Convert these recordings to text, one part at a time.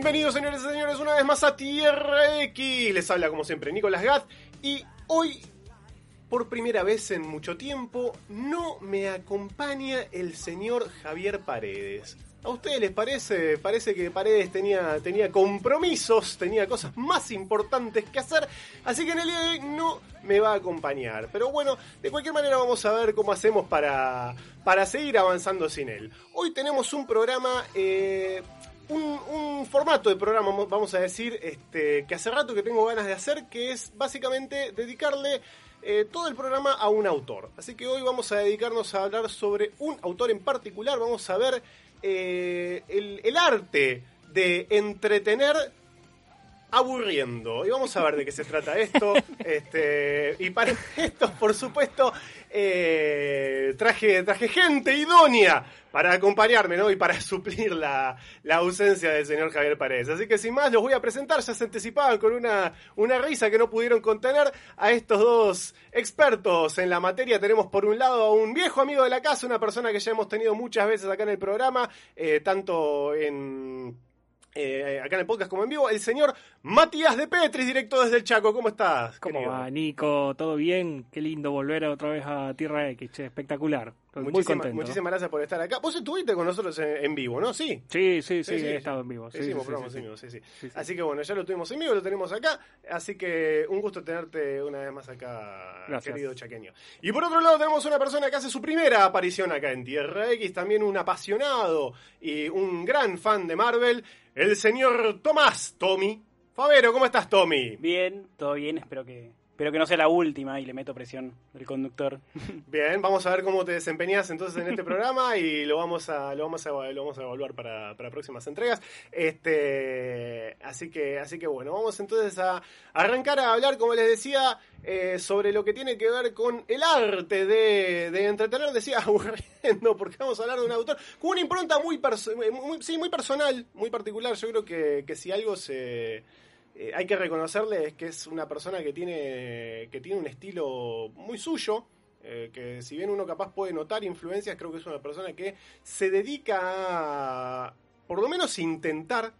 Bienvenidos señores y señores una vez más a Tierra X. Les habla como siempre Nicolás Gat y hoy por primera vez en mucho tiempo no me acompaña el señor Javier Paredes. ¿A ustedes les parece? Parece que Paredes tenía, tenía compromisos, tenía cosas más importantes que hacer, así que en el día de hoy no me va a acompañar. Pero bueno, de cualquier manera vamos a ver cómo hacemos para, para seguir avanzando sin él. Hoy tenemos un programa... Eh, un, formato de programa, vamos a decir, este, que hace rato que tengo ganas de hacer, que es básicamente dedicarle eh, todo el programa a un autor. Así que hoy vamos a dedicarnos a hablar sobre un autor en particular, vamos a ver eh, el arte de entretener aburriendo. Y vamos a ver de qué se trata esto. este, y para esto, por supuesto, eh, traje, traje gente idónea para acompañarme, ¿no? Y para suplir la, la, ausencia del señor Javier Paredes. Así que sin más, los voy a presentar. Ya se anticipaban con una, una risa que no pudieron contener a estos dos expertos en la materia. Tenemos por un lado a un viejo amigo de la casa, una persona que ya hemos tenido muchas veces acá en el programa, eh, tanto en eh, acá en el podcast como en vivo, el señor Matías de Petris, directo desde el Chaco. ¿Cómo estás? ¿Cómo va, Nico? ¿Todo bien? Qué lindo volver otra vez a Tierra X, che, espectacular. muy contento. Muchísimas gracias por estar acá. Vos estuviste con nosotros en, vivo, ¿no? Sí. Sí, sí, sí, he estado en vivo. Sí, Hicimos sí, en vivo, sí, sí. Así que bueno, ya lo tuvimos en vivo, lo tenemos acá. Así que un gusto tenerte una vez más acá, querido chaqueño. Y por otro lado tenemos una persona que hace su primera aparición acá en Tierra X, también un apasionado y un gran fan de Marvel el señor Tomás, Tommy. Favero, ¿cómo estás, Tommy? Bien, todo bien, espero que Espero que no sea la última y le meto presión del conductor. Bien, vamos a ver cómo te desempeñas entonces en este programa y lo vamos a, lo vamos a, lo vamos a evaluar para, para próximas entregas. Este, así que, así que bueno, vamos entonces a arrancar a hablar, como les decía, eh, sobre lo que tiene que ver con el arte de, de entretener, decía aburriendo, porque vamos a hablar de un autor con una impronta muy, muy, sí, muy personal, muy particular. Yo creo que, que si algo se eh, hay que reconocerle que es una persona que tiene, que tiene un estilo muy suyo, eh, que si bien uno capaz puede notar influencias, creo que es una persona que se dedica a, por lo menos, intentar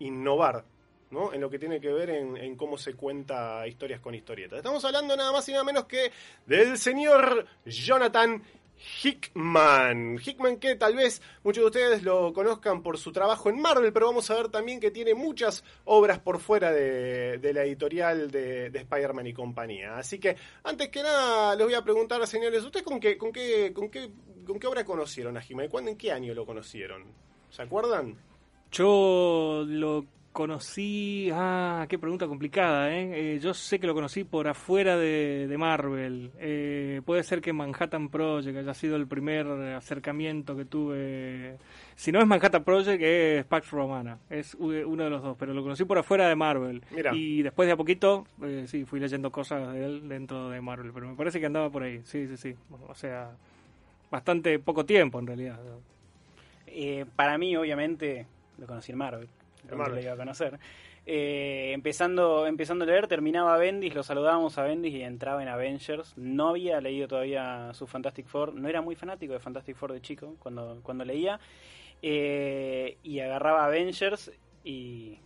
innovar. ¿no? en lo que tiene que ver en, en, cómo se cuenta historias con historietas. Estamos hablando nada más y nada menos que del señor Jonathan Hickman. Hickman que tal vez muchos de ustedes lo conozcan por su trabajo en Marvel, pero vamos a ver también que tiene muchas obras por fuera de, la editorial de, Spider-Man y compañía. Así que antes que nada les voy a preguntar, señores, ¿ustedes con qué, con qué, con qué, con qué obra conocieron a Hickman? ¿Cuándo, ¿En qué año lo conocieron? ¿Se acuerdan? Yo lo conocí. Ah, qué pregunta complicada, ¿eh? ¿eh? yo sé que lo conocí por afuera de, Marvel. Eh, puede ser que Manhattan Project haya sido el primer acercamiento que tuve. Si no es Manhattan Project, es Pax Romana. Es uno de los dos, pero lo conocí por afuera de Marvel. Y después de a poquito, eh, sí, fui leyendo cosas de él dentro de Marvel. Pero me parece que andaba por ahí. Sí, sí, sí. O sea, bastante poco tiempo en realidad. para mí, obviamente, lo conocí en Marvel iba a conocer. Eh, empezando, empezando a leer, terminaba Bendis, lo saludábamos a Bendis y entraba en Avengers. No había leído todavía su Fantastic Four, no era muy fanático de Fantastic Four de chico cuando, cuando leía. Eh, y agarraba Avengers y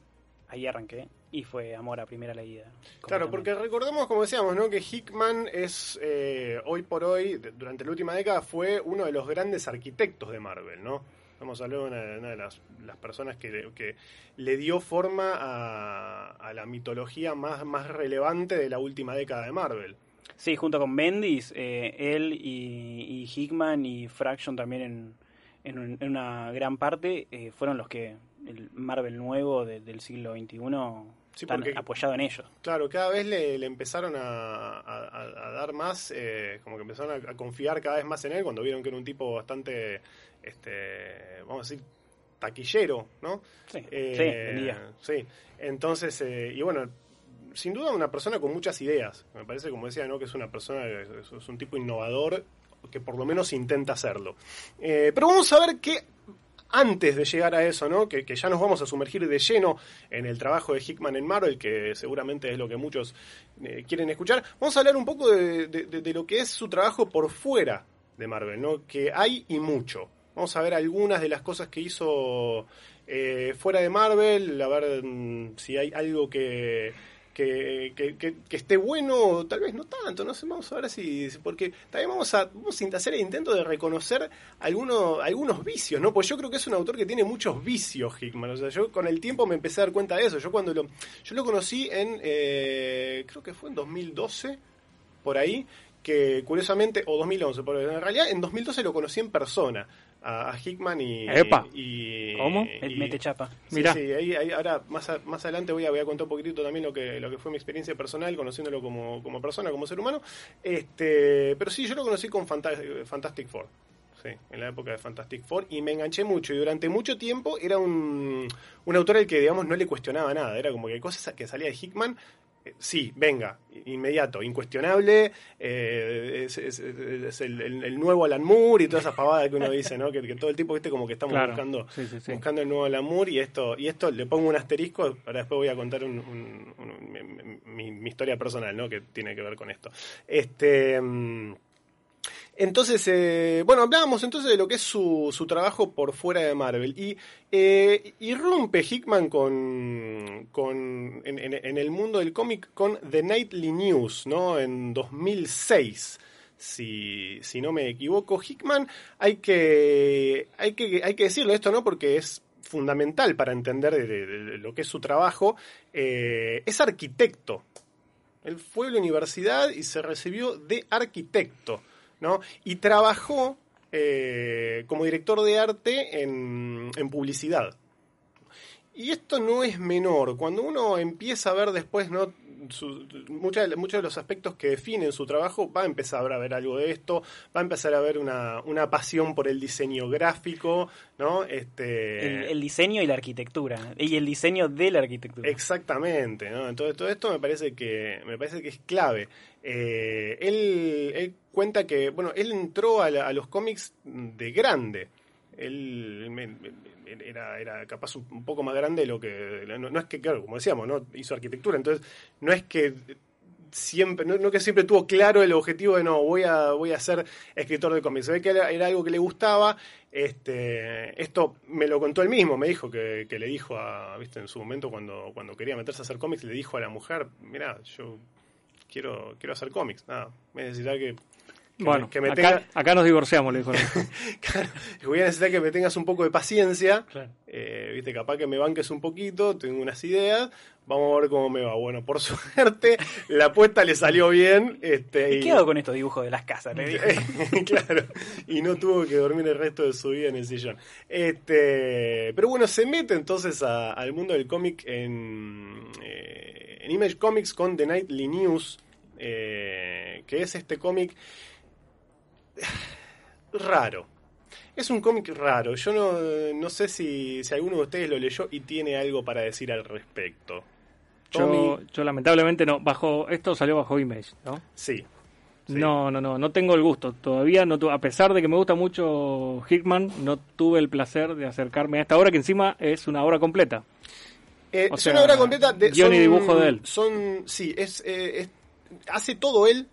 ahí arranqué. Y fue amor a primera leída. Claro, porque recordemos, como decíamos, ¿no? que Hickman es, eh, hoy por hoy, durante la última década, fue uno de los grandes arquitectos de Marvel, ¿no? Estamos hablando de una, de las, personas que, que, le dio forma a, la mitología más, más relevante de la última década de Marvel. Sí, junto con Bendis, eh, él y, Hickman y Fraction también en, en, una gran parte eh, fueron los que el Marvel nuevo del siglo XXI sí, apoyado en ellos. Claro, cada vez le, empezaron a, dar más, eh, como que empezaron a, confiar cada vez más en él cuando vieron que era un tipo bastante este, vamos a decir, taquillero, ¿no? Sí, eh, sí, entonces, eh, y bueno, sin duda una persona con muchas ideas. Me parece, como decía, ¿no? que es una persona, es un tipo innovador que por lo menos intenta hacerlo. Eh, pero vamos a ver que antes de llegar a eso, ¿no? Que, ya nos vamos a sumergir de lleno en el trabajo de Hickman en Marvel, que seguramente es lo que muchos quieren escuchar, vamos a hablar un poco de, de, lo que es su trabajo por fuera de Marvel, ¿no? Que hay y mucho. Vamos a ver algunas de las cosas que hizo eh, fuera de Marvel, a ver mm, si hay algo que, que, que, esté bueno, tal vez no tanto, no sé, vamos a ver si, porque también vamos a, vamos a hacer el intento de reconocer algunos, algunos vicios, ¿no? Pues yo creo que es un autor que tiene muchos vicios, Hickman, o sea, yo con el tiempo me empecé a dar cuenta de eso, yo cuando lo, yo lo conocí en, eh, creo que fue en 2012, por ahí, que curiosamente, o 2011, pero en realidad en 2012 lo conocí en persona a, Hickman y, y, ¿Cómo? El mete chapa. Sí, sí ahí, ahora más, más adelante voy a, voy a contar un poquitito también lo que, lo que fue mi experiencia personal, conociéndolo como, como persona, como ser humano. Este, pero sí, yo lo conocí con Fantastic Four. Sí, en la época de Fantastic Four y me enganché mucho y durante mucho tiempo era un, un autor al que digamos no le cuestionaba nada, era como que cosas que salía de Hickman sí, venga, inmediato, incuestionable, eh, es, el, nuevo Alan Moore y toda esa pavada que uno dice, ¿no? Que, todo el tiempo, viste, como que estamos buscando, buscando el nuevo Alan Moore y esto, y esto le pongo un asterisco, ahora después voy a contar mi, mi, historia personal, ¿no? Que tiene que ver con esto. Este... Mm, entonces, eh, bueno, hablábamos entonces de lo que es su, su trabajo por fuera de Marvel. Y eh, irrumpe Hickman con, con en, el mundo del cómic con The Nightly News, ¿no? En 2006. Si, si no me equivoco, Hickman, hay que, hay que, hay que decirlo esto, ¿no? Porque es fundamental para entender lo que es su trabajo. Eh, es arquitecto. Él fue a la universidad y se recibió de arquitecto. ¿No? Y trabajó eh, como director de arte en, publicidad. Y esto no es menor. Cuando uno empieza a ver después, ¿no? Muchos de los aspectos que definen su trabajo, va a empezar a ver algo de esto, va a empezar a ver una, una pasión por el diseño gráfico, ¿no? Este... El, diseño y la arquitectura, y el diseño de la arquitectura. Exactamente, ¿no? Entonces todo esto me parece que, me parece que es clave. Eh, él, cuenta que, bueno, él entró a, los cómics de grande. Él era, era capaz un poco más grande de lo que... No, es que, claro, como decíamos, hizo arquitectura, entonces no es que siempre, no, que siempre tuvo claro el objetivo de no, voy a, voy a ser escritor de cómics. Se ve que era, algo que le gustaba. Este, esto me lo contó él mismo, me dijo que, que le dijo a, viste, en su momento cuando, cuando quería meterse a hacer cómics, le dijo a la mujer, mira, yo quiero, quiero hacer cómics, nada, me necesita que... bueno, que me acá, nos divorciamos, le dijo. claro, voy a necesitar que me tengas un poco de paciencia, eh, viste, capaz que me banques un poquito, tengo unas ideas, vamos a ver cómo me va. Bueno, por suerte, la apuesta le salió bien. Este, y, qué con estos dibujos de las casas? Le dije. claro, y no tuvo que dormir el resto de su vida en el sillón. Este, pero bueno, se mete entonces al mundo del cómic en... Eh, en Image Comics con The Nightly News, eh, que es este cómic raro. Es un cómic raro. Yo no, sé si, alguno de ustedes lo leyó y tiene algo para decir al respecto. Yo, yo, lamentablemente no. Bajo esto salió bajo Image, ¿no? Sí. No, no, no. No tengo el gusto. Todavía no A pesar de que me gusta mucho Hickman, no tuve el placer de acercarme a esta obra que encima es una obra completa. Eh, es una obra completa de. Guión y dibujo de él. Son. Sí, es, eh, hace todo él.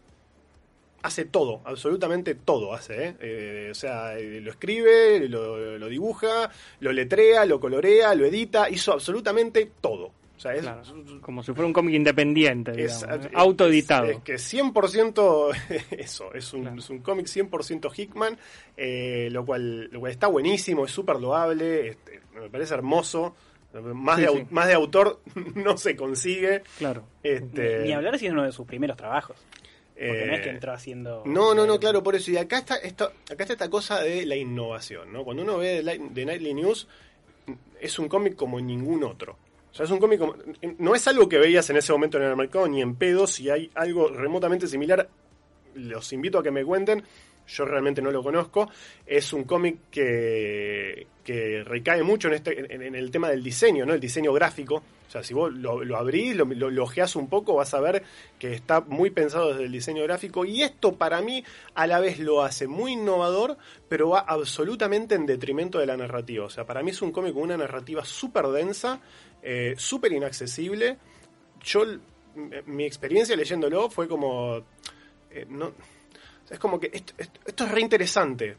Hace todo, absolutamente todo hace. ¿eh? eh o sea, lo escribe, lo, dibuja, lo letrea, lo colorea, lo edita, hizo absolutamente todo. O sea, es, como si fuera un cómic independiente, autoeditado. Es, que 100% eso, es un, un cómic 100% Hickman, lo, cual, lo cual está buenísimo, es súper loable, este, me parece hermoso. Más, de, más de autor no se consigue. Claro. Este... Ni, hablar si es uno de sus primeros trabajos. Porque no es que eh, entró haciendo. No, no, no, claro, por eso. Y acá está, esto, acá está esta cosa de la innovación, ¿no? Cuando uno ve The Nightly News, es un cómic como ningún otro. O sea, es un cómic como. No es algo que veías en ese momento en el mercado, ni en pedo. Si hay algo remotamente similar, los invito a que me cuenten yo realmente no lo conozco. Es un cómic que, que recae mucho en, este, en, el tema del diseño, ¿no? El diseño gráfico. O sea, si vos lo, lo abrís, lo, lo, un poco, vas a ver que está muy pensado desde el diseño gráfico. Y esto para mí a la vez lo hace muy innovador, pero va absolutamente en detrimento de la narrativa. O sea, para mí es un cómic con una narrativa súper densa, eh, súper inaccesible. Yo, mi experiencia leyéndolo fue como... Eh, no, es como que esto, es re interesante,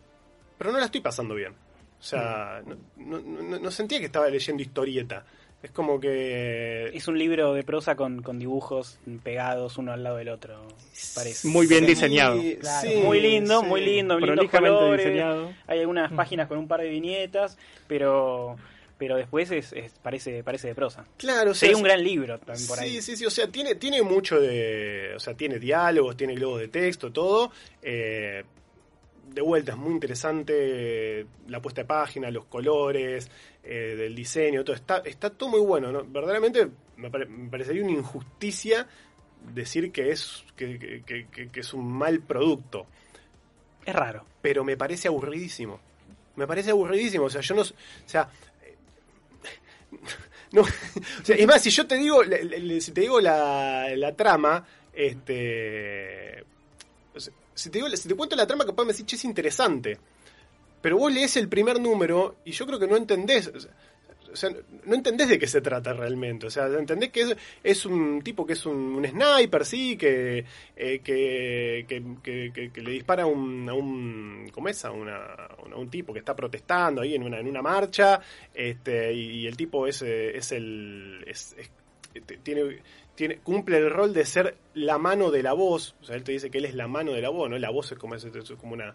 pero no la estoy pasando bien. O sea, no, no, no sentía que estaba leyendo historieta. Es como que... Es un libro de prosa con, con dibujos pegados uno al lado del otro, parece. Muy bien diseñado. Sí, muy lindo, muy lindo, lindos colores. Diseñado. Hay algunas mm. páginas con un par de viñetas, pero pero después es, parece parece de prosa. Claro, sí. un gran libro también por ahí. Sí, sí, sí, o sea, tiene tiene mucho de, o sea, tiene diálogos, tiene globos de texto, todo. Eh, de vuelta es muy interesante la puesta de página, los colores, eh, del diseño, todo está, está todo muy bueno. ¿no? Verdaderamente me, parecería una injusticia decir que es, que, es un mal producto. Es raro. Pero me parece aburridísimo. Me parece aburridísimo. O sea, yo no. O sea. No, o sea, es más, si yo te digo, si te digo la, la trama, este. Si te, digo, si te cuento la trama, capaz me decís, che, es interesante. Pero vos lees el primer número y yo creo que no entendés. No entendés de qué se trata realmente. O sea, entendés que es, es un tipo que es un, sniper, sí, que, eh, que, que, le dispara a un, a un ¿cómo es? A, un tipo que está protestando ahí en una, en una marcha, este, y, el tipo es, eh, es el... Es, tiene, tiene, cumple el rol de ser la mano de la voz. O sea, él te dice que él es la mano de la voz, ¿no? La voz es como, es como una es,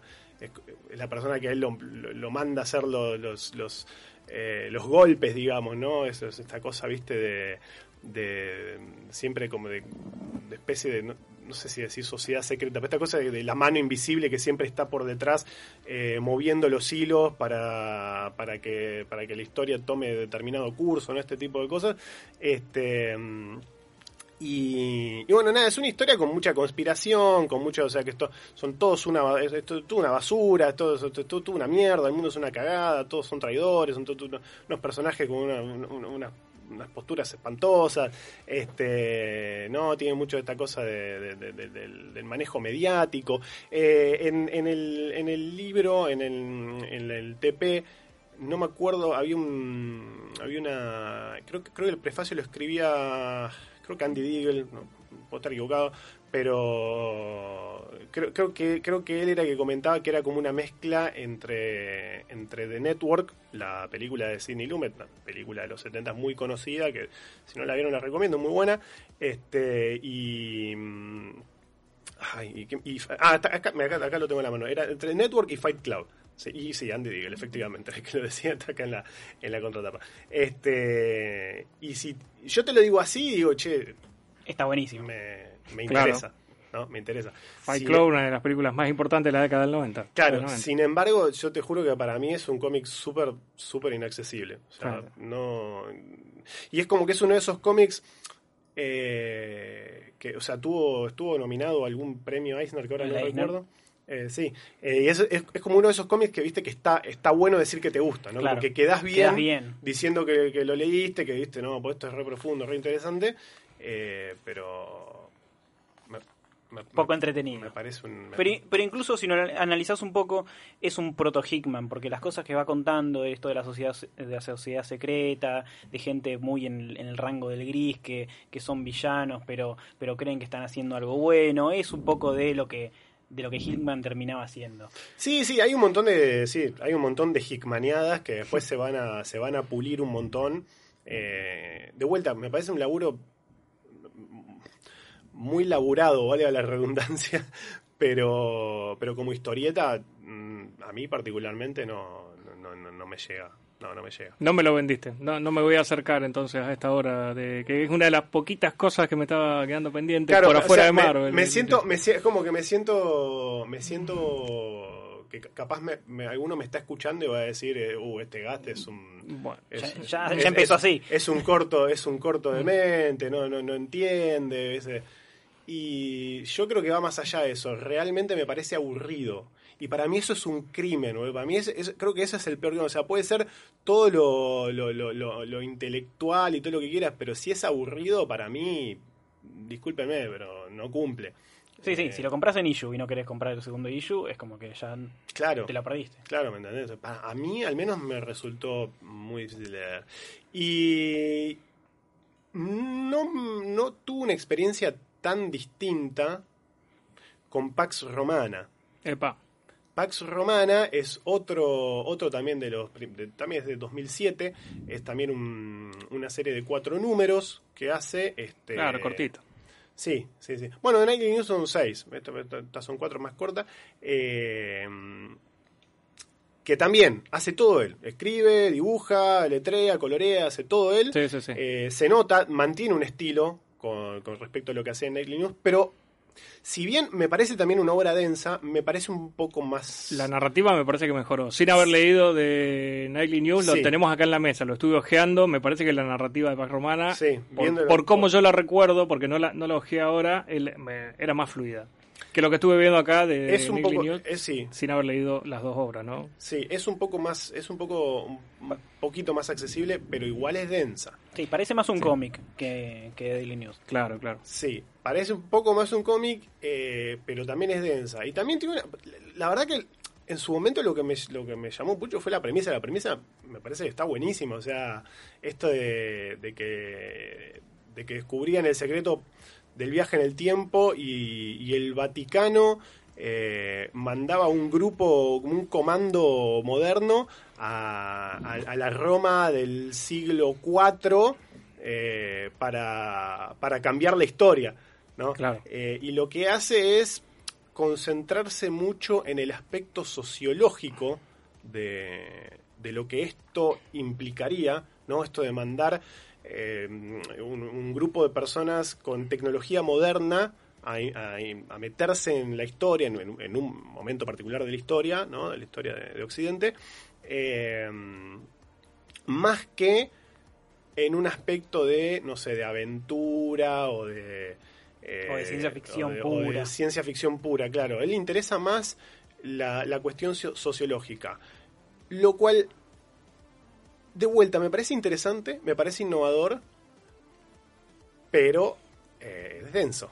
la persona que a él lo, manda a hacer los, los, eh, los, golpes, digamos, ¿no? Eso es esta cosa, viste, de, de siempre como de, especie de, no, sé si decir sociedad secreta, pero esta cosa de, la mano invisible que siempre está por detrás eh, moviendo los hilos para, para, que, para que la historia tome determinado curso, ¿no? Este tipo de cosas. Este y, bueno, nada, es una historia con mucha conspiración, con mucho, o sea, que esto son todos una, esto, una basura, todo, esto, una mierda, el mundo es una cagada, todos son traidores, son todos unos, personajes con unas posturas espantosas, este, no, tiene mucho de esta cosa del, manejo mediático. Eh, en, en, el, en el libro, en el, en el TP, no me acuerdo, había un, había una, creo, creo que el prefacio lo escribía creo que Andy Deagle, no, puedo estar equivocado, pero creo, creo, que, creo que él era que comentaba que era como una mezcla entre, entre The Network, la película de Sidney Lumet, una película de los 70 muy conocida, que si no la vieron la recomiendo, muy buena, este y... Ay, y, ah, acá, acá, lo tengo en la mano. Era entre Network y Fight Club. Sí, y sí, Andy Deagle, efectivamente, es que lo decía acá en la, en la contratapa. Este, y si yo te lo digo así, digo, che. Está buenísimo. Me, me interesa. ¿no? Me interesa. Fight Club, una de las películas más importantes de la década del 90. Claro, sin embargo, yo te juro que para mí es un cómic súper, súper inaccesible. O sea, no. Y es como que es uno de esos cómics. Eh, que, o sea, tuvo, estuvo nominado a algún premio Eisner que ahora no recuerdo. Eh, sí, eh, y es, es, como uno de esos cómics que viste que está, está bueno decir que te gusta, ¿no? Porque quedas bien, bien. diciendo que, lo leíste, que viste, no, pues esto es re profundo, re interesante, eh, pero... poco entretenido. Me parece un... Pero, incluso si lo analizás un poco, es un proto-Hickman, porque las cosas que va contando, esto de la sociedad de la sociedad secreta, de gente muy en, el rango del gris, que, que son villanos, pero, pero creen que están haciendo algo bueno, es un poco de lo que de lo que Hickman terminaba haciendo. Sí, sí, hay un montón de sí, hay un montón de Hickmaneadas que después se van a se van a pulir un montón. Eh, de vuelta, me parece un laburo muy laburado, vale la redundancia, pero pero como historieta mm, a mí particularmente no, no, no me llega. No, no me llega. No me lo vendiste. No, no me voy a acercar entonces a esta hora de que es una de las poquitas cosas que me estaba quedando pendiente por afuera de Marvel. Me, siento, me, como que me siento, me siento que capaz me, alguno me está escuchando y va a decir, eh, uh, este gaste es un, bueno, ya, empezó así. Es un corto, es un corto de mente, no, no, no entiende. Ese. Y yo creo que va más allá de eso. Realmente me parece aburrido. Y para mí eso es un crimen, Para mí es, creo que ese es el peor crimen. O sea, puede ser todo lo, lo, lo, lo, intelectual y todo lo que quieras, pero si es aburrido, para mí, discúlpeme, pero no cumple. Sí, sí, si lo compras en issue y no querés comprar el segundo issue, es como que ya claro, te la perdiste. Claro, ¿me entendés? A mí al menos me resultó muy difícil de leer. Y no, no tuve una experiencia tan distinta con Pax Romana. Epa. Pax Romana es otro, otro también de los, también es de 2007, es también una serie de cuatro números que hace, este, claro, cortito. Sí, sí, sí. Bueno, de Nightly News son seis, estas son cuatro más cortas. Eh, que también hace todo él. Escribe, dibuja, letrea, colorea, hace todo él. Sí, sí, sí. Eh, se nota, mantiene un estilo con, con, respecto a lo que hacía en Nightly News, pero si bien me parece también una obra densa, me parece un poco más... La narrativa me parece que mejoró. Sin haber leído de Nightly News, lo tenemos acá en la mesa, lo estuve ojeando, me parece que la narrativa de Pax Romana, por, por cómo yo la recuerdo, porque no la, no la ojeé ahora, era más fluida. Que lo que estuve viendo acá de es un poco, sí. sin haber leído las dos obras, ¿no? Sí, es un poco más, es un poco, un poquito más accesible, pero igual es densa. Sí, parece más un cómic que, que Daily News. Claro, claro. Sí, parece un poco más un cómic, eh, pero también es densa. Y también tiene una, la verdad que en su momento lo que me, lo que me llamó mucho fue la premisa. La premisa me parece que está buenísima. O sea, esto de, de que de que descubrían el secreto del viaje en el tiempo y, el Vaticano eh, mandaba un grupo, un comando moderno a, la Roma del siglo IV eh, para, cambiar la historia. ¿no? Eh, y lo que hace es concentrarse mucho en el aspecto sociológico de, de lo que esto implicaría, ¿no? Esto de mandar eh, un, grupo de personas con tecnología moderna a, meterse en la historia, en, un momento particular de la historia, ¿no? de la historia de, Occidente, eh, más que en un aspecto de, no sé, de aventura o de... Eh, ciencia ficción pura. ciencia ficción pura, claro. él le interesa más la, la cuestión sociológica. Lo cual de vuelta, me parece interesante, me parece innovador, pero eh, es denso.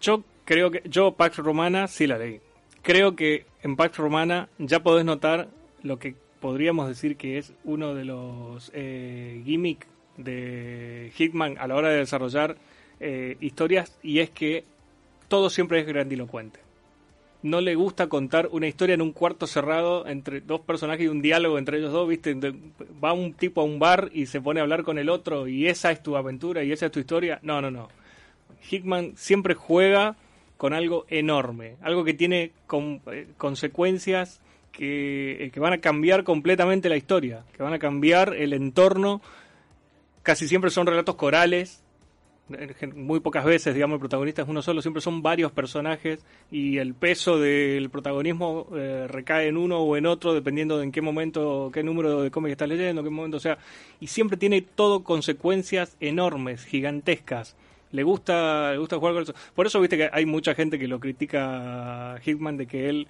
Yo creo que, yo Pax Romana sí la leí. Creo que en Pax Romana ya podés notar lo que podríamos decir que es uno de los eh, gimmicks de Hitman a la hora de desarrollar eh, historias y es que todo siempre es grandilocuente no le gusta contar una historia en un cuarto cerrado entre dos personajes y un diálogo entre ellos dos, ¿viste? Va un tipo a un bar y se pone a hablar con el otro y esa es tu aventura y esa es tu historia. No, no, no. Hickman siempre juega con algo enorme, algo que tiene eh, consecuencias eh, que van a cambiar completamente la historia, que van a cambiar el entorno. Casi siempre son relatos corales, muy pocas veces, digamos, el protagonista es uno solo, siempre son varios personajes y el peso del protagonismo eh, recae en uno o en otro dependiendo de en qué momento, qué número de cómic estás leyendo, qué momento, o sea, y siempre tiene todo consecuencias enormes, gigantescas. Le gusta, le gusta jugar con eso. Por eso viste que hay mucha gente que lo critica a Hitman de que él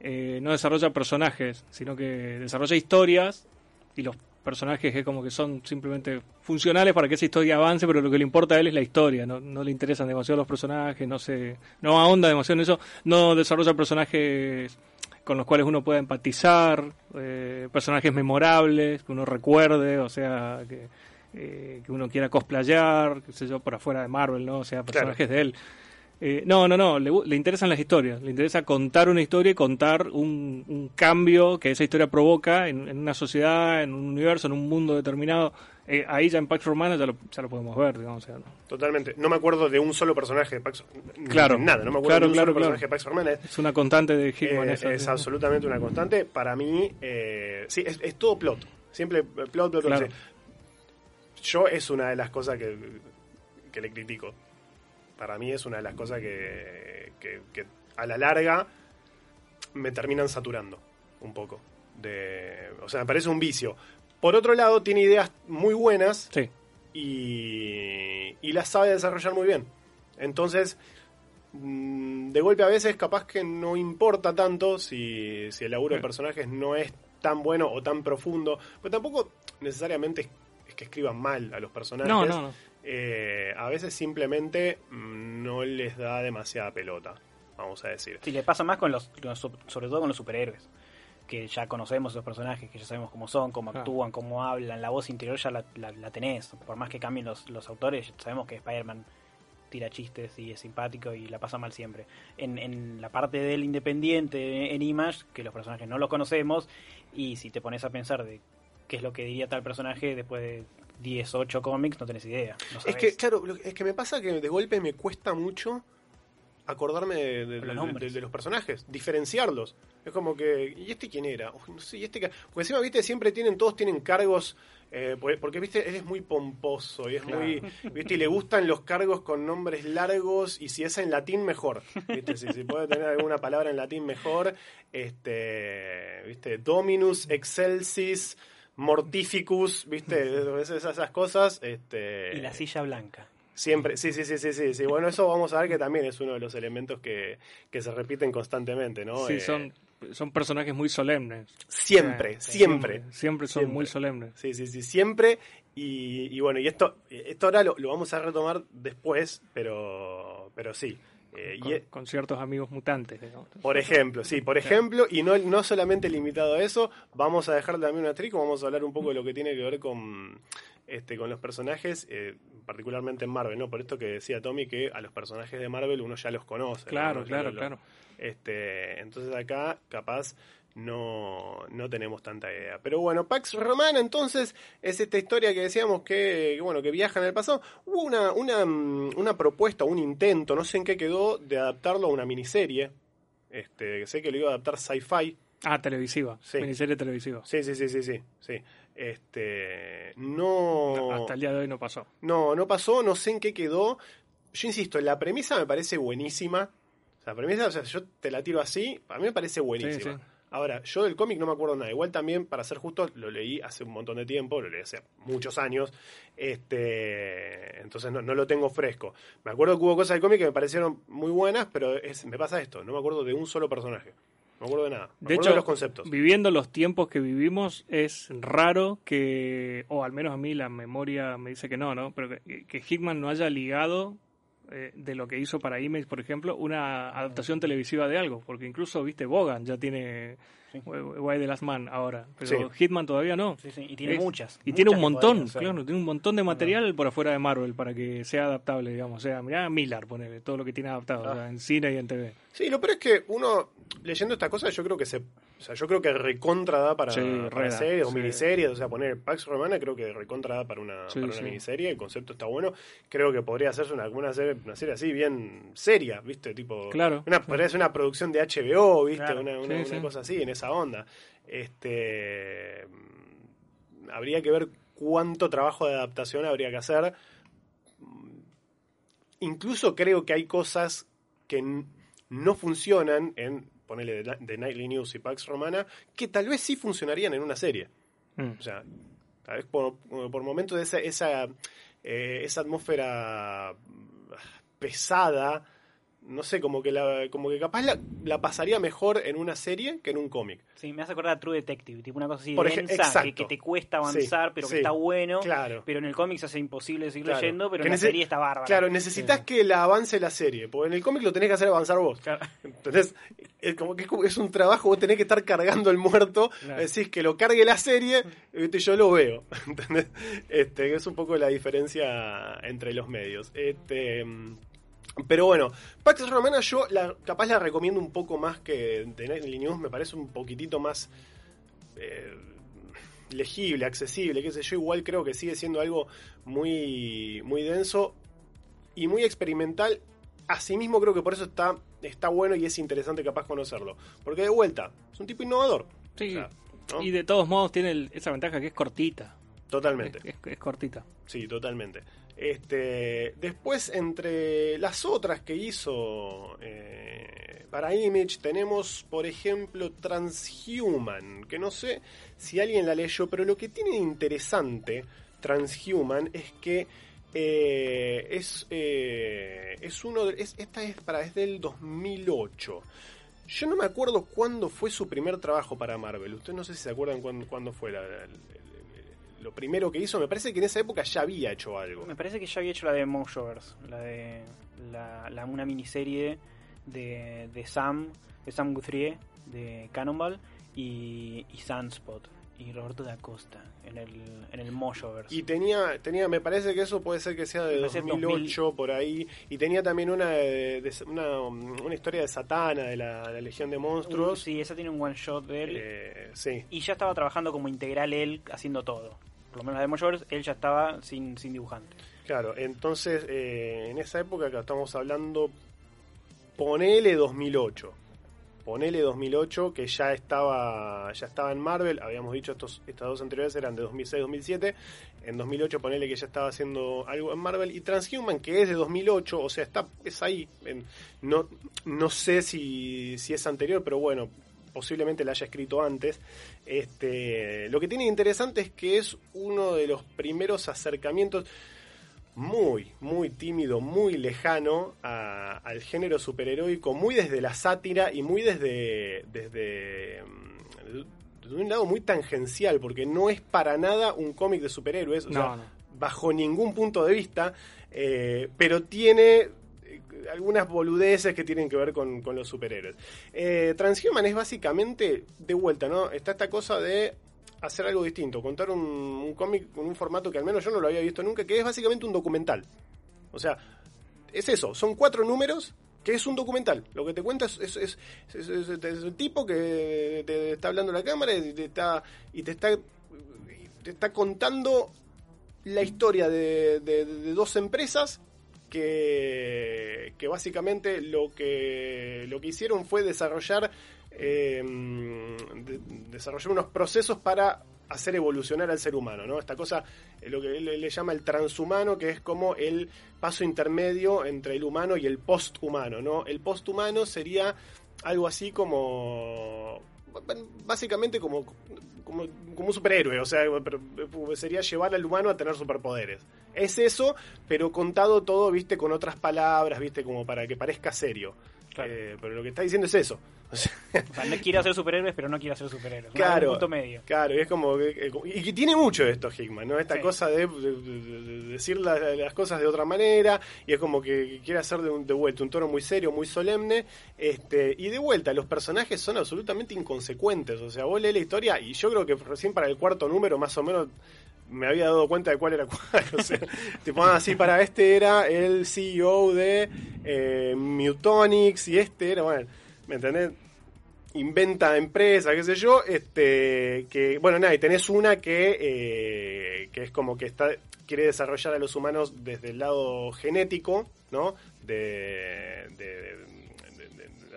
eh, no desarrolla personajes, sino que desarrolla historias y los personajes que como que son simplemente funcionales para que esa historia avance, pero lo que le importa a él es la historia, no, no le interesan demasiado los personajes, no se, no ahonda demasiado en eso, no desarrolla personajes con los cuales uno pueda empatizar, eh, personajes memorables, que uno recuerde, o sea, que, eh, que uno quiera cosplayar, qué sé yo, por afuera de Marvel, ¿no? O sea, personajes de él. Eh, no, no, no, le, interesan las historias, le interesa contar una historia y contar un, cambio que esa historia provoca en, una sociedad, en un universo, en un mundo determinado. Eh, ahí ya en Pax Romana ya lo, ya lo podemos ver, digamos. Totalmente. No me acuerdo de un solo personaje de Pax Claro. Nada, no me acuerdo de un solo personaje de Pax Romana. Es una constante de Hickman. Eh, es absolutamente una constante. Para mí, sí, es, todo plot. Siempre plot, plot, plot. Yo es una de las cosas que, que le critico para mí es una de las cosas que, a la larga me terminan saturando un poco. De, o sea, me parece un vicio. Por otro lado, tiene ideas muy buenas sí. y, y las sabe desarrollar muy bien. Entonces, mm, de golpe a veces capaz que no importa tanto si, si el laburo de personajes no es tan bueno o tan profundo, pues tampoco necesariamente es, que escriban mal a los personajes. No, no, no. Eh, a veces simplemente mm, no les da demasiada pelota, vamos a decir. Sí, le pasa más con los, sobre todo con los superhéroes, que ya conocemos los personajes, que ya sabemos cómo son, cómo actúan, cómo hablan, la voz interior ya la, tenés, por más que cambien los, los autores, sabemos que Spider-Man tira chistes y es simpático y la pasa mal siempre. En, en la parte del independiente en Image, que los personajes no los conocemos, y si te pones a pensar de qué es lo que diría tal personaje después de 10, 8 cómics, no tenés idea. es que, claro, es que me pasa que de golpe me cuesta mucho acordarme de, los personajes, diferenciarlos. Es como que, ¿y este quién era? no sé, ¿y este Porque encima, viste, siempre tienen, todos tienen cargos, eh, porque, viste, él es muy pomposo y es muy, viste, y le gustan los cargos con nombres largos y si es en latín, mejor. Viste, si, puede tener alguna palabra en latín, mejor. Este, viste, Dominus, Excelsis, Mortificus, viste, esas, esas cosas. Este, y la silla blanca. Siempre, sí, sí, sí, sí, sí, sí. Bueno, eso vamos a ver que también es uno de los elementos que, se repiten constantemente, ¿no? Sí, eh, son, son personajes muy solemnes. Siempre, siempre, siempre. son muy solemnes. Sí, sí, sí, siempre. Y, bueno, y esto, esto ahora lo, vamos a retomar después, pero, pero sí. Eh, con, con, ciertos amigos mutantes. Digamos. Por ejemplo, sí, por ejemplo, y no, no solamente limitado a eso, vamos a dejar también una trico, vamos a hablar un poco de lo que tiene que ver con, este, con los personajes, eh, particularmente en Marvel, ¿no? Por esto que decía Tommy, que a los personajes de Marvel uno ya los conoce. Claro, claro, claro. Este, entonces acá, capaz, no, no tenemos tanta idea. Pero bueno, Pax Romana entonces es esta historia que decíamos que, bueno, que viaja en el pasado. Hubo una, una, una propuesta, un intento, no sé en qué quedó, de adaptarlo a una miniserie. Este, sé que lo iba a adaptar Sci-Fi. Ah, televisiva. Sí. Miniserie televisiva. Sí, sí, sí, sí, sí. sí. Este, no... Hasta el día de hoy no pasó. No, no pasó, no sé en qué quedó. Yo insisto, la premisa me parece buenísima. la premisa, o sea, yo te la tiro así, a mí me parece buenísima. Ahora, yo del cómic no me acuerdo nada. Igual también, para ser justo, lo leí hace un montón de tiempo, lo leí hace muchos años. Este, entonces no, lo tengo fresco. Me acuerdo que hubo cosas del cómic que me parecieron muy buenas, pero me pasa esto, no me acuerdo de un solo personaje. No me acuerdo de nada. de hecho, los conceptos. viviendo los tiempos que vivimos, es raro que, o al menos a mí la memoria me dice que no, ¿no? Pero que, que Hickman no haya ligado eh, de lo que hizo para Image, por ejemplo, una adaptación televisiva de algo. Porque incluso, viste, Bogan ya tiene Why the Last Man ahora, pero Hitman todavía no. y tiene muchas. Y tiene un montón, claro, tiene un montón de material por afuera de Marvel para que sea adaptable, digamos. O sea, mirá Miller, ponele, todo lo que tiene adaptado, ah. en cine y en TV. Sí, lo peor es que uno, leyendo esta cosa, yo creo que se o sea, yo creo que recontra da para, series o miniseries. O sea, poner Pax Romana creo que recontra da para una, para una miniserie. El concepto está bueno. Creo que podría hacerse una, una, serie, una serie así bien seria, ¿viste? Tipo, claro. Una, podría ser una producción de HBO, ¿viste? Una, una, cosa así, en esa onda. Este. Habría que ver cuánto trabajo de adaptación habría que hacer. Incluso creo que hay cosas que no funcionan en ponele de, Nightly News y Pax Romana, que tal vez sí funcionarían en una serie. Mm. O sea, tal vez por, por momentos de esa, esa, eh, esa atmósfera pesada no sé, como que la, como que capaz la, pasaría mejor en una serie que en un cómic. Sí, me hace acordar a True Detective, tipo una cosa así Por densa, que, te cuesta avanzar, pero que está bueno. Claro. Pero en el cómic se hace imposible seguir leyendo, pero en la serie está bárbara. Claro, necesitas que la avance la serie, porque en el cómic lo tenés que hacer avanzar vos. Entonces, es como que es un trabajo, vos tenés que estar cargando el muerto, decís que lo cargue la serie, y yo lo veo. ¿Entendés? Este, es un poco la diferencia entre los medios. Este pero bueno, Pax Romana yo la, capaz la recomiendo un poco más que The Nightly News, me parece un poquitito más eh, legible, accesible, qué sé yo, igual creo que sigue siendo algo muy, muy denso y muy experimental. Asimismo creo que por eso está, está bueno y es interesante capaz conocerlo. Porque de vuelta, es un tipo innovador. Sí. Y de todos modos tiene esa ventaja que es cortita. Totalmente. es cortita. Sí, totalmente. Este, después, entre las otras que hizo eh, para Image, tenemos, por ejemplo, Transhuman, que no sé si alguien la leyó, pero lo que tiene interesante Transhuman es que eh, es, eh, es uno de, esta es para es del 2008. Yo no me acuerdo cuándo fue su primer trabajo para Marvel. Ustedes no sé si se acuerdan cuándo, fue la, lo primero que hizo. Me parece que en esa época ya había hecho algo. Me parece que ya había hecho la de Moshovers, la de la, una miniserie de, de Sam, de Sam Guthrie, de Cannonball y, y Sunspot. Y Roberto da Costa en el, en el Mojoverse. Y tenía, tenía, me parece que eso puede ser que sea de 2008 por ahí. Y tenía también una, de, una, una, historia de Satana, de la, Legión de Monstruos. sí, esa tiene un one shot de él. Eh, sí. Y ya estaba trabajando como integral él, haciendo todo. Por lo menos la de Mojoverse, él ya estaba sin, sin dibujante. Claro, entonces eh, en esa época que estamos hablando, ponele 2008 ponele 2008, que ya estaba, ya estaba en Marvel, habíamos dicho estos, estas dos anteriores eran de 2006-2007, en 2008 ponele que ya estaba haciendo algo en Marvel, y Transhuman, que es de 2008, o sea, está es ahí, no, no sé si, si es anterior, pero bueno, posiblemente la haya escrito antes. Este, lo que tiene interesante es que es uno de los primeros acercamientos muy, muy tímido, muy lejano al género superheroico, muy desde la sátira y muy desde, desde, mm, un lado muy tangencial, porque no es para nada un cómic de superhéroes, bajo ningún punto de vista, eh, pero tiene eh, algunas boludeces que tienen que ver con, los superhéroes. Eh, Transhuman es básicamente, de vuelta, ¿no? Está esta cosa de hacer algo distinto, contar un, cómic con un formato que al menos yo no lo había visto nunca, que es básicamente un documental. O sea, es eso, son cuatro números que es un documental. Lo que te cuenta es, es, el tipo que te está hablando la cámara y te está, y te está, te está contando la historia de, de dos empresas que, que, básicamente lo que, lo que hicieron fue desarrollar eh, desarrollar unos procesos para hacer evolucionar al ser humano, ¿no? Esta cosa, eh, lo que él le llama el transhumano, que es como el paso intermedio entre el humano y el posthumano, ¿no? El posthumano sería algo así como básicamente como, como, como, un superhéroe, o sea, sería llevar al humano a tener superpoderes. Es eso, pero contado todo, viste, con otras palabras, viste, como para que parezca serio. Eh, pero lo que está diciendo es eso. O sea, no quiere hacer superhéroes, pero no quiere hacer superhéroes. Claro. punto medio. Claro, y es como. y que tiene mucho esto, Hickman, ¿no? Esta cosa de, decir las, cosas de otra manera, y es como que quiere hacer de, de, vuelta un tono muy serio, muy solemne. este Y de vuelta, los personajes son absolutamente inconsecuentes. O sea, vos lees la historia, y yo creo que recién para el cuarto número, más o menos me había dado cuenta de cuál era cuál. O sea, tipo, así ah, para este era el CEO de eh, Mutonics y este era, bueno, ¿me entendés? Inventa empresa, qué sé yo, este, que, bueno, nada, y tenés una que, eh, que es como que está, quiere desarrollar a los humanos desde el lado genético, ¿no? De, de,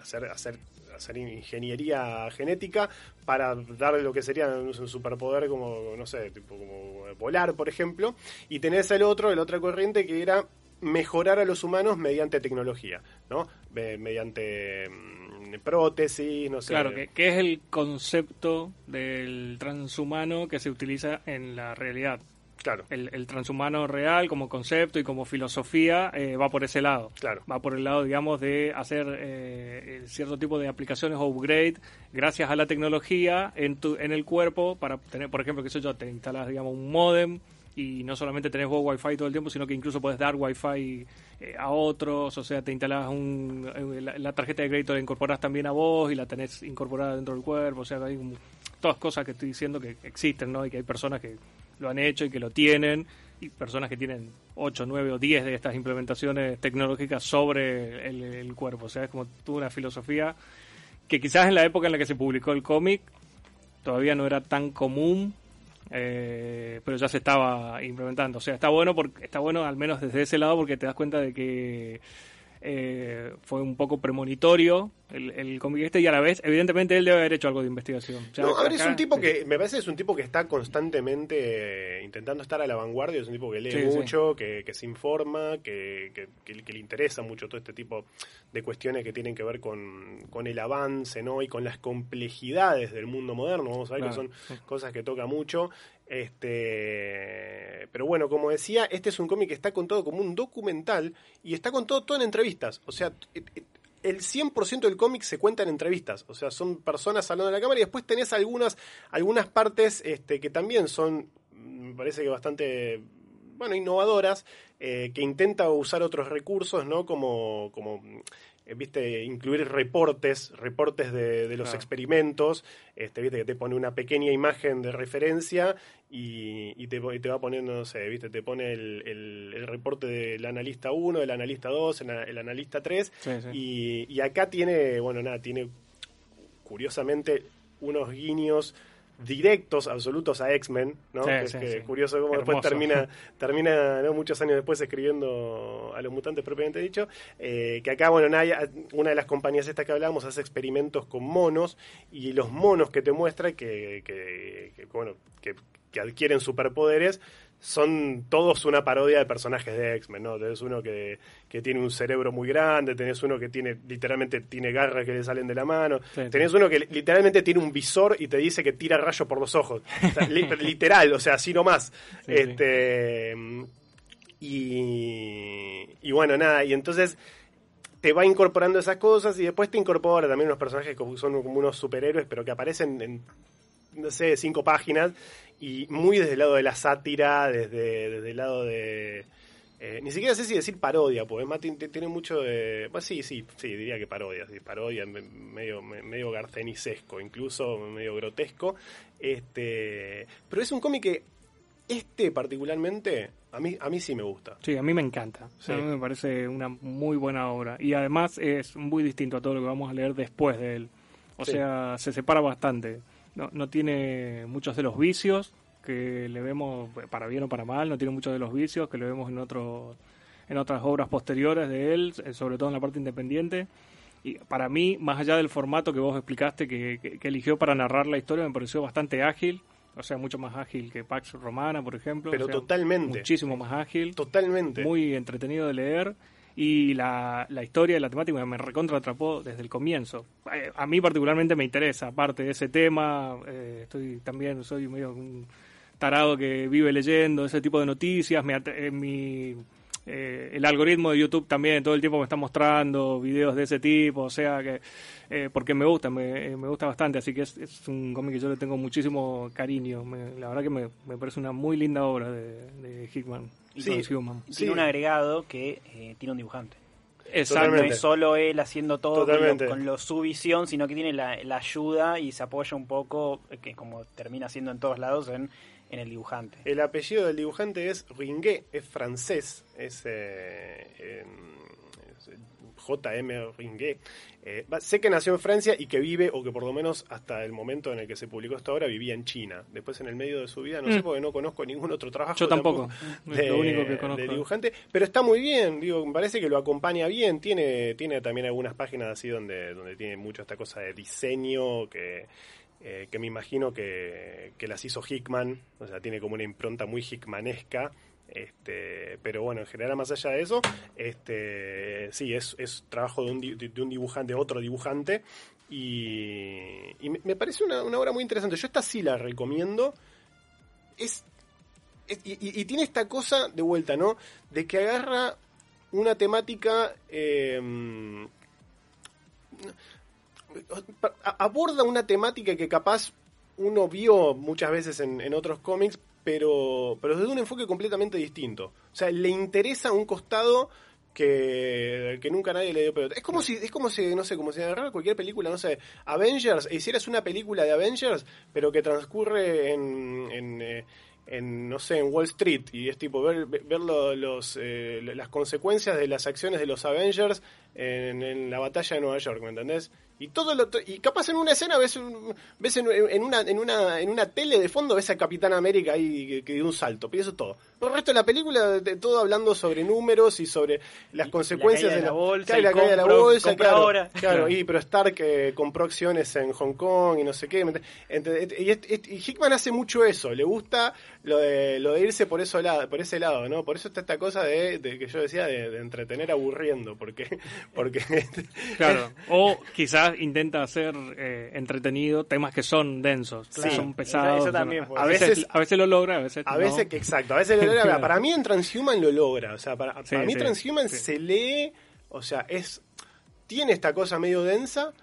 hacer, hacer hacer ingeniería genética para darle lo que sería un superpoder como, no sé, tipo como volar, por ejemplo. Y tenés el otro, el otra corriente que era mejorar a los humanos mediante tecnología, ¿no? mediante mm, prótesis, no sé. Claro, que, que, es el concepto del transhumano que se utiliza en la realidad. Claro. El, transhumano real como concepto y como filosofía eh, va por ese lado. Claro. Va por el lado, digamos, de hacer eh, cierto tipo de aplicaciones o upgrade gracias a la tecnología en, tu, en el cuerpo para tener, por ejemplo, que sé yo, te instalas, digamos, un modem y no solamente tenés vos wifi todo el tiempo, sino que incluso puedes dar wifi eh, a otros, o sea, te instalas un, la, tarjeta de crédito la incorporas también a vos y la tenés incorporada dentro del cuerpo, o sea, hay todas cosas que estoy diciendo que existen, ¿no? Y que hay personas que lo han hecho y que lo tienen, y personas que tienen 8, 9 o 10 de estas implementaciones tecnológicas sobre el, cuerpo. O sea, es como tuvo una filosofía que quizás en la época en la que se publicó el cómic todavía no era tan común, eh, pero ya se estaba implementando. O sea, está bueno porque está bueno al menos desde ese lado porque te das cuenta de que eh, fue un poco premonitorio el, el cómic este y a la vez, evidentemente, él debe haber hecho algo de investigación. no, a ver, es un tipo que, me parece, es un tipo que está constantemente intentando estar a la vanguardia, es un tipo que lee mucho, Que, se informa, que, que, le interesa mucho todo este tipo de cuestiones que tienen que ver con, con el avance, ¿no? Y con las complejidades del mundo moderno, vamos a ver que son cosas que toca mucho. Este, pero bueno, como decía, este es un cómic que está contado como un documental y está contado todo en entrevistas. O sea, el 100% del cómic se cuenta en entrevistas. O sea, son personas hablando de la cámara y después tenés algunas, algunas partes este, que también son, me parece que bastante, bueno, innovadoras, eh, que intenta usar otros recursos, ¿no? Como, como viste, incluir reportes, reportes de, los experimentos, este, viste, que te pone una pequeña imagen de referencia y, te, te, va poniendo, no sé, viste, te pone el, reporte del analista 1, del analista 2, el, analista 3, Y, y acá tiene, bueno, nada, tiene curiosamente unos guiños directos, absolutos a X-Men, ¿no? es que curioso cómo después termina, termina muchos años después escribiendo a los mutantes propiamente dicho, eh, que acá, bueno, una de las compañías estas que hablamos hace experimentos con monos y los monos que te muestra que, que, que bueno, que, que adquieren superpoderes son todos una parodia de personajes de X-Men, ¿no? Tenés uno que, tiene un cerebro muy grande, tenés uno que tiene literalmente tiene garras que le salen de la mano, tenés uno que literalmente tiene un visor y te dice que tira rayo por los ojos. literal, o sea, así nomás. este y, y bueno, nada, y entonces te va incorporando esas cosas y después te incorpora también unos personajes que son como unos superhéroes, pero que aparecen en, no sé, cinco páginas y muy desde el lado de la sátira, desde, desde el lado de... Eh, ni siquiera sé si decir parodia, porque Martin tiene mucho de... Pues sí, sí, sí, diría que parodia, sí, parodia, medio, medio garcenicesco, incluso medio grotesco. Este, pero es un cómic que este particularmente a mí, a mí sí me gusta. Sí, a mí me encanta. A mí me parece una muy buena obra. Y además es muy distinto a todo lo que vamos a leer después de él. O sea, se separa bastante no, no tiene muchos de los vicios que le vemos, para bien o para mal, no tiene muchos de los vicios que le vemos en, otros en otras obras posteriores de él, eh, sobre todo en la parte independiente. Y para mí, más allá del formato que vos explicaste que, eligió para narrar la historia, me pareció bastante ágil. O sea, mucho más ágil que Pax Romana, por ejemplo. Pero totalmente. Muchísimo más ágil. Totalmente. Muy entretenido de leer y la, la historia y la temática me recontra atrapó desde el comienzo. Eh, a mí particularmente me interesa, aparte de ese tema, eh, estoy también, soy medio tarado que vive leyendo ese tipo de noticias, me, eh, mi, el algoritmo de YouTube también todo el tiempo me está mostrando videos de ese tipo, o sea que, porque me gusta, me, me, gusta bastante, así que es, es un cómic que yo le tengo muchísimo cariño, la verdad que me, me, parece una muy linda obra de Hickman sí, tiene un agregado que eh, tiene un dibujante. Exacto. No es solo él haciendo todo con, lo, su visión, sino que tiene la, ayuda y se apoya un poco, eh, que como termina siendo en todos lados, en, en el dibujante. El apellido del dibujante es Ringuet, es francés, es, eh, JM Ringuet. Eh, sé que nació en Francia y que vive, o que por lo menos hasta el momento en el que se publicó esta obra, vivía en China. Después en el medio de su vida, no sé, mm. porque no conozco ningún otro trabajo. Yo tampoco, de, lo único que conozco. De dibujante, pero está muy bien, digo, me parece que lo acompaña bien. Tiene, tiene también algunas páginas así donde, donde tiene mucho esta cosa de diseño que... Eh, que me imagino que, que las hizo Hickman, o sea, tiene como una impronta muy Hickmanesca, este, pero bueno, en general, más allá de eso, este, sí, es, trabajo de un, dibujante, otro dibujante. Y, me parece una, obra muy interesante. Yo esta sí la recomiendo. Es, y, tiene esta cosa de vuelta, ¿no? De que agarra una temática. Em, aborda una temática que capaz uno vio muchas veces en otros cómics, pero, pero desde un enfoque completamente distinto. O sea, le interesa un costado que, que nunca nadie le dio pelota. Es como si, es como si, no sé, como si agarrara cualquier película, no sé, Avengers, e hicieras una película de Avengers, pero que transcurre en, en, eh, en, no sé, en Wall Street y es tipo ver, ver los, eh, las consecuencias de las acciones de los Avengers en, la batalla de Nueva York, ¿me entendés? Y todo lo y capaz en una escena ves, ves en, una, en, una, en una tele de fondo ves a Capitán América ahí que, dio un salto, pero eso es todo. el resto de la película, de, todo hablando sobre números y sobre las consecuencias de la bolsa, la caída de la bolsa, claro, claro, y pero Stark eh, compró acciones en Hong Kong y no sé qué. Y, y, Hickman hace mucho eso, le gusta lo de, lo de irse por, eso lado, por ese lado, ¿no? Por eso está esta cosa de, que yo decía de, entretener aburriendo, porque... porque claro, o quizás intenta hacer eh, entretenido temas que son densos, son pesados. a, veces, a veces lo logra, a veces A veces, exacto, a veces lo logra. Para mí en Transhuman lo logra, o sea, para, mí Transhuman se lee, o sea, es tiene esta cosa medio densa,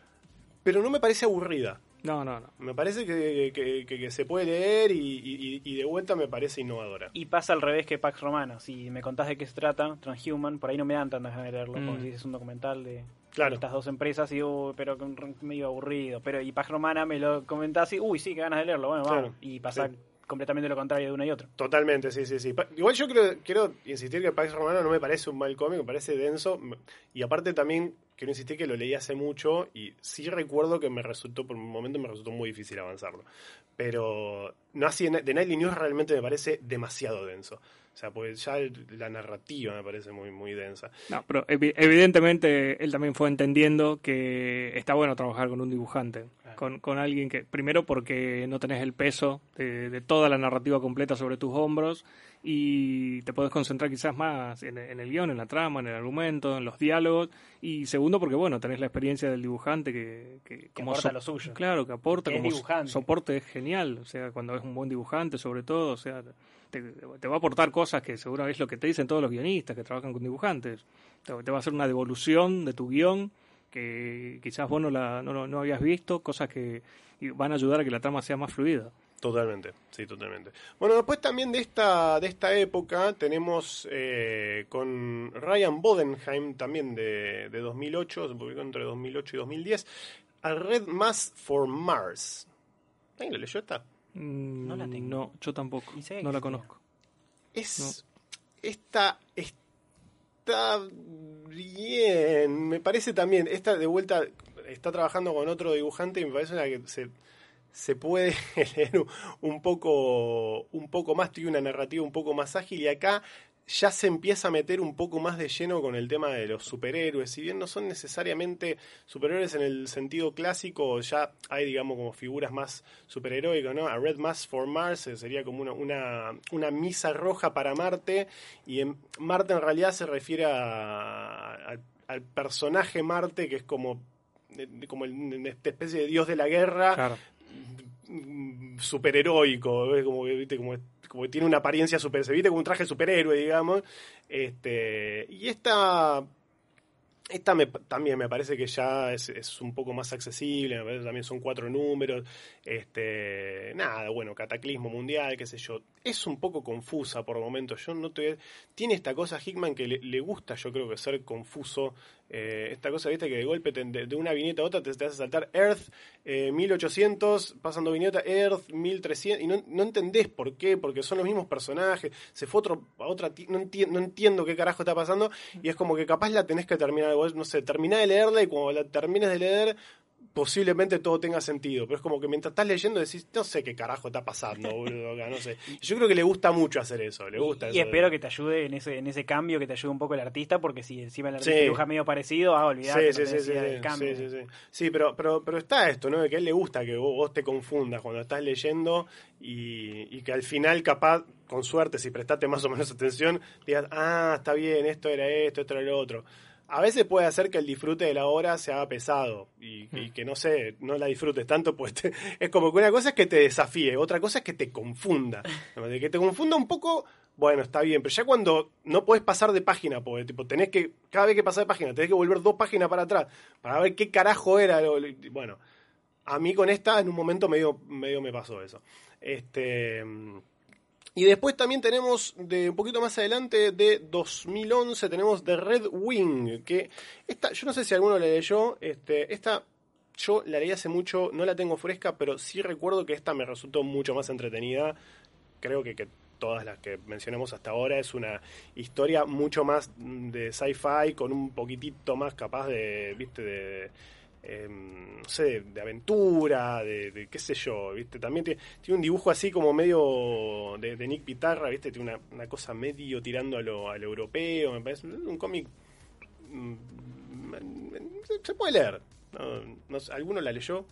pero no me parece aburrida. No, no, no. Me parece que, se puede leer y, de vuelta me parece innovadora. Y pasa al revés que Pax Romana. Si me contás de qué se trata, Transhuman, por ahí no me dan tantas ganas de leerlo, como mm. si es un documental de... claro. estas dos empresas y, uy, pero medio aburrido. Pero, y Pax Romana me lo comentás y, uy, sí, qué ganas de leerlo, bueno, vamos. Y pasar completamente lo contrario de uno y otro. Totalmente, sí, sí, sí. Igual yo creo, quiero insistir que Pax Romano no me parece un mal cómic, me parece denso. Y aparte también quiero insistir que lo leí hace mucho y sí recuerdo que me resultó, por un momento me resultó muy difícil avanzarlo. Pero no así, de Nightly News realmente me parece demasiado denso. O sea, pues ya la narrativa me parece muy, muy densa. No, pero evidentemente él también fue entendiendo que está bueno trabajar con un dibujante, con, con, alguien que, primero porque no tenés el peso de, toda la narrativa completa sobre tus hombros y te puedes concentrar quizás más en, el guion, en la trama, en el argumento, en los diálogos, y segundo porque, bueno, tenés la experiencia del dibujante que... Que, aporta lo suyo. Claro, que aporta como soporte es genial, o sea, cuando es un buen dibujante sobre todo, o sea te, va a aportar cosas que seguro es lo que te dicen todos los guionistas que trabajan con dibujantes. Te, va a hacer una devolución de tu guion que quizás vos no, la, no, no habías visto, cosas que van a ayudar a que la trama sea más fluida. Totalmente, sí, totalmente. Bueno, después también de esta, de esta época tenemos eh, con Ryan Bodenheim, también de, de 2008, se publicó entre 2008 y 2010, a Red Mass for Mars. ¿Alguien lo leyó esta? Mm, no la tengo. No, yo tampoco. No la conozco. Es. Esta. Está bien. Me parece también. Esta de vuelta está trabajando con otro dibujante y me parece una que se, se puede leer un poco, un poco más. Tiene una narrativa un poco más ágil y acá ya se empieza a meter un poco más de lleno con el tema de los superhéroes. Si bien no son necesariamente superhéroes en el sentido clásico, ya hay, digamos, como figuras más superheroicas, ¿no? A Red Mass for Mars eh, sería como una, una, una misa roja para Marte, y en Marte en realidad se refiere al personaje Marte, que es como, como una especie de dios de la guerra. superheroico, como, ¿viste? como como tiene una apariencia super, se viste como un traje superhéroe, digamos. Este, y esta esta me, también me parece que ya es, un poco más accesible, me parece también son cuatro números, este, nada, bueno, cataclismo mundial, qué sé yo. Es un poco confusa por momentos, yo no te... Tiene esta cosa Hickman que le, gusta, yo creo que ser confuso, eh, esta cosa, viste, que de golpe de, una viñeta a otra te, hace saltar Earth 1800, eh, pasando viñeta Earth 1300, y no, no entendés por qué, porque son los mismos personajes, se fue otro, a otra, no, no entiendo qué carajo está pasando, y es como que capaz la tenés que terminar no sé, terminá de leerla y cuando la termines de leer, posiblemente todo tenga sentido. Pero es como que mientras estás leyendo decís, no sé qué carajo está pasando, boludo, no sé. Yo creo que le gusta mucho hacer eso, le gusta. Y, espero que te ayude en ese, en ese cambio, que te ayude un poco el artista, porque si encima el artista dibuja medio parecido, ah, olvidate sí, sí, sí, el cambio. Sí, sí, sí. pero, pero, pero está esto, ¿no? De que a él le gusta que vos, te confundas cuando estás leyendo y, y que al final capaz con suerte, si prestaste más o menos atención, digas, ah, está bien, esto era esto, esto era lo otro a veces puede hacer que el disfrute de la obra se haga pesado y, mm. que no sé, no la disfrutes tanto, pues es como que una cosa es que te desafíe, otra cosa es que te confunda. De que te confunda un poco, bueno, está bien, pero ya cuando no puedes pasar de página, porque tipo, tenés que, cada vez que pasar de página, tenés que volver dos páginas para atrás para ver qué carajo era. Bueno, a mí con esta en un momento medio, medio me pasó eso. Este. Y después también tenemos, de un poquito más adelante, de 2011, tenemos The Red Wing, que esta, yo no sé si alguno la leyó, este, esta yo la leí hace mucho, no la tengo fresca, pero sí recuerdo que esta me resultó mucho más entretenida. Creo que, que todas las que mencionamos hasta ahora es una historia mucho más de sci-fi, con un poquitito más capaz de, viste, de Em, no sé, de, aventura, de, qué sé yo, ¿viste? También tiene, un dibujo así como medio de, Nick Pitarra, ¿viste? Tiene una, cosa medio tirando a lo, al europeo, me parece un cómic... Mm, se puede leer. No, ¿Alguno la leyó?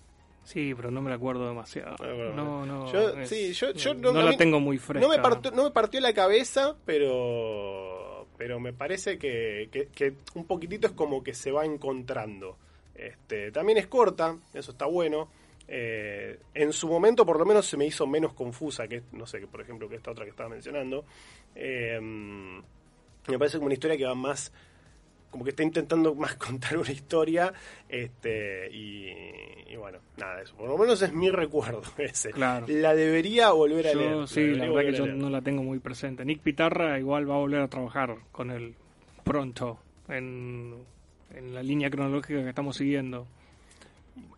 Sí, pero no me la acuerdo demasiado. Ah, no, no. Yo, sí, yo, no, la tengo muy fresca. No me, partió, no me partió la cabeza, pero pero me parece que, que, un poquitito es como que se va encontrando. Este, también es corta, eso está bueno. Eh, en su momento, por lo menos, se me hizo menos confusa que, no sé, que por ejemplo, que esta otra que estaba mencionando. Eh, me parece como una historia que va más, como que está intentando más contar una historia. Este, y, bueno, nada, eso. Por lo menos es mi recuerdo ese. La debería volver a leer. Sí, la, verdad que yo no la tengo muy presente. Nick Pitarra igual va a volver a trabajar con él pronto en en la línea cronológica que estamos siguiendo.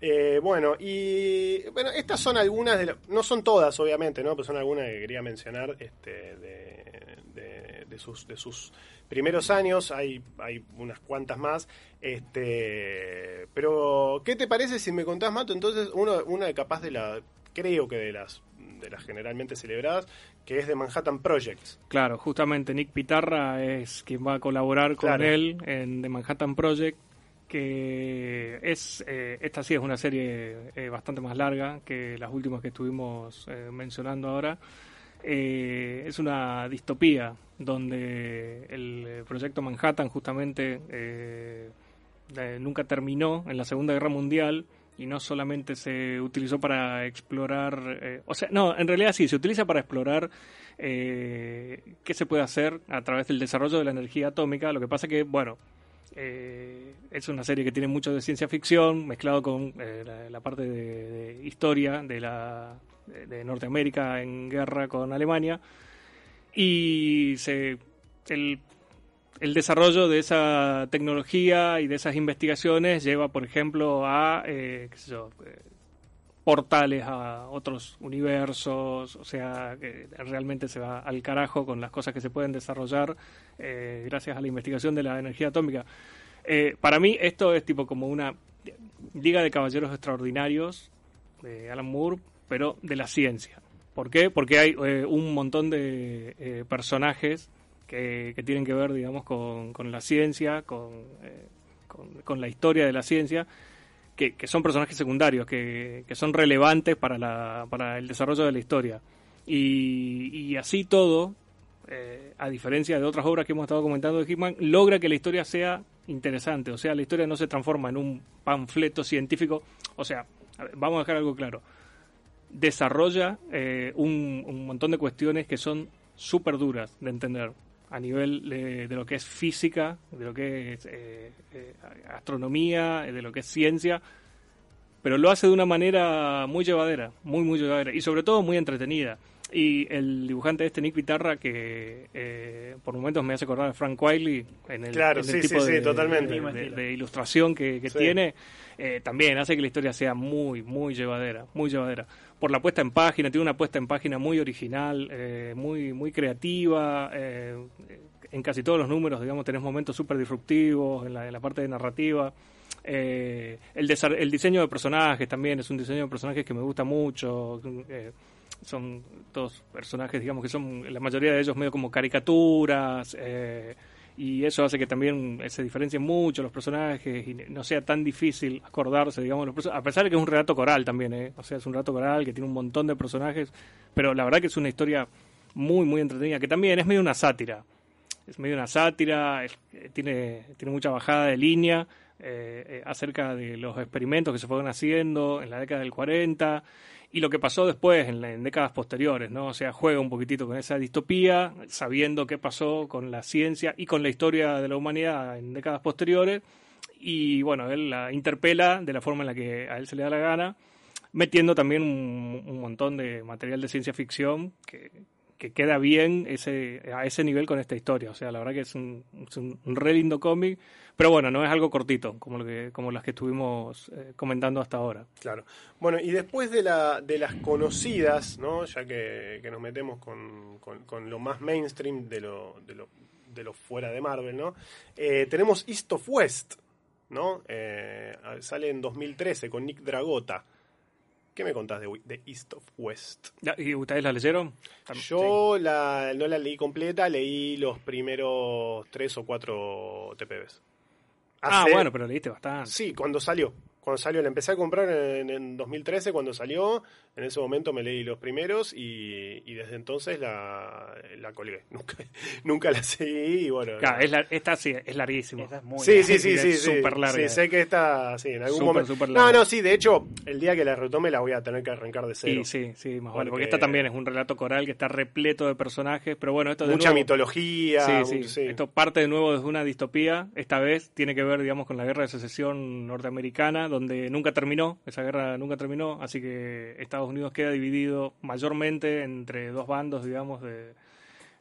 Eh, bueno, y bueno, estas son algunas de no son todas obviamente, ¿no? Pero son algunas que quería mencionar este, de, de, sus, de sus primeros años, hay, hay unas cuantas más, este, pero ¿qué te parece si me contás, Mato? Entonces, uno, una capaz de la, creo que de las de las generalmente celebradas, que es de Manhattan Projects. Claro, justamente Nick Pitarra es quien va a colaborar con él en The Manhattan Project, que es, eh, esta sí es una serie eh, bastante más larga que las últimas que estuvimos eh, mencionando ahora. es una distopía donde el proyecto Manhattan justamente nunca terminó en la Segunda Guerra Mundial y no solamente se utilizó para explorar, o sea, no, en realidad sí, se utiliza para explorar qué se puede hacer a través del desarrollo de la energía atómica. Lo que pasa que, bueno, eh, es una serie que tiene mucho de ciencia ficción, mezclado con eh, la, parte de, historia de, la, de, Norteamérica en guerra con Alemania. Y se, el, el, desarrollo de esa tecnología y de esas investigaciones lleva, por ejemplo, a eh, qué sé yo, portales a otros universos, o sea, que realmente se va al carajo con las cosas que se pueden desarrollar eh, gracias a la investigación de la energía atómica. Eh, para mí esto es tipo como una liga de caballeros extraordinarios de Alan Moore, pero de la ciencia. ¿Por qué? Porque hay eh, un montón de personajes que, tienen que ver, digamos, con, la ciencia, con, con la historia de la ciencia, que, son personajes secundarios, que, son relevantes para, la, para el desarrollo de la historia. Y, así todo, eh, a diferencia de otras obras que hemos estado comentando de Hickman, logra que la historia sea interesante. O sea, la historia no se transforma en un panfleto científico. O sea, vamos a dejar algo claro. Desarrolla eh, un, un montón de cuestiones que son súper duras de entender a nivel de, lo que es física, de lo que es eh, eh, astronomía, de lo que es ciencia, pero lo hace de una manera muy llevadera, muy, muy llevadera y sobre todo muy entretenida. Y el dibujante este, Nick Guitarra, que eh, por momentos me hace acordar a Frank Wiley en el, tipo de, ilustración que, tiene, también hace que la historia sea muy, muy llevadera, muy llevadera por la puesta en página, tiene una puesta en página muy original, eh, muy, muy creativa. Eh, en casi todos los números, digamos, tenés momentos súper disruptivos en la, en la parte de narrativa. Eh, el, el diseño de personajes también es un diseño de personajes que me gusta mucho. son todos personajes, digamos, que son la mayoría de ellos medio como caricaturas y eso hace que también se diferencien mucho los personajes y no sea tan difícil acordarse, digamos, los a pesar de que es un relato coral también, ¿eh? o sea, es un relato coral que tiene un montón de personajes, pero la verdad que es una historia muy, muy entretenida, que también es medio una sátira, es medio una sátira, eh, tiene, tiene mucha bajada de línea eh, eh, acerca de los experimentos que se fueron haciendo en la década del 40 y lo que pasó después en, décadas posteriores, ¿no? O sea, juega un poquitito con esa distopía, sabiendo qué pasó con la ciencia y con la historia de la humanidad en décadas posteriores, y bueno, él la interpela de la forma en la que a él se le da la gana, metiendo también un montón de material de ciencia ficción que, que queda bien ese, a ese nivel con esta historia. O sea, la verdad que es un, un re lindo cómic, pero bueno, no es algo cortito como, lo que, como las que estuvimos eh, comentando hasta ahora. Claro. Bueno, y después de, la, de las conocidas, ¿no? ya que, nos metemos con, con, lo más mainstream de lo, de lo, de lo fuera de Marvel, ¿no? Eh, tenemos East of West, ¿no? Eh, sale en 2013 con Nick Dragota. ¿Qué me contás de, East of West? ¿Y ustedes la leyeron? Yo la, no la leí completa, leí los primeros tres o cuatro TPBs. ah, bueno, pero leíste bastante. Sí, cuando salió cuando salió, la empecé a comprar en, en, 2013 cuando salió, en ese momento me leí los primeros y, desde entonces la, la colgué, nunca, nunca la seguí y bueno. Claro, es esta sí, es larguísima. sí, sí, sí, sí, súper larga. Sí, sé que está, sí, en algún momento. no, no, sí, de hecho, el día que la retome la voy a tener que arrancar de cero. Sí, sí, sí, más vale, porque esta también es un relato coral que está repleto de personajes, pero bueno, esto de Mucha mitología. Sí, sí, Esto parte de nuevo desde una distopía, esta vez tiene que ver, digamos, con la guerra de secesión norteamericana, donde nunca terminó, esa guerra nunca terminó, así que Estados Unidos queda dividido mayormente entre dos bandos, digamos, de,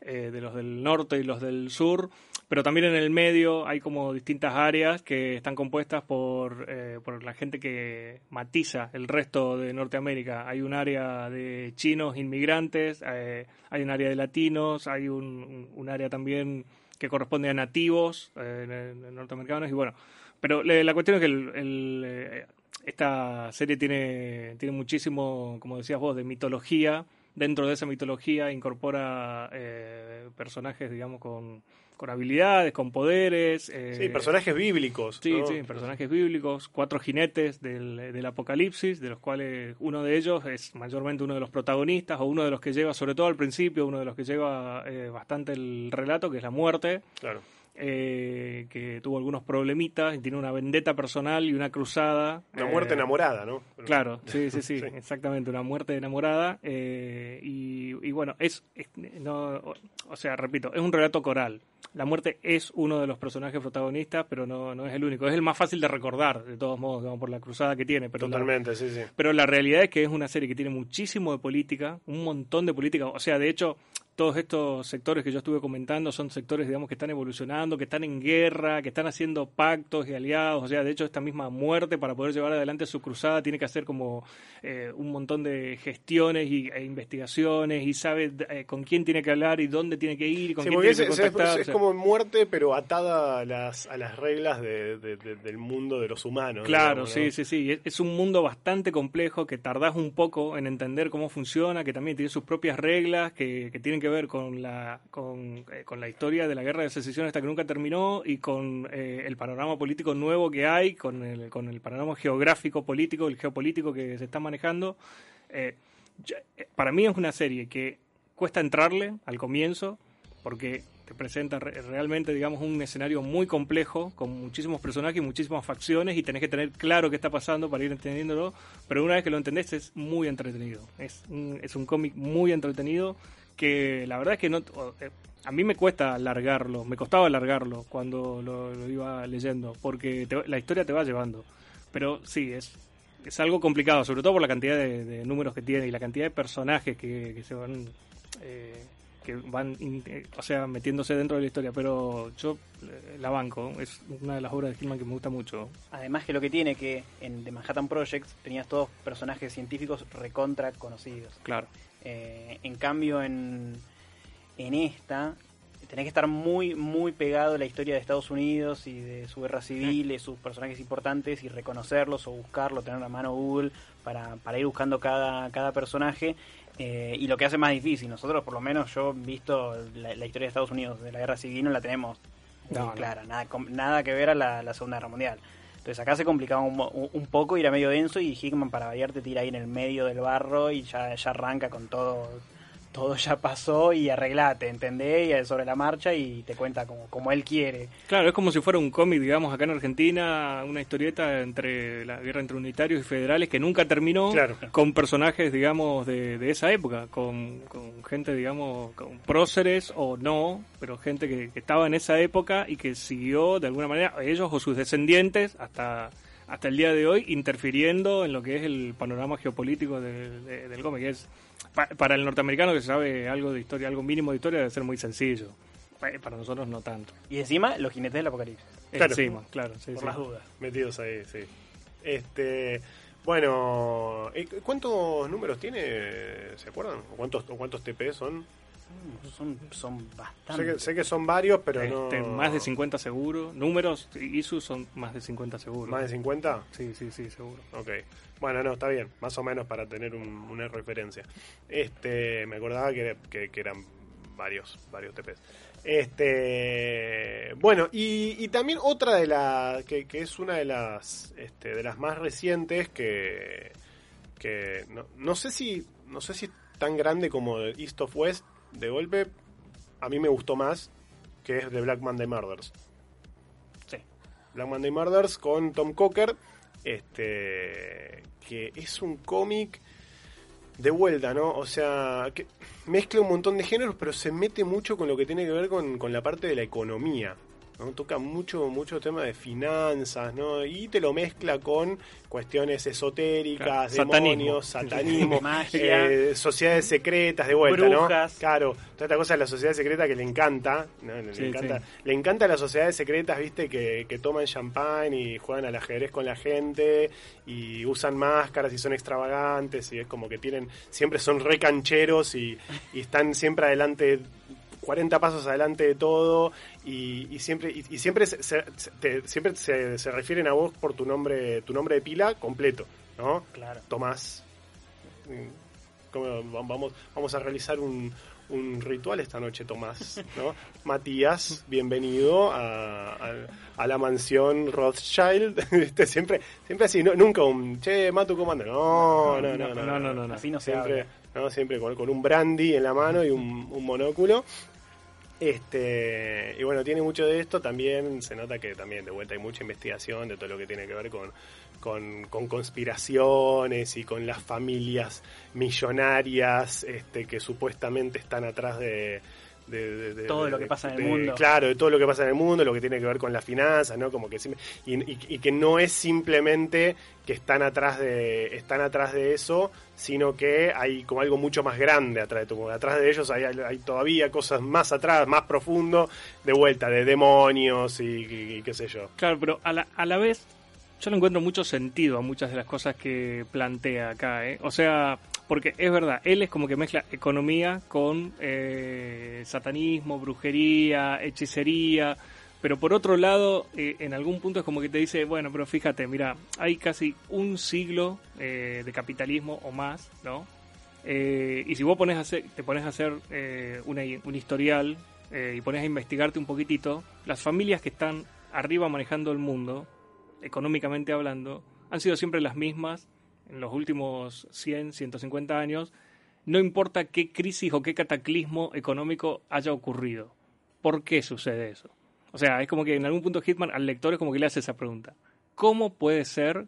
eh, de los del norte y los del sur, pero también en el medio hay como distintas áreas que están compuestas por, eh, por la gente que matiza el resto de Norteamérica. Hay un área de chinos inmigrantes, eh, hay un área de latinos, hay un, un área también que corresponde a nativos norteamericanos y bueno, pero la cuestión es que el, esta serie tiene, tiene muchísimo, como decías vos, de mitología dentro de esa mitología incorpora eh, personajes, digamos, con, con, habilidades, con poderes. Eh, sí, personajes bíblicos. Sí, sí, personajes bíblicos, cuatro jinetes del, del, apocalipsis, de los cuales uno de ellos es mayormente uno de los protagonistas o uno de los que lleva, sobre todo al principio, uno de los que lleva eh, bastante el relato, que es la muerte. Claro. Eh, que tuvo algunos problemitas y tiene una vendetta personal y una cruzada. Una muerte eh, enamorada, ¿no? Claro, sí, sí, sí, exactamente, una muerte enamorada. Eh, y, bueno, es, no, o sea, repito, es un relato coral. La muerte es uno de los personajes protagonistas, pero no, no es el único. Es el más fácil de recordar, de todos modos, por la cruzada que tiene. Pero Totalmente, sí, sí. Pero la realidad es que es una serie que tiene muchísimo de política, un montón de política. O sea, de hecho, todos estos sectores que yo estuve comentando son sectores, digamos, que están evolucionando, que están en guerra, que están haciendo pactos y aliados. O sea, de hecho, esta misma muerte para poder llevar adelante su cruzada tiene que hacer como eh, un montón de gestiones y, e investigaciones y sabe eh, con quién tiene que hablar y dónde tiene que ir y con quién tiene que contactar. Es, como muerte, pero atada a las, a las reglas del mundo de los humanos. Claro, sí, sí, sí. Es, un mundo bastante complejo que tardás un poco en entender cómo funciona, que también tiene sus propias reglas, que, que tienen que ver con la, con, eh, con, la historia de la guerra de secesión hasta que nunca terminó y con eh, el panorama político nuevo que hay, con el, con el panorama geográfico político, el geopolítico que se está manejando. Eh, para mí es una serie que cuesta entrarle al comienzo porque te presenta realmente, digamos, un escenario muy complejo, con muchísimos personajes y muchísimas facciones, y tenés que tener claro qué está pasando para ir entendiéndolo, pero una vez que lo entendés es muy entretenido. Es un, es un cómic muy entretenido que la verdad es que no eh, a mí me cuesta alargarlo, me costaba alargarlo cuando lo, iba leyendo, porque la historia te va llevando. Pero sí, es, es algo complicado, sobre todo por la cantidad de, números que tiene y la cantidad de personajes que, se van... Eh, que van, o sea, metiéndose dentro de la historia, pero yo eh, la banco, es una de las obras de Hillman que me gusta mucho. Además que lo que tiene que en The Manhattan Project tenías todos personajes científicos recontra conocidos. Claro. Eh, en cambio, en, en esta, tenés que estar muy, muy pegado a la historia de Estados Unidos y de su guerra civil, de sus personajes importantes y reconocerlos o buscarlo, tener la mano Google para, para ir buscando cada, cada personaje. Eh, y lo que hace más difícil, nosotros por lo menos yo visto la, historia de Estados Unidos de la guerra civil no la tenemos clara, Nada, nada que ver a la, Segunda Guerra Mundial. Entonces acá se complicaba un, un, poco, era medio denso y Hickman para variar te tira ahí en el medio del barro y ya, ya arranca con todo todo ya pasó y arreglate, ¿entendés? Y sobre la marcha y te cuenta como, como él quiere. Claro, es como si fuera un cómic, digamos, acá en Argentina, una historieta entre la guerra entre unitarios y federales que nunca terminó, con personajes, digamos, de, de esa época, con, con, gente, digamos, con próceres o no, pero gente que, estaba en esa época y que siguió de alguna manera, ellos o sus descendientes, hasta hasta el día de hoy interfiriendo en lo que es el panorama geopolítico del cómic. Es, para el norteamericano que sabe algo de historia, algo mínimo de historia, debe ser muy sencillo. Para nosotros no tanto. Y encima, los jinetes del apocalipsis. Claro. Encima, claro, Por las dudas. Metidos ahí, sí. Este, bueno, eh, ¿cuántos números tiene? ¿Se acuerdan? cuántos, cuántos TP son? Son, son bastantes. Sé que, son varios, pero este, no... Más de 50 seguro. Números, ISU son más de 50 seguro. ¿Más de 50? Sí, sí, sí, seguro. Ok. Bueno, no, está bien, más o menos para tener una referencia. Este, me acordaba que, eran varios, varios TPs. Este, bueno, y, también otra de las, que, es una de las, este, de las más recientes que, que no, no sé si, no sé si tan grande como East of West de golpe, a mí me gustó más, que es de Black Monday Murders. Sí. Black Monday Murders con Tom Cocker este que es un cómic de vuelta, ¿no? O sea, que mezcla un montón de géneros, pero se mete mucho con lo que tiene que ver con, la parte de la economía. ¿No? Toca mucho, mucho tema de finanzas, ¿no? Y te lo mezcla con cuestiones esotéricas, Claro, demonios, satanismo, Magia. eh, sociedades secretas de vuelta, Brujas. ¿no? Claro, toda esta cosa de la sociedad secreta que le encanta, ¿no? Le, Sí, encanta, sí. le encanta las sociedades secretas, viste, que, que toman champán y juegan al ajedrez con la gente y usan máscaras y son extravagantes y es como que tienen, siempre son re cancheros y, y están siempre adelante 40 pasos adelante de todo y, y siempre y, y siempre se, se- se- te- siempre se, se refieren a vos por tu nombre tu nombre de pila completo ¿no? Claro. Tomás mm, ¿cómo va- vamos vamos a realizar un, un ritual esta noche Tomás ¿no? Matías bienvenido a, a- a la mansión Rothschild ¿viste? siempre siempre así no- nunca un che Matu cómo anda no no no no, no, no, no, no. Así no se siempre. ¿no? siempre con, con un brandy en la mano y un, un monóculo. Este, y bueno, tiene mucho de esto, también se nota que también de vuelta hay mucha investigación de todo lo que tiene que ver con, con, con conspiraciones y con las familias millonarias este, que supuestamente están atrás de, de- de- de- Todo de- lo que pasa en el mundo. Claro, de todo lo que pasa en el mundo, lo que tiene que ver con las finanzas, ¿no? Como que siempre- y, y- y que no es simplemente que están atrás de están atrás de eso, sino que hay como algo mucho más grande atrás de todo. Atrás de ellos hay, hay todavía cosas más atrás, más profundo, de vuelta, de demonios y, y- y qué sé yo. Claro, pero a la, a la vez yo le encuentro mucho sentido a muchas de las cosas que plantea acá, ¿eh? O sea, porque es verdad, él es como que mezcla economía con eh, satanismo, brujería, hechicería, pero por otro lado, eh, en algún punto es como que te dice, bueno, pero fíjate, mira, hay casi un siglo eh, de capitalismo o más, ¿no? Eh, y si vos pones a hacer, te pones a hacer eh, una- un historial y pones a investigarte un poquitito, las familias que están arriba manejando el mundo, económicamente hablando, han sido siempre las mismas en los últimos 100, 150 años, no importa qué crisis o qué cataclismo económico haya ocurrido. ¿Por qué sucede eso? O sea, es como que en algún punto Hitman al lector es como que le hace esa pregunta. ¿Cómo puede ser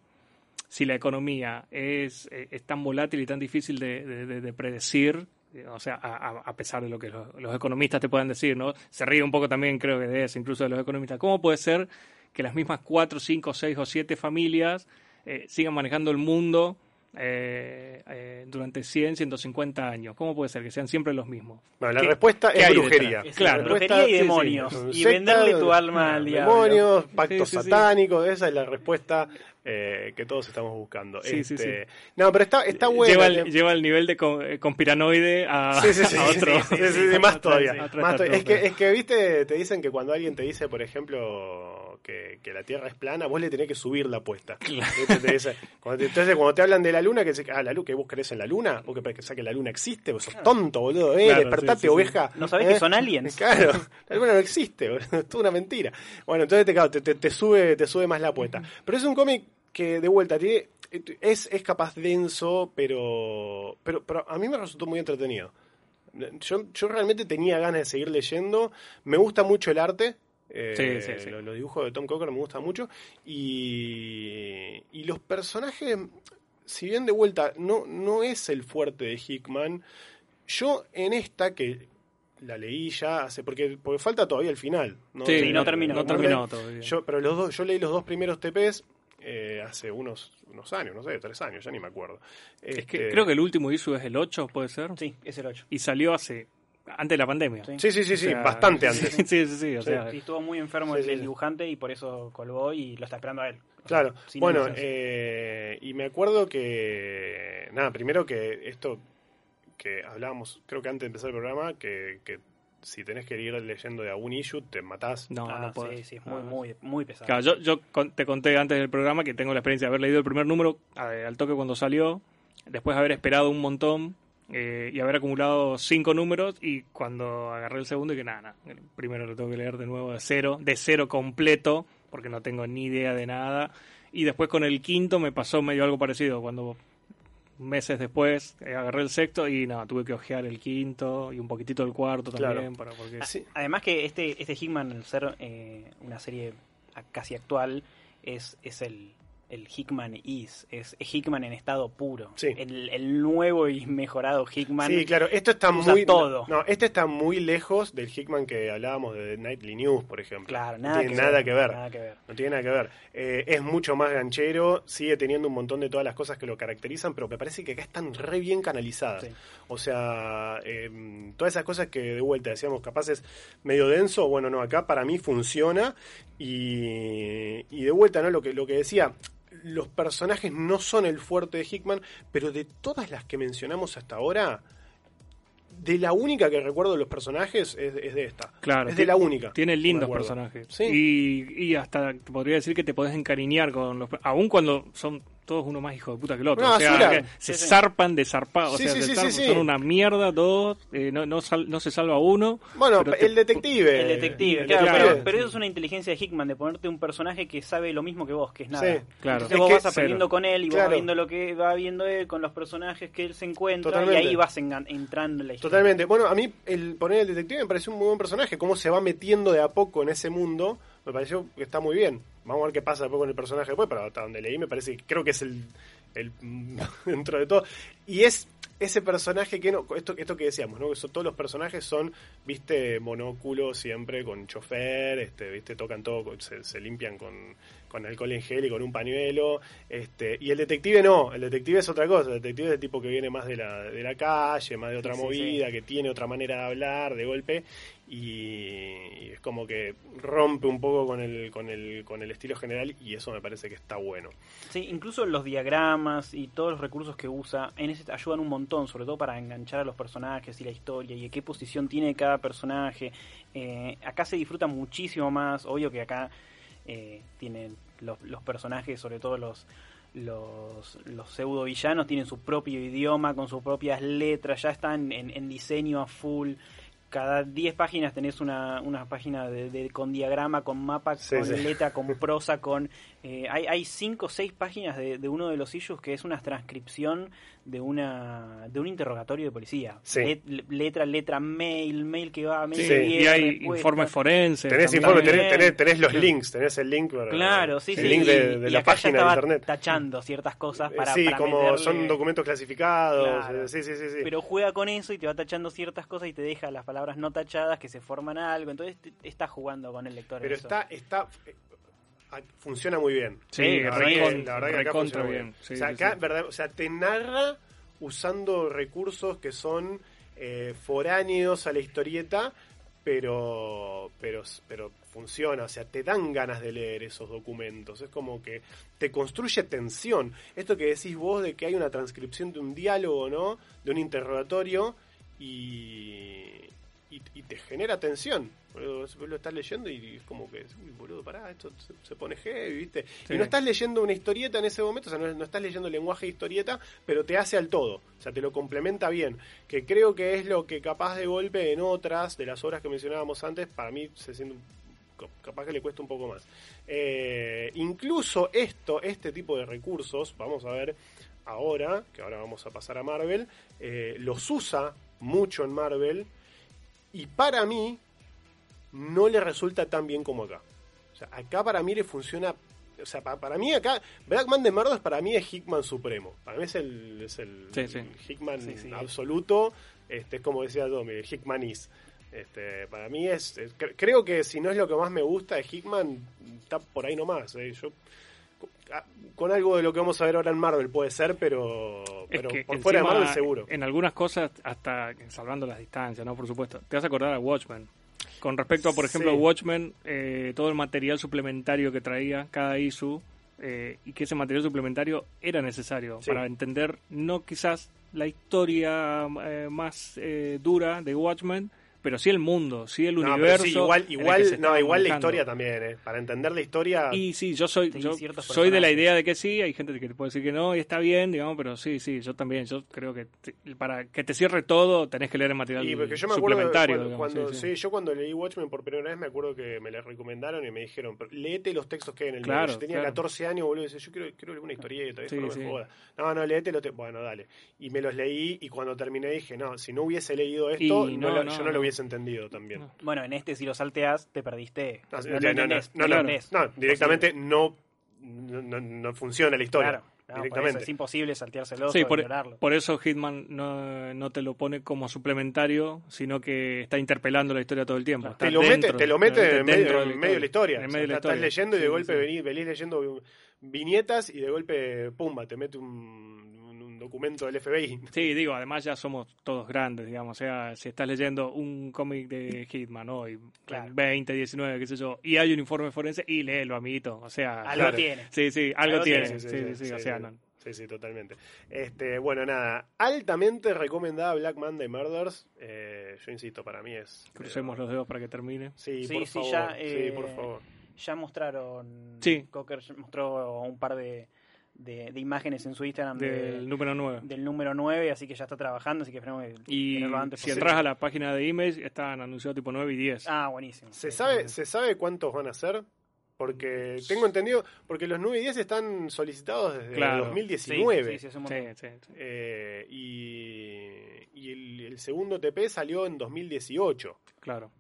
si la economía es, eh, tan volátil y tan difícil de, de- de- de predecir, o sea, a pesar de lo que los, los economistas te puedan decir, ¿no? Se ríe un poco también, creo que de eso, incluso de los economistas. ¿Cómo puede ser que las mismas cuatro, cinco, seis o siete familias eh, sigan manejando el mundo eh, eh, durante 100, 150 años? ¿Cómo puede ser que sean siempre los mismos? Bueno, la ¿Qué- respuesta qué es brujería. Claro, La respuesta- brujería y sí, sí, demonios. y venderle tu alma al diablo. Demonios, pactos Sí, sí, sí. satánicos, esa es la respuesta eh, que todos estamos buscando. Sí, sí, Este, No, pero está, está bueno. lleva, el, lleva el nivel de eh, conspiranoide a, Sí, sí, sí, a otro. sí, sí, sí, sí, más todavía. Es, que, es que, viste, te dicen que cuando alguien te dice, por ejemplo, que, que la Tierra es plana, vos le tenés que subir la apuesta. Te- entonces, cuando te hablan de la Luna, que se, ah, la luz, que vos crees en la Luna, vos que pensás que la Luna existe, vos sos tonto, boludo, eh, Claro, despertate, sí, sí, sí. oveja. ¿No sabés ¿eh? que son aliens? Claro, la Luna no existe, boludo, es toda una mentira. Bueno, entonces te, claro, te, te- te sube, te sube más la apuesta. Pero es un cómic que, de vuelta, tiene, es, es capaz denso, pero, pero, pero a mí me resultó muy entretenido. Yo, yo realmente tenía ganas de seguir leyendo. Me gusta mucho el arte. eh, Sí, sí, sí. Los, los dibujos de Tom Cocker me gustan mucho. Y, y los personajes, si bien de vuelta no, no es el fuerte de Hickman, yo en esta que la leí ya hace. Porque, porque falta todavía el final. ¿no? Sí, no terminó. No terminó todavía. Yo, pero los dos, yo leí los dos primeros TPs eh, hace unos, unos años, no sé, tres años, ya ni me acuerdo. Es que Este, creo que el último issue es el 8, ¿puede ser? Sí, es el 8. Y salió hace. antes de la pandemia. Sí. Sí, sí, sí, O sea, bastante antes. Sí, sí, sí. O Sí. sea, Sí, estuvo muy enfermo Sí, el, sí, el sí. dibujante y por eso colgó y lo está esperando a él. O sea, Claro, sin bueno, eh, y me acuerdo que, nada, primero que esto que hablábamos, creo que antes de empezar el programa, que, que si tenés que ir leyendo de algún issue, te matás. no, Ah, no puedo. sí, sí, es muy, Ah. muy, muy pesado. Claro, yo, yo con- te conté antes del programa que tengo la experiencia de haber leído el primer número eh, al toque cuando salió, después de haber esperado un montón eh, y haber acumulado cinco números y cuando agarré el segundo y que nada, nada, el primero lo tengo que leer de nuevo de cero, de cero completo, porque no tengo ni idea de nada. Y después con el quinto me pasó medio algo parecido, cuando meses después eh, agarré el sexto y nada, tuve que ojear el quinto y un poquitito el cuarto también. Claro. Para, porque Sí. Además que este, este Hickman, al ser eh, una serie casi actual, es, es el, el Hickman Is, es Hickman en estado puro. Sí. El, el nuevo y mejorado Hickman. Sí, claro, esto está muy todo. No, este está muy lejos del Hickman que hablábamos de The Nightly News, por ejemplo. Claro, no nada, tiene que, nada ver, que ver. nada que ver. No tiene nada que ver. Eh, es mucho más ganchero, sigue teniendo un montón de todas las cosas que lo caracterizan, pero me parece que acá están re bien canalizadas. Sí. O sea, eh, todas esas cosas que de vuelta decíamos capaz es medio denso, bueno, no, acá para mí funciona y, y de vuelta, ¿no? Lo que, lo que decía, los personajes no son el fuerte de Hickman, pero de todas las que mencionamos hasta ahora, de la única que recuerdo de los personajes es, es de esta. Claro, es de la única. Tiene lindos personajes. Sí. Y, y hasta te podría decir que te podés encariñar con los. Aun cuando son todos uno más hijo de puta que el otro. O sea, que se sí. zarpan de zarpados. Sí, o sea, sí, se sí, zarpan, sí, sí. son una mierda todos. eh, no, no, sal- no se salva uno. Bueno, pero te- el detective. El detective, El claro, detective. pero, pero eso es una inteligencia de Hickman, de ponerte un personaje que sabe lo mismo que vos, que es nada. Sí, claro. Entonces Es vos que- vas aprendiendo cero. con él y vos Claro. vas viendo lo que va viendo él con los personajes que él se encuentra Totalmente. y ahí vas engan- entrando en la historia. Totalmente. Bueno, a mí el poner el detective me pareció un muy buen personaje. Cómo se va metiendo de a poco en ese mundo, me pareció que está muy bien. Vamos a ver qué pasa después con el personaje después, pero hasta donde leí me parece que creo que es el, el dentro de todo. Y es ese personaje que no, esto, esto que decíamos, ¿no? Que son- todos los personajes son, viste, monóculo siempre, con chofer, este, viste, tocan todo, se, se limpian con, con alcohol en gel y con un pañuelo, este, y el detective no, el detective es otra cosa, el detective es el tipo que viene más de la, de la calle, más de otra Sí, sí, movida, que tiene otra manera de hablar, de golpe, y, es como que rompe un poco con el, con el, con el estilo general, y eso me parece que está bueno. Sí, incluso los diagramas y todos los recursos que usa en ese ayudan un montón, sobre todo para enganchar a los personajes y la historia y qué posición tiene cada personaje. Eh, acá se disfruta muchísimo más, obvio que acá eh, tienen los, los personajes, sobre todo los los, los pseudo villanos tienen su propio idioma con sus propias letras, ya están en, en diseño a full. Cada 10 páginas tenés una, una página de, de- con diagrama, con mapa, Sí, con sí. letra, con prosa, con... eh, hay, hay cinco o seis páginas de, de uno de los issues que es una transcripción de una de un interrogatorio de policía. Sí. Let- letra, letra, mail, mail que va, mail Sí, que Sí. viene, y hay respuesta. informes forenses. Tenés informe, tenés, tenés, tenés los links, tenés el link para- Claro, sí, el sí. link y- de, de y la acá página de internet. tachando ciertas cosas para, sí, para como meterle- son documentos clasificados. Claro. eh, Sí, sí, sí. sí. Pero juega con eso y te va tachando ciertas cosas y te deja las palabras no tachadas que se forman algo. Entonces te- te está jugando con el lector. Pero eso. está, está, eh, funciona muy bien. Sí, la re- verdad que- la verdad que acá funciona muy bien. Sí, o sea, sí, acá, sí. verdad, o sea, te narra usando recursos que son eh, foráneos a la historieta, pero, pero, pero funciona, o sea, te dan ganas de leer esos documentos. Es como que te construye tensión. Esto que decís vos de que hay una transcripción de un diálogo, ¿no? De un interrogatorio y, y, y te genera tensión. Boludo, lo estás leyendo y es como que, uy, boludo, pará, esto se, se pone heavy, ¿viste? Sí. Y no estás leyendo una historieta en ese momento, o sea, no, no estás leyendo lenguaje de historieta, pero te hace al todo, o sea, te lo complementa bien. Que creo que es lo que capaz de golpe en otras de las obras que mencionábamos antes, para mí se siente capaz que le cuesta un poco más. Eh, incluso esto, este tipo de recursos, vamos a ver ahora, que ahora vamos a pasar a Marvel, eh, los usa mucho en Marvel y para mí no le resulta tan bien como acá. O sea, acá para mí le funciona. O sea, pa- para, mí acá, Blackman de Mardos para mí es Hickman supremo. Para mí es el, es el, Sí, sí. el Hickman Sí, absoluto. Este, es como decía Tommy, el Hickman is. Este, para mí es, es- cre- Creo que si no es lo que más me gusta de Hickman, está por ahí nomás. eh. Yo, con- ah, con algo de lo que vamos a ver ahora en Marvel puede ser, pero, Es pero que por fuera de Marvel seguro. En algunas cosas, hasta salvando las distancias, ¿no? Por supuesto. Te vas a acordar a Watchmen. Con respecto a, por ejemplo, Sí. Watchmen, eh, todo el material suplementario que traía cada issue, eh, y que ese material suplementario era necesario Sí. para entender no quizás la historia eh, más eh, dura de Watchmen, pero sí el mundo, sí el No, universo. sí, igual, igual, no, igual la historia también, ¿eh? Para entender la historia. Y sí, yo soy, yo soy de la idea de que sí, hay gente que te puede decir que no, y está bien, digamos, pero sí, sí, yo también, yo creo que te- para que te cierre todo tenés que leer el material Y porque yo me acuerdo suplementario. cuando, digamos, cuando- sí, sí, sí. yo cuando leí Watchmen por primera vez me acuerdo que me la recomendaron y me dijeron, pero léete los textos que hay en el Claro, medio. Yo tenía claro. 14 años, boludo, y decía, yo quiero, quiero leer una historieta, esto no me joda. No, no, léete los textos. Bueno, dale. Y me los leí y cuando terminé dije, no, si no hubiese leído esto, Y no, yo no, lo hubiese entendido también. No. Bueno, en este si lo salteas te perdiste. No, No, no, no, entendés, no, no lo no, entendés. no, directamente no, no, no funciona la historia. directamente. es imposible salteárselo sí, por, por, eso Hitman no, no, te lo pone como suplementario, sino que está interpelando la historia todo el tiempo. te, lo mete, te lo mete en, medio, de la historia. estás leyendo y de golpe venís, leyendo viñetas y de golpe, pumba, te mete un documento del FBI. Sí, digo, además ya somos todos grandes, digamos. O sea, si estás leyendo un cómic de Hitman hoy, claro. 20, 19, qué sé yo, y hay un informe forense, y léelo, amiguito. O sea, algo tiene. Sí, sí, algo, tiene. Sí, sí, sí, o sea, Sí, sí, totalmente. Este, bueno, nada, altamente recomendada Black Monday Murders. Eh, yo insisto, para mí es. Crucemos los dedos para que termine. Sí, por favor. Ya, sí, por eh, favor. Ya mostraron. Sí. Cocker mostró un par de, de, imágenes en su Instagram del número 9. Del número 9, así que ya está trabajando, así que esperemos y si entras a la página de Image, están anunciados tipo 9 y 10. Ah, buenísimo. ¿Se, sabe, ¿Se sabe cuántos van a ser? Porque tengo entendido, porque los 9 y 10 están solicitados desde 2019. Sí, sí, sí, eh, y, y el, el, segundo TP salió en 2018. Claro.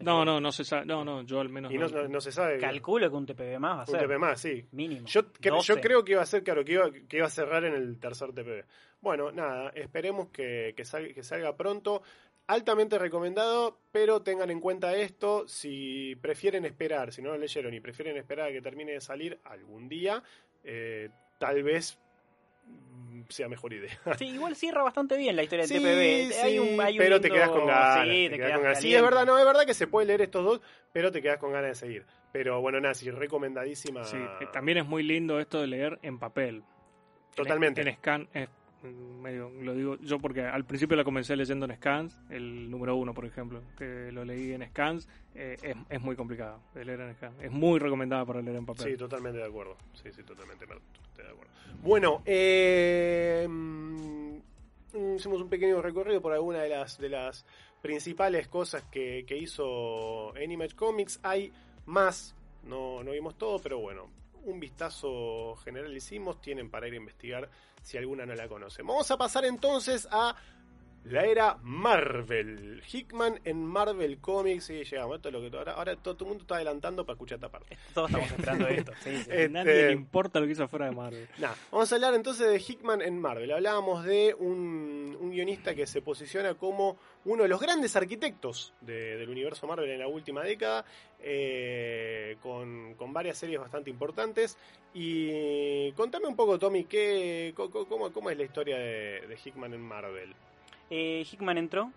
No, no, no se sabe. No, no, yo al menos. Y no, no, se sabe. Calculo que un TPB más va a ser. Un TPB más, sí. Mínimo. Yo, yo creo que iba a ser, claro, que iba, que iba a cerrar en el tercer TPB. Bueno, nada, esperemos que, que, salga, que salga pronto. Altamente recomendado, pero tengan en cuenta esto, si prefieren esperar, si no lo leyeron y prefieren esperar a que termine de salir algún día, eh, tal vez sea mejor idea. Sí, igual cierra bastante bien la historia del TPB. pero te quedas con ganas. Sí, te, quedas con ganas. sí, es verdad, no, es verdad que se puede leer estos dos, pero te quedas con ganas de seguir. Pero bueno, nada, sí, recomendadísima. Sí, eh, también es muy lindo esto de leer en papel. Totalmente. En, scan medio lo digo yo porque al principio la comencé leyendo en scans, el número uno, por ejemplo, que lo leí en scans, eh, es, es, muy complicado de leer en scans. Es muy recomendada para leer en papel. Sí, totalmente de acuerdo. Sí, sí, totalmente de acuerdo. Bueno, eh, mm, hicimos un pequeño recorrido por alguna de las, de las principales cosas que, que hizo Image Comics. Hay más, no, no vimos todo, pero bueno, un vistazo general hicimos. Tienen para ir a investigar si alguna no la conoce. Vamos a pasar entonces a la era Marvel. Hickman en Marvel Comics. Y llegamos. Esto es lo que ahora, ahora todo, el mundo está adelantando para escuchar esta parte. Todos estamos esperando esto. Este, Nadie le importa lo que hizo fuera de Marvel. vamos a hablar entonces de Hickman en Marvel. Hablábamos de un, guionista que se posiciona como uno de los grandes arquitectos del universo Marvel en la última década. Eh, con, varias series bastante importantes. Y contame un poco, Tommy, ¿qué, cómo, cómo es la historia de Hickman en Marvel? Eh, Hickman entró,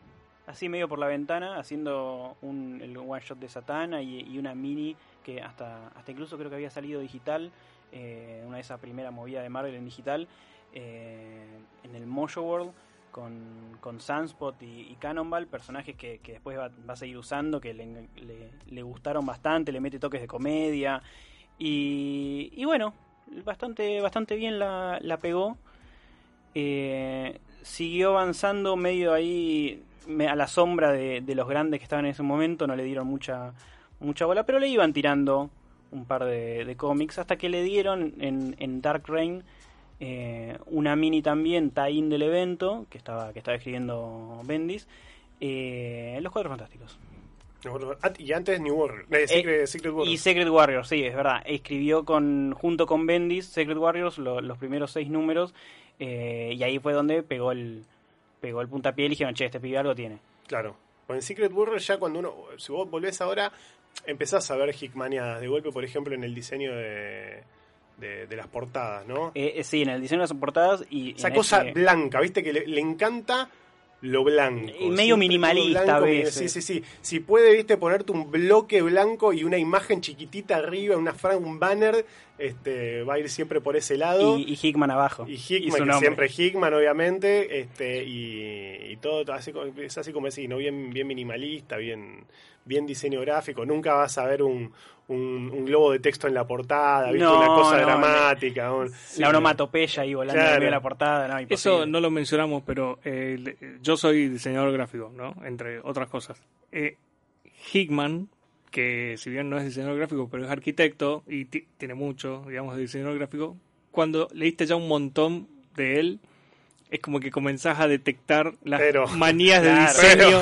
así medio por la ventana, haciendo un, el one shot de Satana y, una mini que hasta, hasta incluso creo que había salido digital, eh, una de esas primeras movidas de Marvel en digital, eh, en el Mojo World. Con, con Sunspot y, Cannonball, personajes que, después va, a seguir usando, que le, gustaron bastante, le mete toques de comedia. Y, bueno, bastante, bastante bien la, la pegó. Siguió avanzando medio ahí a la sombra de, los grandes que estaban en ese momento, no le dieron mucha, mucha bola, pero le iban tirando un par de, cómics hasta que le dieron en, en Dark Reign eh, una mini también tie-in del evento que estaba, que estaba escribiendo Bendis, eh, Los Cuatro Fantásticos. Ah, y antes New Warrior, eh, Secret, Y Secret Warriors, sí, es verdad. Escribió con junto con Bendis Secret Warriors los primeros seis números eh, y ahí fue donde pegó el, pegó el puntapié y dijeron, che, este pibe algo tiene. Claro. Pues en Secret Warrior ya cuando uno, si vos volvés ahora, empezás a ver Hickmaniadas de golpe, por ejemplo, en el diseño de, de, las portadas, ¿no? Eh, eh, sí, en el diseño de las portadas y... Esa cosa blanca, ¿viste? Que le encanta lo blanco. Y medio minimalista a veces. Sí, sí, sí. Si puede, viste, ponerte un bloque blanco y una imagen chiquitita arriba, una un banner, este, va a ir siempre por ese lado. Y, Hickman abajo. Y Hickman, siempre Hickman, obviamente, este, y, todo, así, es así como decís, ¿no? Bien, bien minimalista, bien, bien diseño gráfico. Nunca vas a ver un, un, globo de texto en la portada, ¿viste? una cosa dramática. la onomatopeya ahí volando en la portada. Eso no lo mencionamos, pero eh, yo soy diseñador gráfico, ¿no? Entre otras cosas. Eh, Hickman, que si bien no es diseñador gráfico, pero es arquitecto y tiene mucho, digamos, de diseñador gráfico, cuando leíste ya un montón de él, es como que comenzás a detectar las manías de diseño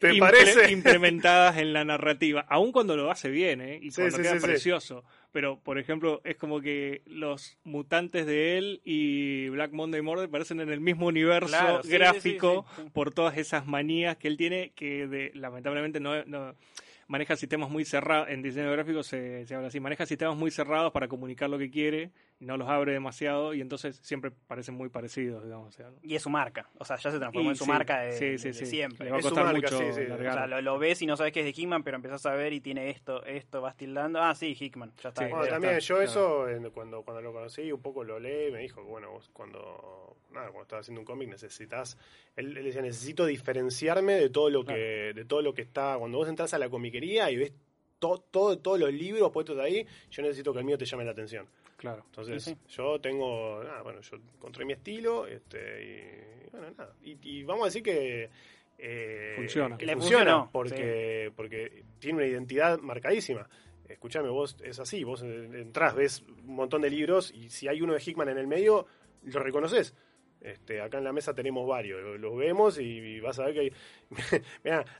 ¿Te parece? implementadas en la narrativa, aun cuando lo hace bien, ¿eh? Y cuando queda precioso. pero por ejemplo, es como que los mutantes de él y Black Monday Murder parecen en el mismo universo gráfico por todas esas manías que él tiene que de, lamentablemente no, no maneja sistemas muy cerrados, en diseño gráfico se, se, habla así, maneja sistemas muy cerrados para comunicar lo que quiere, no los abre demasiado y entonces siempre parecen muy parecidos, digamos. Y es su marca, o sea, ya se transformó en su marca de, siempre. Le va a costar mucho o sea, lo, ves y no sabes que es de Hickman, pero empezás a ver y tiene esto, esto, vas tildando, ah, sí, Hickman, ya está. Bueno, también yo eso, cuando, cuando lo conocí, un poco lo leí, me dijo que, bueno, vos cuando, nada, cuando estás haciendo un cómic necesitas, él, decía, necesito diferenciarme de todo lo que, de todo lo que está, cuando vos entras a la y ves todo, todos los libros puestos ahí, yo necesito que el mío te llame la atención. Claro. Entonces, yo tengo, nada, bueno, yo encontré mi estilo, este, y bueno, nada. Y, vamos a decir que eh, funciona. Que funciona, porque, porque tiene una identidad marcadísima. Escúchame, vos es así, vos entras, ves un montón de libros y si hay uno de Hickman en el medio, lo reconoces. Este, acá en la mesa tenemos varios, los vemos y, vas a ver que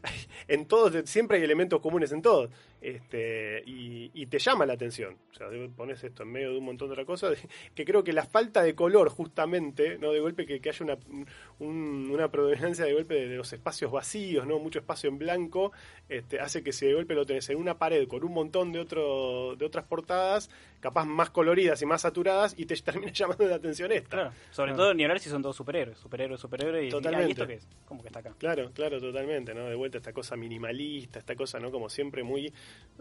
hay, en todos, siempre hay elementos comunes en todos, este, y, te llama la atención. O sea, pones esto en medio de un montón de otras cosas, que creo que la falta de color, justamente, no de golpe que, haya una, una predominancia de golpe de, los espacios vacíos, no mucho espacio en blanco, este, hace que si de golpe lo tenés en una pared con un montón de, otro, de otras portadas, capaz más coloridas y más saturadas, y te termina llamando la atención esta. sobre todo ni hablar si son todos superhéroes, superhéroes, superhéroes, y, Totalmente. esto qué es? ¿Cómo que está acá? Claro, claro, totalmente, ¿no? De vuelta esta cosa minimalista, esta cosa, ¿no? Como siempre muy,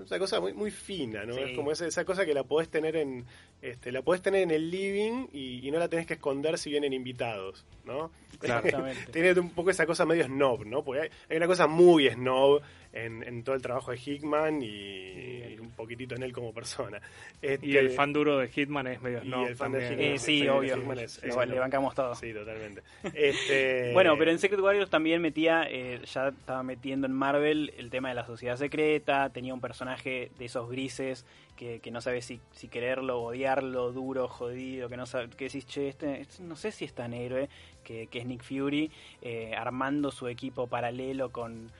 esa cosa muy, muy fina, ¿no? Es como esa, esa, cosa que la podés tener en, este, la podés tener en el living y, no la tenés que esconder si vienen invitados, ¿no? Exactamente. Tiene un poco esa cosa medio snob, ¿no? Porque hay, una cosa muy snob en, todo el trabajo de Hickman y, un poquitito en él como persona. y el este, fan duro de Hitman es medio snob. Y el fan de Hitman, eh, sí, obvio. le bancamos todo. Sí, totalmente. Este, bueno, pero en Secret Warriors también metía, eh, ya estaba metiendo en Marvel el tema de la sociedad secreta, tenía un personaje de esos grises que, no sabes si, quererlo, odiarlo, duro, jodido, que no sabe, que decís, che, este, este no sé si es tan héroe, que, es Nick Fury, eh, armando su equipo paralelo con,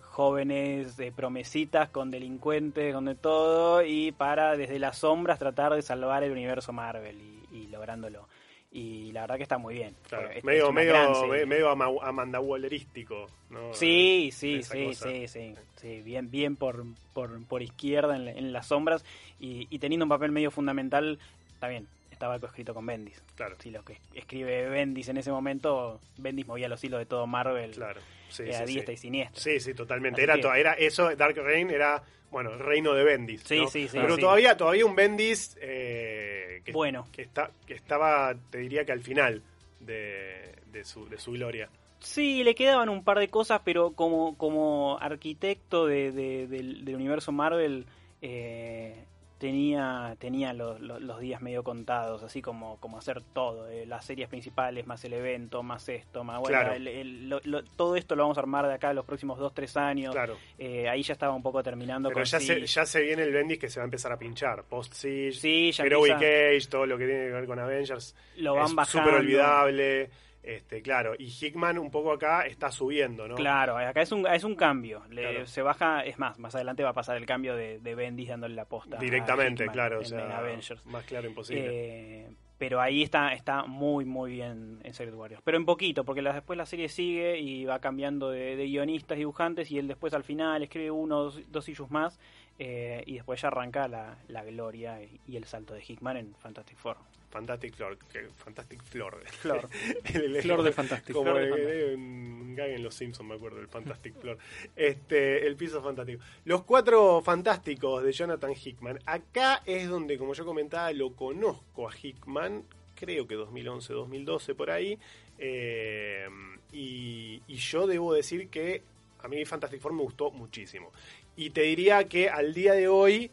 jóvenes de promesitas, con delincuentes, con de todo, y para desde las sombras tratar de salvar el universo Marvel y lográndolo y la verdad que está muy bien. medio, medio, medio Amanda Wallerístico, ¿no? Sí, sí, sí, sí, sí, sí, bien, bien por, por, por izquierda en, las sombras y, teniendo un papel medio fundamental, también estaba escrito con Bendis. Claro. Sí, lo que escribe Bendis en ese momento, Bendis movía los hilos de todo Marvel. Claro. Sí, a diestra y siniestra. Sí, sí, totalmente. era, era eso, Dark Reign era bueno, el reino de Bendis. Sí, sí, sí. Pero todavía, todavía un Bendis eh, que, bueno. que, está, que estaba, te diría que al final de, su, de su gloria. Sí, le quedaban un par de cosas, pero como, como arquitecto de, del, del, universo Marvel, eh, tenía, tenía los, los, días medio contados, así como, como hacer todo, eh, las series principales, más el evento, más esto, más bueno, todo esto lo vamos a armar de acá los próximos 2-3 años. Claro. Eh, ahí ya estaba un poco terminando Pero ya, se, ya se viene el Bendis que se va a empezar a pinchar. Post Siege, sí, Heroic Age, todo lo que tiene que ver con Avengers. Lo van es súper olvidable. Este, claro, y Hickman un poco acá está subiendo, ¿no? Claro, acá es un, es un cambio. Se baja, es más, más adelante va a pasar el cambio de, de Bendis dándole la posta. Directamente, claro, o sea, Avengers. más claro imposible. Eh, pero ahí está, está muy, muy bien en Secret Warriors. Pero en poquito, porque después la serie sigue y va cambiando de, guionistas, dibujantes, y él después al final escribe uno, dos, dos issues más, eh, y después ya arranca la, la gloria y, el salto de Hickman en Fantastic Four. Fantastic Flor, Fantastic Flor. Flor. Flor de Fantastic. Como un gag en Los Simpsons, me acuerdo, el Fantastic Flor. Este, el piso fantástico. Los cuatro fantásticos de Jonathan Hickman. Acá es donde, como yo comentaba, lo conozco a Hickman, creo que 2011, 2012, por ahí. Eh, y, y yo debo decir que a mí Fantastic Four me gustó muchísimo. Y te diría que al día de hoy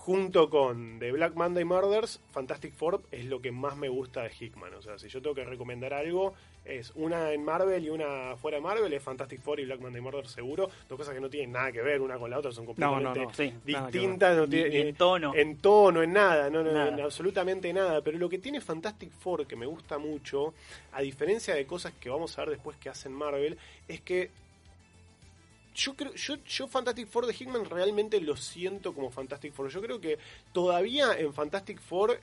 junto con The Black Monday Murders, Fantastic Four es lo que más me gusta de Hickman. O sea, si yo tengo que recomendar algo, es una en Marvel y una fuera de Marvel, es Fantastic Four y Black Monday Murders seguro. Dos cosas que no tienen nada que ver una con la otra, son completamente distintas. No en tono. En tono, en nada, no, en absolutamente nada. Pero lo que tiene Fantastic Four, que me gusta mucho, a diferencia de cosas que vamos a ver después que hacen Marvel, es que yo creo, yo, yo Fantastic Four de Hickman realmente lo siento como Fantastic Four. Yo creo que todavía en Fantastic Four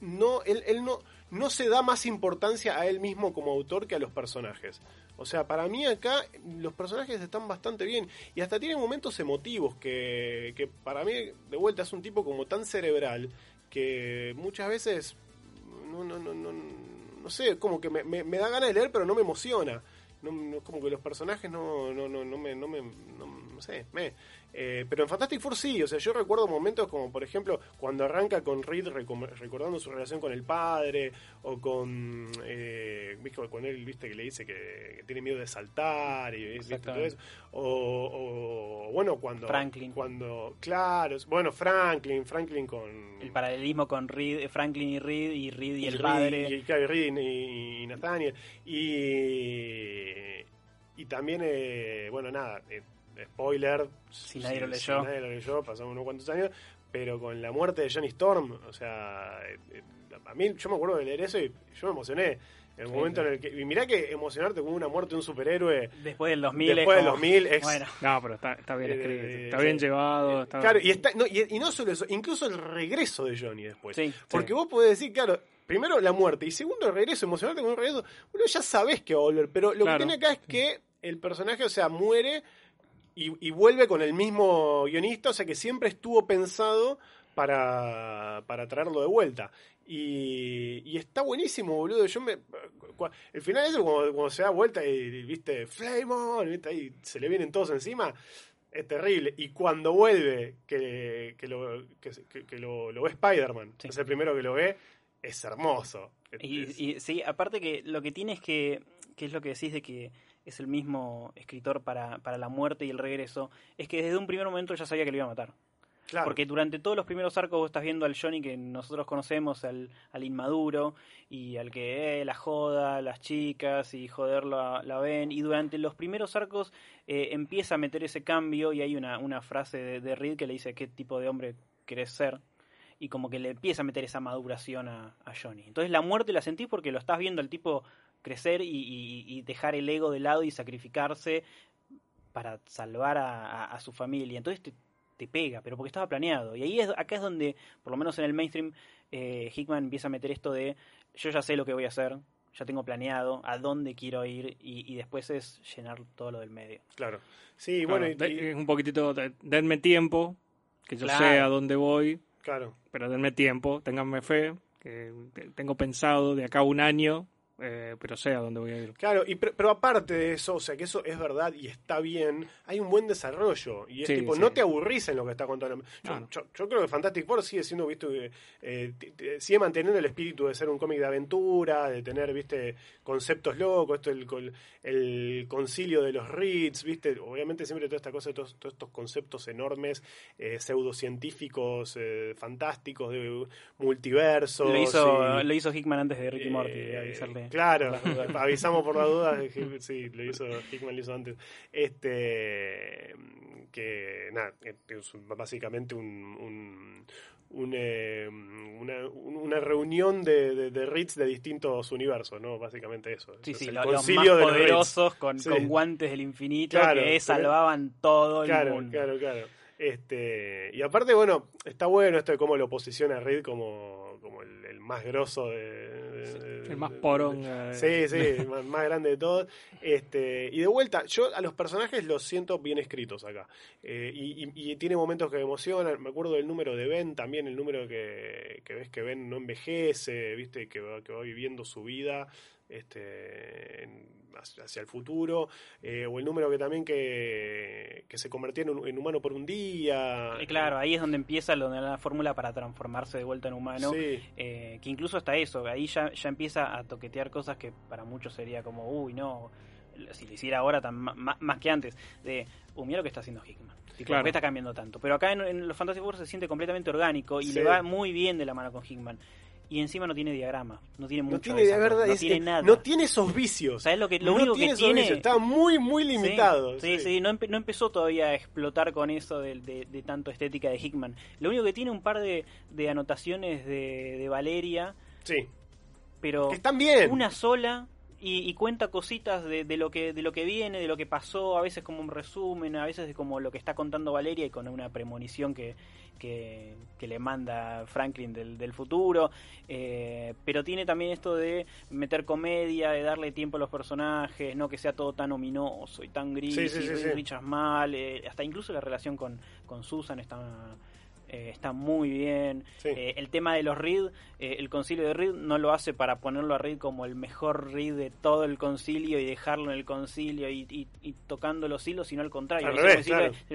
no, él, él no, no se da más importancia a él mismo como autor que a los personajes. O sea, para mí acá los personajes están bastante bien y hasta tienen momentos emotivos que, que para mí de vuelta es un tipo como tan cerebral que muchas veces no, no, no, no, no sé, como que me, me, me da ganas de leer pero no me emociona. No, no, como que los personajes no, no, no, no me, no me, no, no sé, me, eh, pero en Fantastic Four sí, o sea, yo recuerdo momentos como, por ejemplo, cuando arranca con Reed recordando su relación con el padre, o con, eh, con él, viste, que le dice que, tiene miedo de saltar, y ¿viste? todo eso. O, bueno, cuando... Franklin. Cuando, claro, bueno, Franklin, Franklin con... El paralelismo con Reed, Franklin y Reed, y Reed y, el padre. Y, y, Reed y, y, Nathaniel. Y, y también, eh, bueno, nada... Eh, spoiler. Si nadie lo leyó. Si nadie lo leyó, pasamos unos cuantos años. Pero con la muerte de Johnny Storm, o sea, eh, eh, a mí yo me acuerdo de leer eso y yo me emocioné. El momento en el que. Y mirá que emocionarte con una muerte de un superhéroe. Después del 2000. Después del 2000 es. Bueno. No, pero está, está bien escrito. Eh, está bien llevado. Está claro, y, está, no, y, y, no solo eso, incluso el regreso de Johnny después. Sí, Porque vos podés decir, claro, primero la muerte y segundo el regreso, emocionarte con un regreso. Uno ya sabés que va a volver, pero lo claro. que tiene acá es que el personaje, o sea, muere y, y, vuelve con el mismo guionista, o sea que siempre estuvo pensado para, para traerlo de vuelta. Y, y, está buenísimo, boludo. Yo me. El final es cuando, cuando se da vuelta y, viste, Flame on, ¿viste? ahí se le vienen todos encima. Es terrible. Y cuando vuelve, que, que, lo, que, que lo, lo, ve Spider-Man, sí. es el primero que lo ve, es hermoso. Y, y, sí, aparte que lo que tiene es que, que es lo que decís de que es el mismo escritor para, para la muerte y el regreso, es que desde un primer momento ya sabía que lo iba a matar. Claro. Porque durante todos los primeros arcos vos estás viendo al Johnny que nosotros conocemos, al, al inmaduro, y al que eh, la joda, las chicas, y joder la, la ven. Y durante los primeros arcos eh, empieza a meter ese cambio, y hay una, una frase de, de Reed que le dice qué tipo de hombre querés ser. Y como que le empieza a meter esa maduración a, a Johnny. Entonces la muerte la sentís porque lo estás viendo al tipo crecer y, y, y, dejar el ego de lado y sacrificarse para salvar a, a, a su familia. Entonces te, te, pega, pero porque estaba planeado. Y ahí es, acá es donde, por lo menos en el mainstream, eh, Hickman empieza a meter esto de yo ya sé lo que voy a hacer, ya tengo planeado a dónde quiero ir y, y después es llenar todo lo del medio. Claro. Sí, bueno, y, un poquitito, denme tiempo, que yo claro. sé a dónde voy. Claro. Pero denme tiempo, ténganme fe, que tengo pensado de acá a un año eh, pero sé a dónde voy a ir. Claro, y pero, pero, aparte de eso, o sea, que eso es verdad y está bien, hay un buen desarrollo. Y es sí, tipo, sí. no te aburrís en lo que está contando. Yo, no. yo, yo creo que Fantastic Four sigue siendo, viste, eh, sigue manteniendo el espíritu de ser un cómic de aventura, de tener, viste, conceptos locos, esto el, el concilio de los Reeds, viste, obviamente siempre toda esta cosa, todos, todos estos conceptos enormes, eh, pseudocientíficos, eh, fantásticos, de multiversos. Lo hizo, y, lo hizo Hickman antes de Ricky Morty, de avisarle. Claro, avisamos por la duda. Sí, lo hizo Hickman lo hizo antes. Este que nada, es básicamente un, un, un eh, una, una, reunión de, de, de REITs de distintos universos, ¿no? Básicamente eso. Sí, sí, el lo, los más poderosos con, sí. con, guantes del infinito claro, que salvaban todo el claro, mundo. Claro, claro, este, y aparte, bueno, está bueno esto de cómo lo posiciona Reed como, como el, el, más grosso de, de, el más porón sí sí más, más, grande de todos este y de vuelta yo a los personajes los siento bien escritos acá. Eh, y, y, y, tiene momentos que me emocionan. Me acuerdo del número de Ben también el número que, que ves que Ben no envejece viste que va, que va viviendo su vida este, en, hacia el futuro, eh, o el número que también que, que se convertía en, en, humano por un día. Eh, claro, ahí es donde empieza donde la fórmula para transformarse de vuelta en humano, sí. eh, que incluso hasta eso, ahí ya, ya empieza a toquetear cosas que para muchos sería como, uy, no, si lo hiciera ahora tan, más, más que antes, de, uh, mira lo que está haciendo Hickman. Tipo, claro. ¿Por qué está cambiando tanto? Pero acá en, en los Fantasy Wars se siente completamente orgánico y sí. le va muy bien de la mano con Hickman y encima no tiene diagrama, no tiene mucho. No tiene, no es, tiene nada. No tiene esos vicios. ¿Sabes lo que lo no único tiene que tiene? Vicios, está muy muy limitado. Sí, sí, sí no, empe no, empezó todavía a explotar con eso de, de, de, tanto estética de Hickman. Lo único que tiene un par de, de anotaciones de, Valeria. Sí. Pero están bien. Una sola y, cuenta cositas de, lo que de lo que viene, de lo que pasó, a veces como un resumen, a veces como lo que está contando Valeria y con una premonición que, que, le manda Franklin del, futuro. Eh, pero tiene también esto de meter comedia, de darle tiempo a los personajes, no que sea todo tan ominoso y tan gris, y Richard mal, eh, hasta incluso la relación con, con Susan está eh, está muy bien. Eh, el tema de los Reed, eh, el concilio de Reed no lo hace para ponerlo a Reed como el mejor Reed de todo el concilio y dejarlo en el concilio y, tocando los hilos, sino al contrario.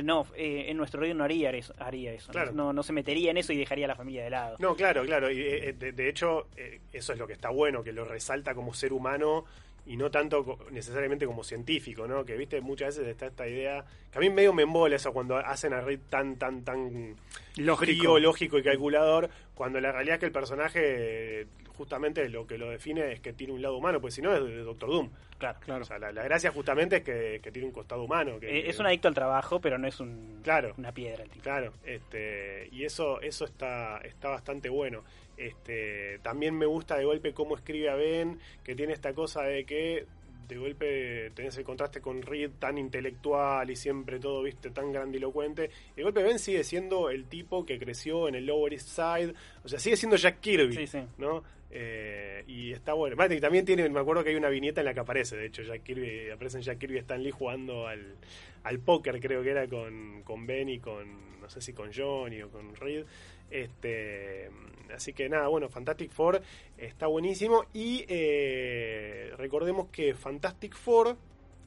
No, en nuestro Reed no haría eso, haría eso no, no, se metería en eso y dejaría a la familia de lado. No, claro, claro. Y de hecho, eso es lo que está bueno, que lo resalta como ser humano y no tanto necesariamente como científico, ¿no? Que, viste, muchas veces está esta idea, que a mí medio me embola eso cuando hacen a Reed tan, tan, tan lógico. lógico y calculador, cuando la realidad es que el personaje justamente lo que lo define es que tiene un lado humano, pues si no es de Doctor Doom. Claro, claro. O sea, la, gracia justamente es que, tiene un costado humano. Que, eh, es un adicto al trabajo, pero no es un, claro, una piedra el tipo. Claro, este, y eso, eso está, está bastante bueno. Este, también me gusta de golpe cómo escribe a Ben, que tiene esta cosa de que de golpe tenés el contraste con Reed tan intelectual y siempre todo, viste, tan grandilocuente. Y de golpe Ben sigue siendo el tipo que creció en el Lower East Side, o sea, sigue siendo Jack Kirby, ¿no? Eh, y está bueno. Y también tiene, me acuerdo que hay una viñeta en la que aparece, de hecho, Jack Kirby, aparecen Jack Kirby y Stan Lee jugando al, al póker, creo que era con, con Ben y con, no sé si con Johnny o con Reed. Este, así que nada, bueno, Fantastic Four está buenísimo. Y eh, recordemos que Fantastic Four,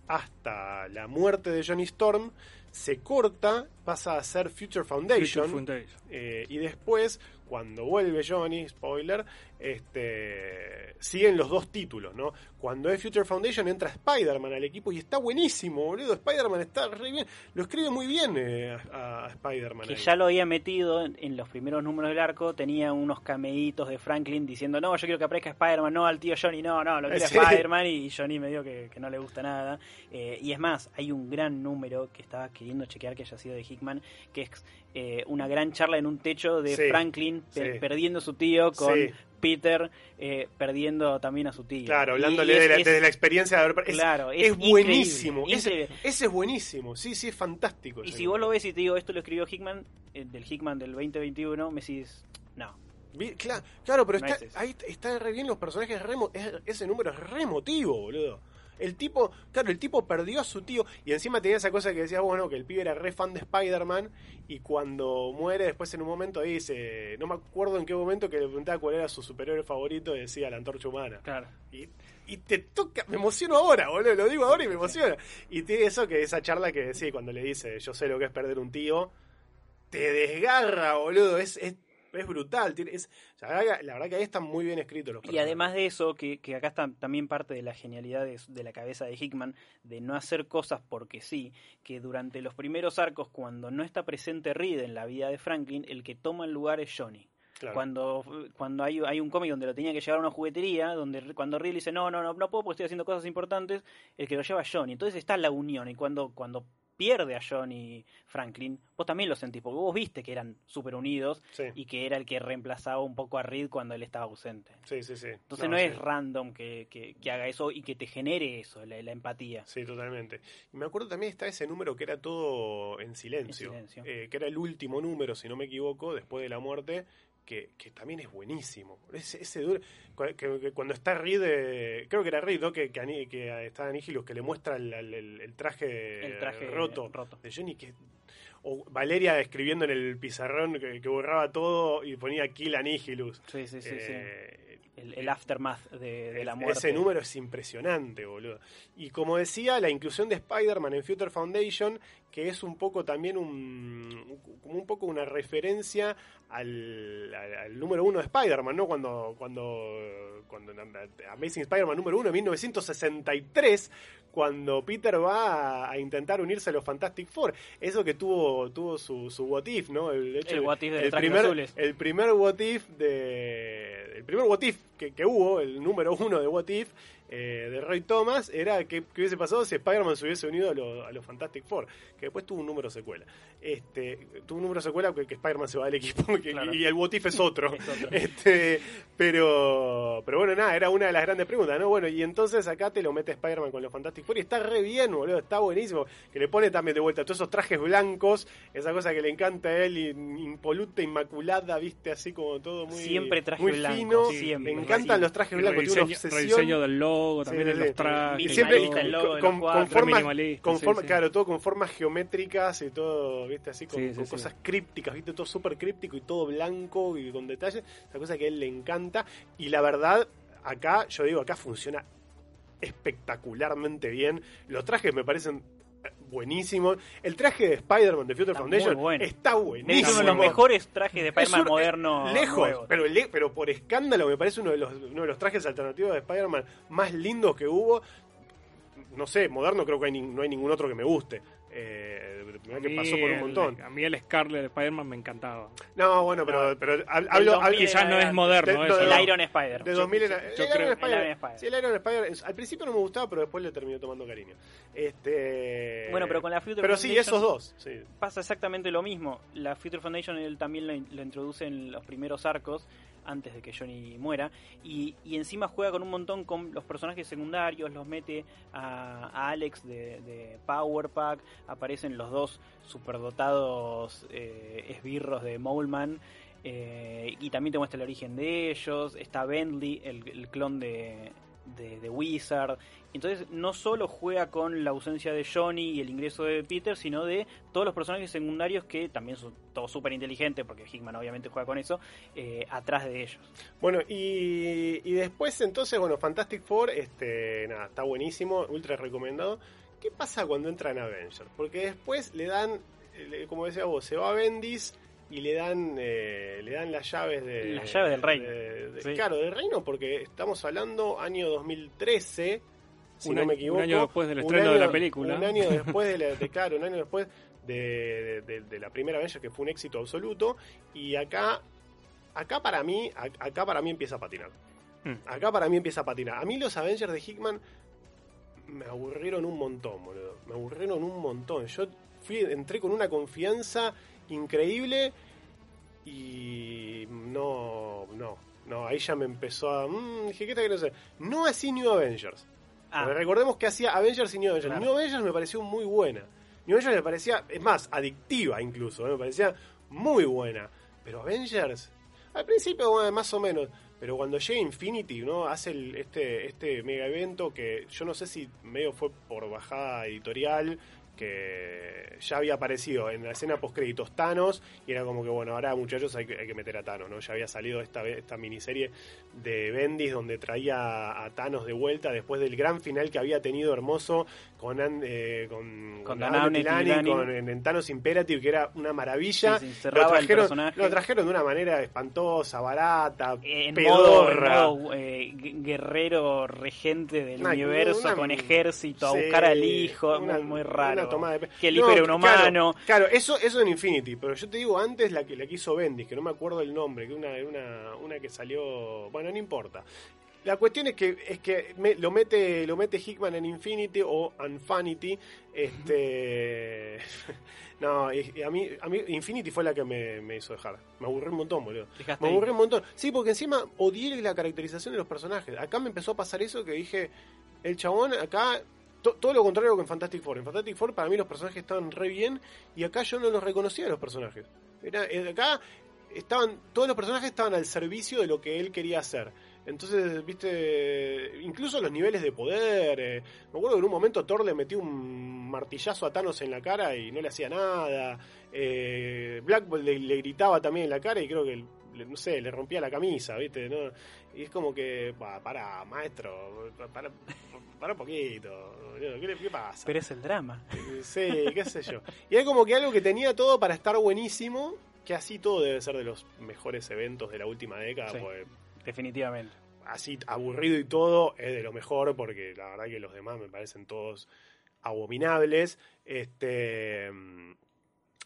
hasta la muerte de Johnny Storm, se corta, pasa a ser Future Foundation. Eh, y después, cuando vuelve Johnny, spoiler, este, siguen los dos títulos, ¿no? Cuando es Future Foundation entra Spider-Man al equipo y está buenísimo, boludo. Spider-Man está re bien. Lo escribe muy bien eh, a, Spider-Man. Que ya lo había metido en, los primeros números del arco. Tenía unos cameitos de Franklin diciendo, no, yo quiero que aparezca Spider-Man, no al tío Johnny, no, no, lo quiere Spider-Man. Y Johnny me dijo que, no le gusta nada. Eh, y es más, hay un gran número que estaba queriendo chequear que haya sido de Hickman, que es eh, una gran charla en un techo de Franklin perdiendo su tío con Peter eh, perdiendo también a su tío. Claro, hablándole de la, desde la experiencia de haber... Es, claro, es, buenísimo. Ese, es buenísimo. Sí, sí, es fantástico. Y si vos lo ves y te digo, esto lo escribió Hickman, eh, del Hickman del 2021, me decís, no. Claro, claro pero está, ahí está re bien los personajes, ese número es re emotivo, boludo. El tipo, claro, el tipo perdió a su tío y encima tenía esa cosa que decía, bueno, que el pibe era re fan de Spider-Man y cuando muere después en un momento dice, no me acuerdo en qué momento que le preguntaba cuál era su superhéroe favorito y decía la antorcha humana. Claro. Y, y te toca, me emociono ahora, boludo, lo digo ahora y me emociona. Y tiene eso que esa charla que decía cuando le dice, yo sé lo que es perder un tío, te desgarra, boludo, es, es es brutal. Es, la, verdad que, ahí están muy bien escritos los Y además de eso, que, acá está también parte de la genialidad de, la cabeza de Hickman, de no hacer cosas porque sí, que durante los primeros arcos, cuando no está presente Reed en la vida de Franklin, el que toma el lugar es Johnny. Cuando, cuando hay, hay un cómic donde lo tenía que llevar a una juguetería, donde cuando Reed dice no, no, no, no puedo porque estoy haciendo cosas importantes, el que lo lleva es Johnny. Entonces está la unión y cuando, cuando pierde a Johnny Franklin, vos también lo sentís, porque vos viste que eran súper unidos y que era el que reemplazaba un poco a Reed cuando él estaba ausente. Sí, sí, sí. Entonces no, es random que, que, haga eso y que te genere eso, la, empatía. Sí, totalmente. Y me acuerdo también está ese número que era todo en silencio, eh, que era el último número, si no me equivoco, después de la muerte, que, que, también es buenísimo. Ese, ese que, cuando está Reed, eh, creo que era Reed, ¿no? que, que, que está Anigilus, que le muestra el, el, traje, roto, de Johnny, que o Valeria escribiendo en el pizarrón que, borraba todo y ponía Kill Anihilus. Sí, sí, sí. Eh, el, aftermath de, la muerte. Ese número es impresionante, boludo. Y como decía, la inclusión de Spider-Man en Future Foundation, que es un poco también un, como un poco una referencia al, número uno de Spider-Man, ¿no? Cuando, cuando, cuando Amazing Spider-Man número uno en 1963, cuando Peter va a, intentar unirse a los Fantastic Four. Eso que tuvo, tuvo su, su what if, ¿no? El, hecho, el what if el primer, el primer what if de el primer What If que, que hubo, el número uno de What If, eh, de Roy Thomas era que, hubiese pasado si Spider-Man se hubiese unido a, los Fantastic Four, que después tuvo un número secuela. Este, tuvo un número secuela que, que Spider-Man se va del equipo y el What es otro. este, pero, pero bueno, nada, era una de las grandes preguntas, ¿no? Bueno, y entonces acá te lo mete Spider-Man con los Fantastic Four y está re bien, boludo, está buenísimo. Que le pone también de vuelta todos esos trajes blancos, esa cosa que le encanta a él, impoluta, inmaculada, viste, así como todo muy, siempre traje muy blanco, fino. me encantan los trajes blancos, tiene una obsesión. del logo también en los trajes. Y siempre con, formas, claro, todo con formas geométricas y todo, viste, así con, cosas crípticas, viste, todo súper críptico y todo blanco y con detalles, esa cosa que a él le encanta. Y la verdad, acá, yo digo, acá funciona espectacularmente bien. Los trajes me parecen buenísimo. El traje de Spider-Man de Future Foundation está buenísimo. Es uno de los mejores trajes de Spider-Man moderno. Lejos, pero, pero por escándalo me parece uno de, los, uno de los trajes alternativos de Spider-Man más lindos que hubo. No sé, moderno creo que no hay ningún otro que me guste. Eh, que pasó por un montón. a mí el Scarlet de Spider-Man me encantaba. No, bueno, pero, pero hablo, quizás no es moderno. el Iron Spider. De 2000 era, yo, el, Iron Spider, Sí, el Iron Spider. Al principio no me gustaba, pero después le terminé tomando cariño. Este, bueno, pero con la Future Pero sí, esos dos. Pasa exactamente lo mismo. La Future Foundation él también lo introduce en los primeros arcos antes de que Johnny muera. Y, encima juega con un montón con los personajes secundarios, los mete a, Alex de, Power Pack, aparecen los dos superdotados eh, esbirros de Moleman. Eh, y también te muestra el origen de ellos. Está Bentley, el clon de, de, Wizard. Entonces no solo juega con la ausencia de Johnny y el ingreso de Peter, sino de todos los personajes secundarios que también son todos súper inteligentes, porque Hickman obviamente juega con eso, eh, atrás de ellos. Bueno, y, después entonces, bueno, Fantastic Four, este, nada, está buenísimo, ultra recomendado. ¿Qué pasa cuando entran Avengers? Porque después le dan, como decía vos, se va a Bendis y le dan eh, le dan las llaves de las llaves del reino. claro del reino porque estamos hablando año 2013 si no me equivoco un año después del estreno de la película. un año después de, claro un año después de, la primera Avengers que fue un éxito absoluto y acá acá para mí acá para mí empieza a patinar. Hmm. acá para mí empieza a patinar. A mí los Avengers de Hickman me aburrieron un montón boludo. Me aburrieron un montón. Yo fui entré con una confianza increíble y no, no, no, ahí ya me empezó a... Mmm, dije, ¿qué que no sé? No así New Avengers. Ah. Recordemos que hacía Avengers y New Avengers. New Avengers me pareció muy buena. New Avengers me parecía, es más, adictiva incluso, ¿eh? me parecía muy buena. Pero Avengers, al principio más o menos, pero cuando llega Infinity, ¿no? Hace este, este mega evento que yo no sé si medio fue por bajada editorial, que ya había aparecido en la escena post créditos Thanos y era como que bueno ahora muchachos hay que, hay que meter a Thanos no ya había salido esta esta miniserie de Bendis donde traía a Thanos de vuelta después del gran final que había tenido hermoso con eh, con, con, en, Thanos Imperative que era una maravilla. Lo, trajeron, lo trajeron de una manera espantosa barata en pedorra. modo, eh, guerrero regente del universo con ejército a buscar al hijo muy raro que el hijo era un humano. Claro, eso, eso en Infinity, pero yo te digo antes la que, la que hizo Bendis, que no me acuerdo el nombre, que una, una, una que salió. Bueno, no importa. La cuestión es que es que lo mete lo mete Hickman en Infinity o Unfinity. Este no, a mí a mí Infinity fue la que me, hizo dejar. Me aburrí un montón, boludo. Me aburrí un montón. Sí, porque encima odié la caracterización de los personajes. Acá me empezó a pasar eso que dije, el chabón acá todo lo contrario que en Fantastic Four. En Fantastic Four para mí los personajes estaban re bien y acá yo no los reconocía los personajes. Era, eh, acá estaban todos los personajes estaban al servicio de lo que él quería hacer. Entonces, viste, incluso los niveles de poder. Eh, me acuerdo que en un momento Thor le metió un martillazo a Thanos en la cara y no le hacía nada. Eh, Black le, le, gritaba también en la cara y creo que, no sé, le rompía la camisa, viste. ¿no? Y es como que, para, maestro, para, para un poquito. ¿Qué, pasa? Pero es el drama. Sí, qué sé yo. Y es como que algo que tenía todo para estar buenísimo, que así todo debe ser de los mejores eventos de la última década. Pues, definitivamente. Así aburrido y todo es de lo mejor, porque la verdad que los demás me parecen todos abominables. Este.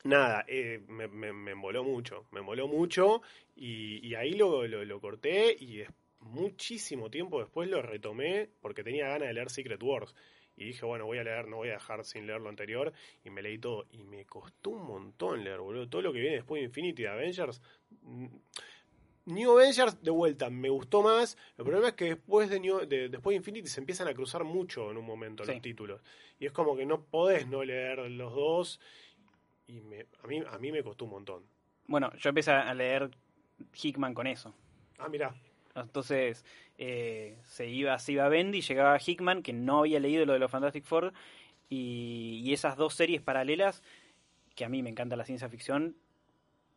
nada, eh, me, me, me moló mucho, me moló mucho y, y ahí lo, lo, lo corté y es, muchísimo tiempo después lo retomé porque tenía ganas de leer Secret Wars. Y dije, bueno, voy a leer, no voy a dejar sin leer lo anterior. Y me leí todo. Y me costó un montón leer, boludo. Todo lo que viene después de Infinity de Avengers. mm, New Avengers, de vuelta, me gustó más. El problema es que después de, New- de- después de Infinity se empiezan a cruzar mucho en un momento Sí. los títulos. Y es como que no podés no leer los dos. Y me, a, mí, a mí me costó un montón. Bueno, yo empecé a leer Hickman con eso. Ah, mirá. Entonces eh, se iba se iba Bendy, llegaba Hickman, que no había leído lo de los Fantastic Four, y, y esas dos series paralelas, que a mí me encanta la ciencia ficción,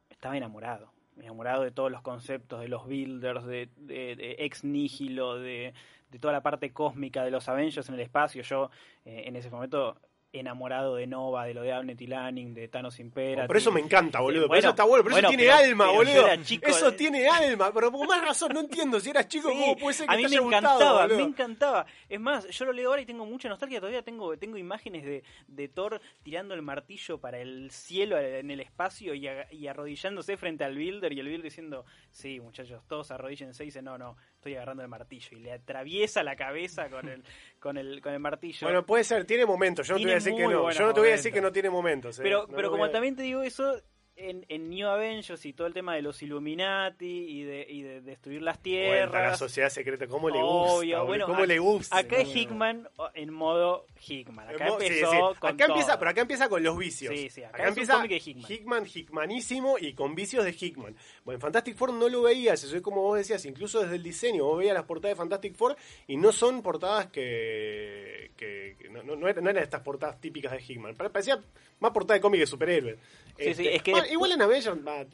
estaba enamorado. Enamorado de todos los conceptos, de los builders, de, de- de ex nihilo, de, de toda la parte cósmica de los Avengers en el espacio. Yo, eh, en ese momento, enamorado de Nova, de lo de Abnett y Lanning, de Thanos Impera. por eso me encanta, boludo. por bueno, eso está bueno. Por eso bueno, tiene pero- alma, pero boludo. eso de- tiene alma. Pero con más razón, no entiendo. Si eras chico, Sí, ¿cómo puede ser que a mí te me encantaba, gustado, boludo? me encantaba. Es más, yo lo leo ahora y tengo mucha nostalgia. Todavía tengo, tengo imágenes de, de Thor tirando el martillo para el cielo en el espacio y, a- y arrodillándose frente al Builder y el Builder diciendo, sí, muchachos, todos arrodíllense y dice, no, no, estoy agarrando el martillo. Y le atraviesa la cabeza con el, con el, con el martillo. Bueno, puede ser, tiene momentos. Yo no te voy a decir que no. Yo no te voy a decir momentos. que no tiene momentos. eh. pero No pero como voy a- también te digo eso, en, en New Avengers y todo el tema de los Illuminati y de, y de destruir las Vuelta a la tierras. sociedad secreta, ¿cómo le gusta? bueno, ¿Cómo a- le gusta? Acá es Hickman en modo Hickman. Acá Mo- empezó sí. con Acá empieza, pero acá empieza con los vicios. Sí, sí, acá empieza de Hickman. Hickman, Hickmanísimo y con vicios de Hickman. Bueno, en Fantastic Four no lo veías, eso es como vos decías, incluso desde el diseño, vos veías las portadas de Fantastic Four y no son portadas que, que, que no, no, no eran, no eran estas portadas típicas de Hickman. Pare- Parecía más portada de cómic de superhéroes. Sí, sí, es que bueno, igual en Avengers va,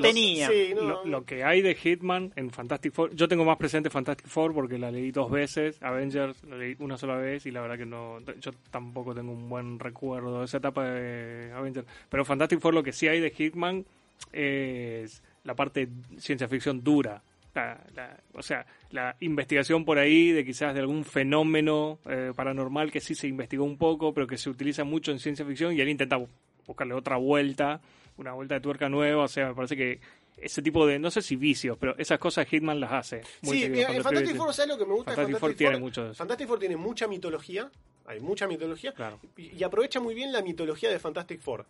Tenía. Sí, no, lo, lo que hay de Hitman en Fantastic Four, yo tengo más presente Fantastic Four porque la leí dos veces, Avengers la leí una sola vez y la verdad que no, yo tampoco tengo un buen recuerdo de esa etapa de Avengers. Pero Fantastic Four lo que sí hay de Hitman es la parte ciencia ficción dura. La- la- o sea, la investigación por ahí de quizás de algún fenómeno eh, paranormal que sí se investigó un poco, pero que se utiliza mucho en ciencia ficción y él intenta buscarle otra vuelta, una vuelta de tuerca nueva. O sea, me parece que ese tipo de, no sé si vicios, pero esas cosas Hitman las hace. muy Sí, mira, cuando en Fantastic Four, ¿sabes lo que me gusta Fantastic Fantastic Four tiene mucho de eso. Fantastic Four tiene mucha mitología, hay mucha mitología, Claro. y, y aprovecha muy bien la mitología de Fantastic Four.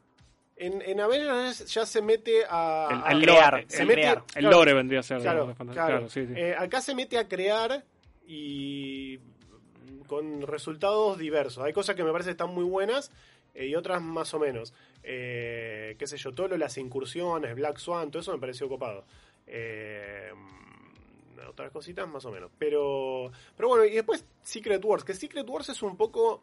En, en Avengers ya se mete a, El- a el crear, lore, se el mete- crear. El lore vendría a ser. De claro. claro, sí, sí. Eh, acá se mete a crear y con resultados diversos. Hay cosas que me parece que están muy buenas eh, y otras más o menos. Eh, qué sé yo, todo lo las incursiones, Black Swan, todo eso me pareció copado. Eh, otras cositas más o menos. Pero, pero bueno, y después Secret Wars, que Secret Wars es un poco...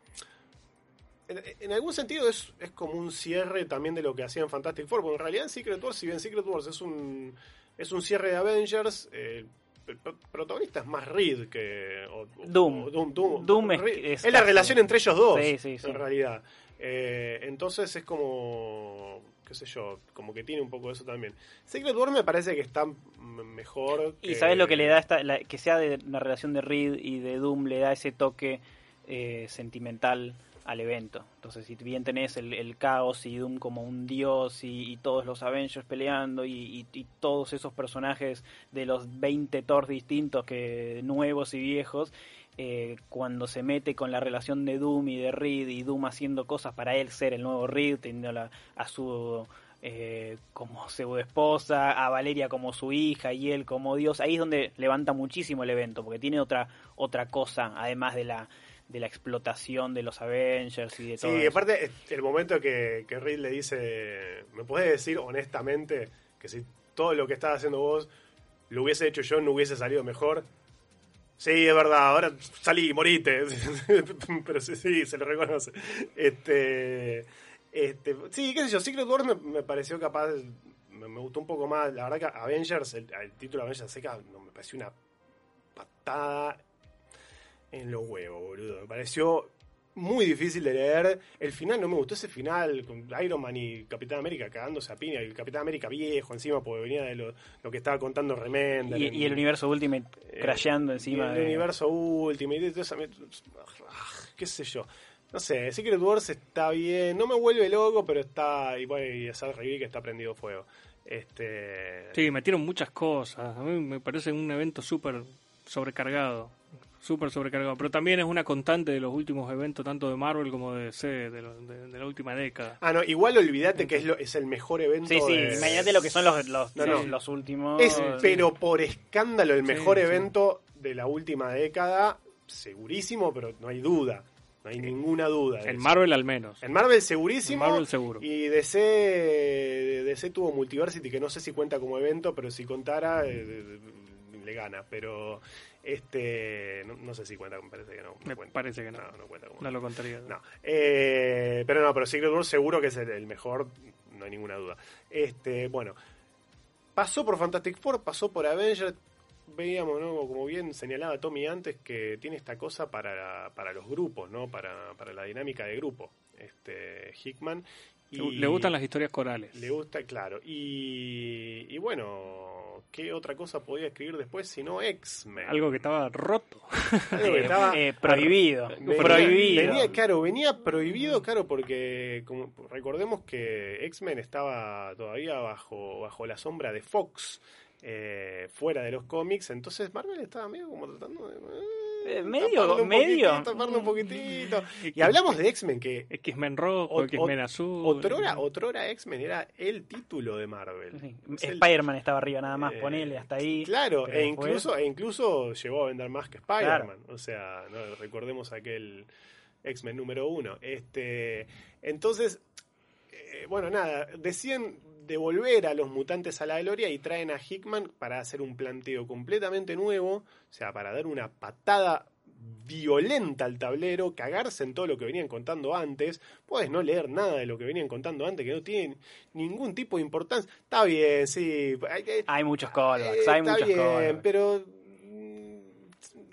En, en algún sentido es, es como un cierre también de lo que hacía en Fantastic Four, porque en realidad en Secret Wars, si bien Secret Wars es un, es un cierre de Avengers, eh, el pro- protagonista es más Reed que o- Doom. o Doom, Doom. Doom es- es es la relación entre ellos dos, Sí, sí, sí. en realidad. Eh, entonces es como, qué sé yo, como que tiene un poco de eso también. Secret Wars me parece que está mejor. Y sabes lo que le da esta, la- que sea de una relación de Reed y de Doom le da ese toque eh, sentimental al evento. Entonces, si bien tenés el, el caos y Doom como un dios y, y todos los Avengers peleando y, y- y todos esos personajes de los 20 Thor distintos que nuevos y viejos, eh, cuando se mete con la relación de Doom y de Reed y Doom haciendo cosas para él ser el nuevo Reed, teniendo a su eh, como pseudo esposa, a Valeria como su hija y él como Dios, ahí es donde levanta muchísimo el evento, porque tiene otra otra cosa, además de la de la explotación de los Avengers y de todo. Sí, eso. aparte, el momento que, que Reed le dice, ¿me puedes decir honestamente que si todo lo que estás haciendo vos lo hubiese hecho yo, no hubiese salido mejor? Sí, es verdad, ahora salí, morite. Pero sí, sí, se lo reconoce. Este, este, sí, qué sé yo, Secret Wars me, me pareció capaz, me, gustó un poco más. La verdad que Avengers, el, el título Avengers Seca, no, me pareció una patada en los huevos, boludo. Me pareció muy difícil de leer. El final no me gustó ese final con Iron Man y Capitán América cagándose a piña. El Capitán América viejo encima, porque venía de lo, lo que estaba contando Remender. y, y el universo Ultimate Eh, crasheando y encima el de... universo Ultimate y todo eso, me- ah, qué sé yo. no sé, Secret Wars está bien, no me vuelve loco, pero está, y bueno, y Assault que está prendido fuego. Este... Sí, metieron muchas cosas, a mí me parece un evento súper sobrecargado, súper sobrecargado, pero también es una constante de los últimos eventos, tanto de Marvel como de DC, de, la última década. Ah, no, igual olvídate que es, lo, es el mejor evento. Sí, sí, imagínate lo que son los, los, los, últimos. Es, pero por escándalo, el mejor evento de la última década, segurísimo, pero no hay duda. No hay ninguna duda. En Marvel al menos. En Marvel segurísimo. Marvel seguro. Y DC, DC tuvo Multiversity, que no sé si cuenta como evento, pero si contara, eh, le gana. Pero este no, sé si cuenta, me parece que no. Me parece que no. No, cuenta como no lo contaría. No. Eh, pero no, pero Secret Wars seguro que es el, mejor, no hay ninguna duda. Este, bueno. Pasó por Fantastic Four, pasó por Avengers, veíamos, ¿no? como bien señalaba Tommy antes, que tiene esta cosa para, para los grupos, ¿no? Para, para la dinámica de grupo, este Hickman. Y le gustan las historias corales. Le gusta, claro. Y, y bueno, ¿qué otra cosa podía escribir después si no X-Men? Algo que estaba roto. Algo que estaba eh, prohibido. prohibido. Venía, claro, venía prohibido, claro, porque como, recordemos que X-Men estaba todavía bajo, bajo la sombra de Fox eh, fuera de los cómics, entonces Marvel estaba medio como tratando de... Eh, eh medio, medio. taparlo un poquitito. Y hablamos de X-Men, que... X-Men rojo, X-Men azul. Otrora, otrora X-Men era el título de Marvel. Spider-Man estaba arriba nada más, eh, ponele hasta ahí. Claro, e incluso, e incluso llegó a vender más que Spider-Man. O sea, no, recordemos aquel X-Men número uno. Este, entonces, eh, bueno, nada, decían devolver a los mutantes a la gloria y traen a Hickman para hacer un planteo completamente nuevo, o sea, para dar una patada violenta al tablero, cagarse en todo lo que venían contando antes, puedes no leer nada de lo que venían contando antes, que no tiene ningún tipo de importancia. Está bien, sí. Hay, hay muchos callbacks, hay muchos bien, pero mm,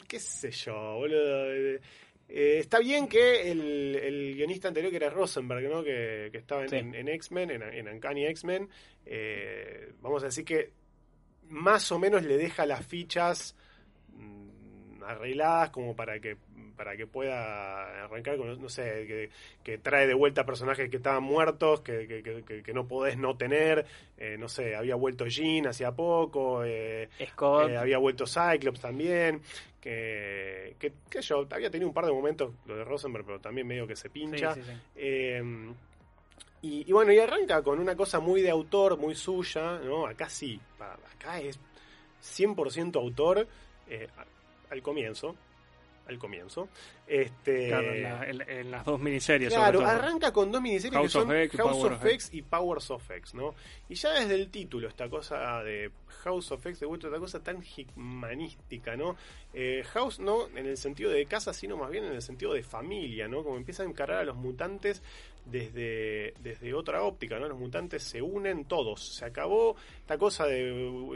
qué sé yo, boludo. Eh, está bien que el, guionista anterior, que era Rosenberg, ¿no? que, estaba en, X-Men, en, en, Uncanny X-Men, eh, vamos a decir que más o menos le deja las fichas mm, arregladas como para que para que pueda arrancar con, no sé, que, trae de vuelta personajes que estaban muertos, que, que, no podés no tener, eh, no sé, había vuelto Jean hacía poco, Scott. había vuelto Cyclops también, que, que, yo había tenido un par de momentos, lo de Rosenberg, pero también medio que se pincha. Eh, y, bueno, y arranca con una cosa muy de autor, muy suya, ¿no? Acá sí, acá es 100% autor eh, al comienzo, al comienzo. Este, claro, en, las dos miniseries. Claro, arranca con dos miniseries que son House of X y Powers of X, ¿no? Y ya desde el título, esta cosa de House of X, de vuelta, esta cosa tan hickmanística, ¿no? Eh, House no en el sentido de casa, sino más bien en el sentido de familia, ¿no? Como empieza a encarar a los mutantes desde, desde otra óptica, ¿no? Los mutantes se unen todos. Se acabó esta cosa de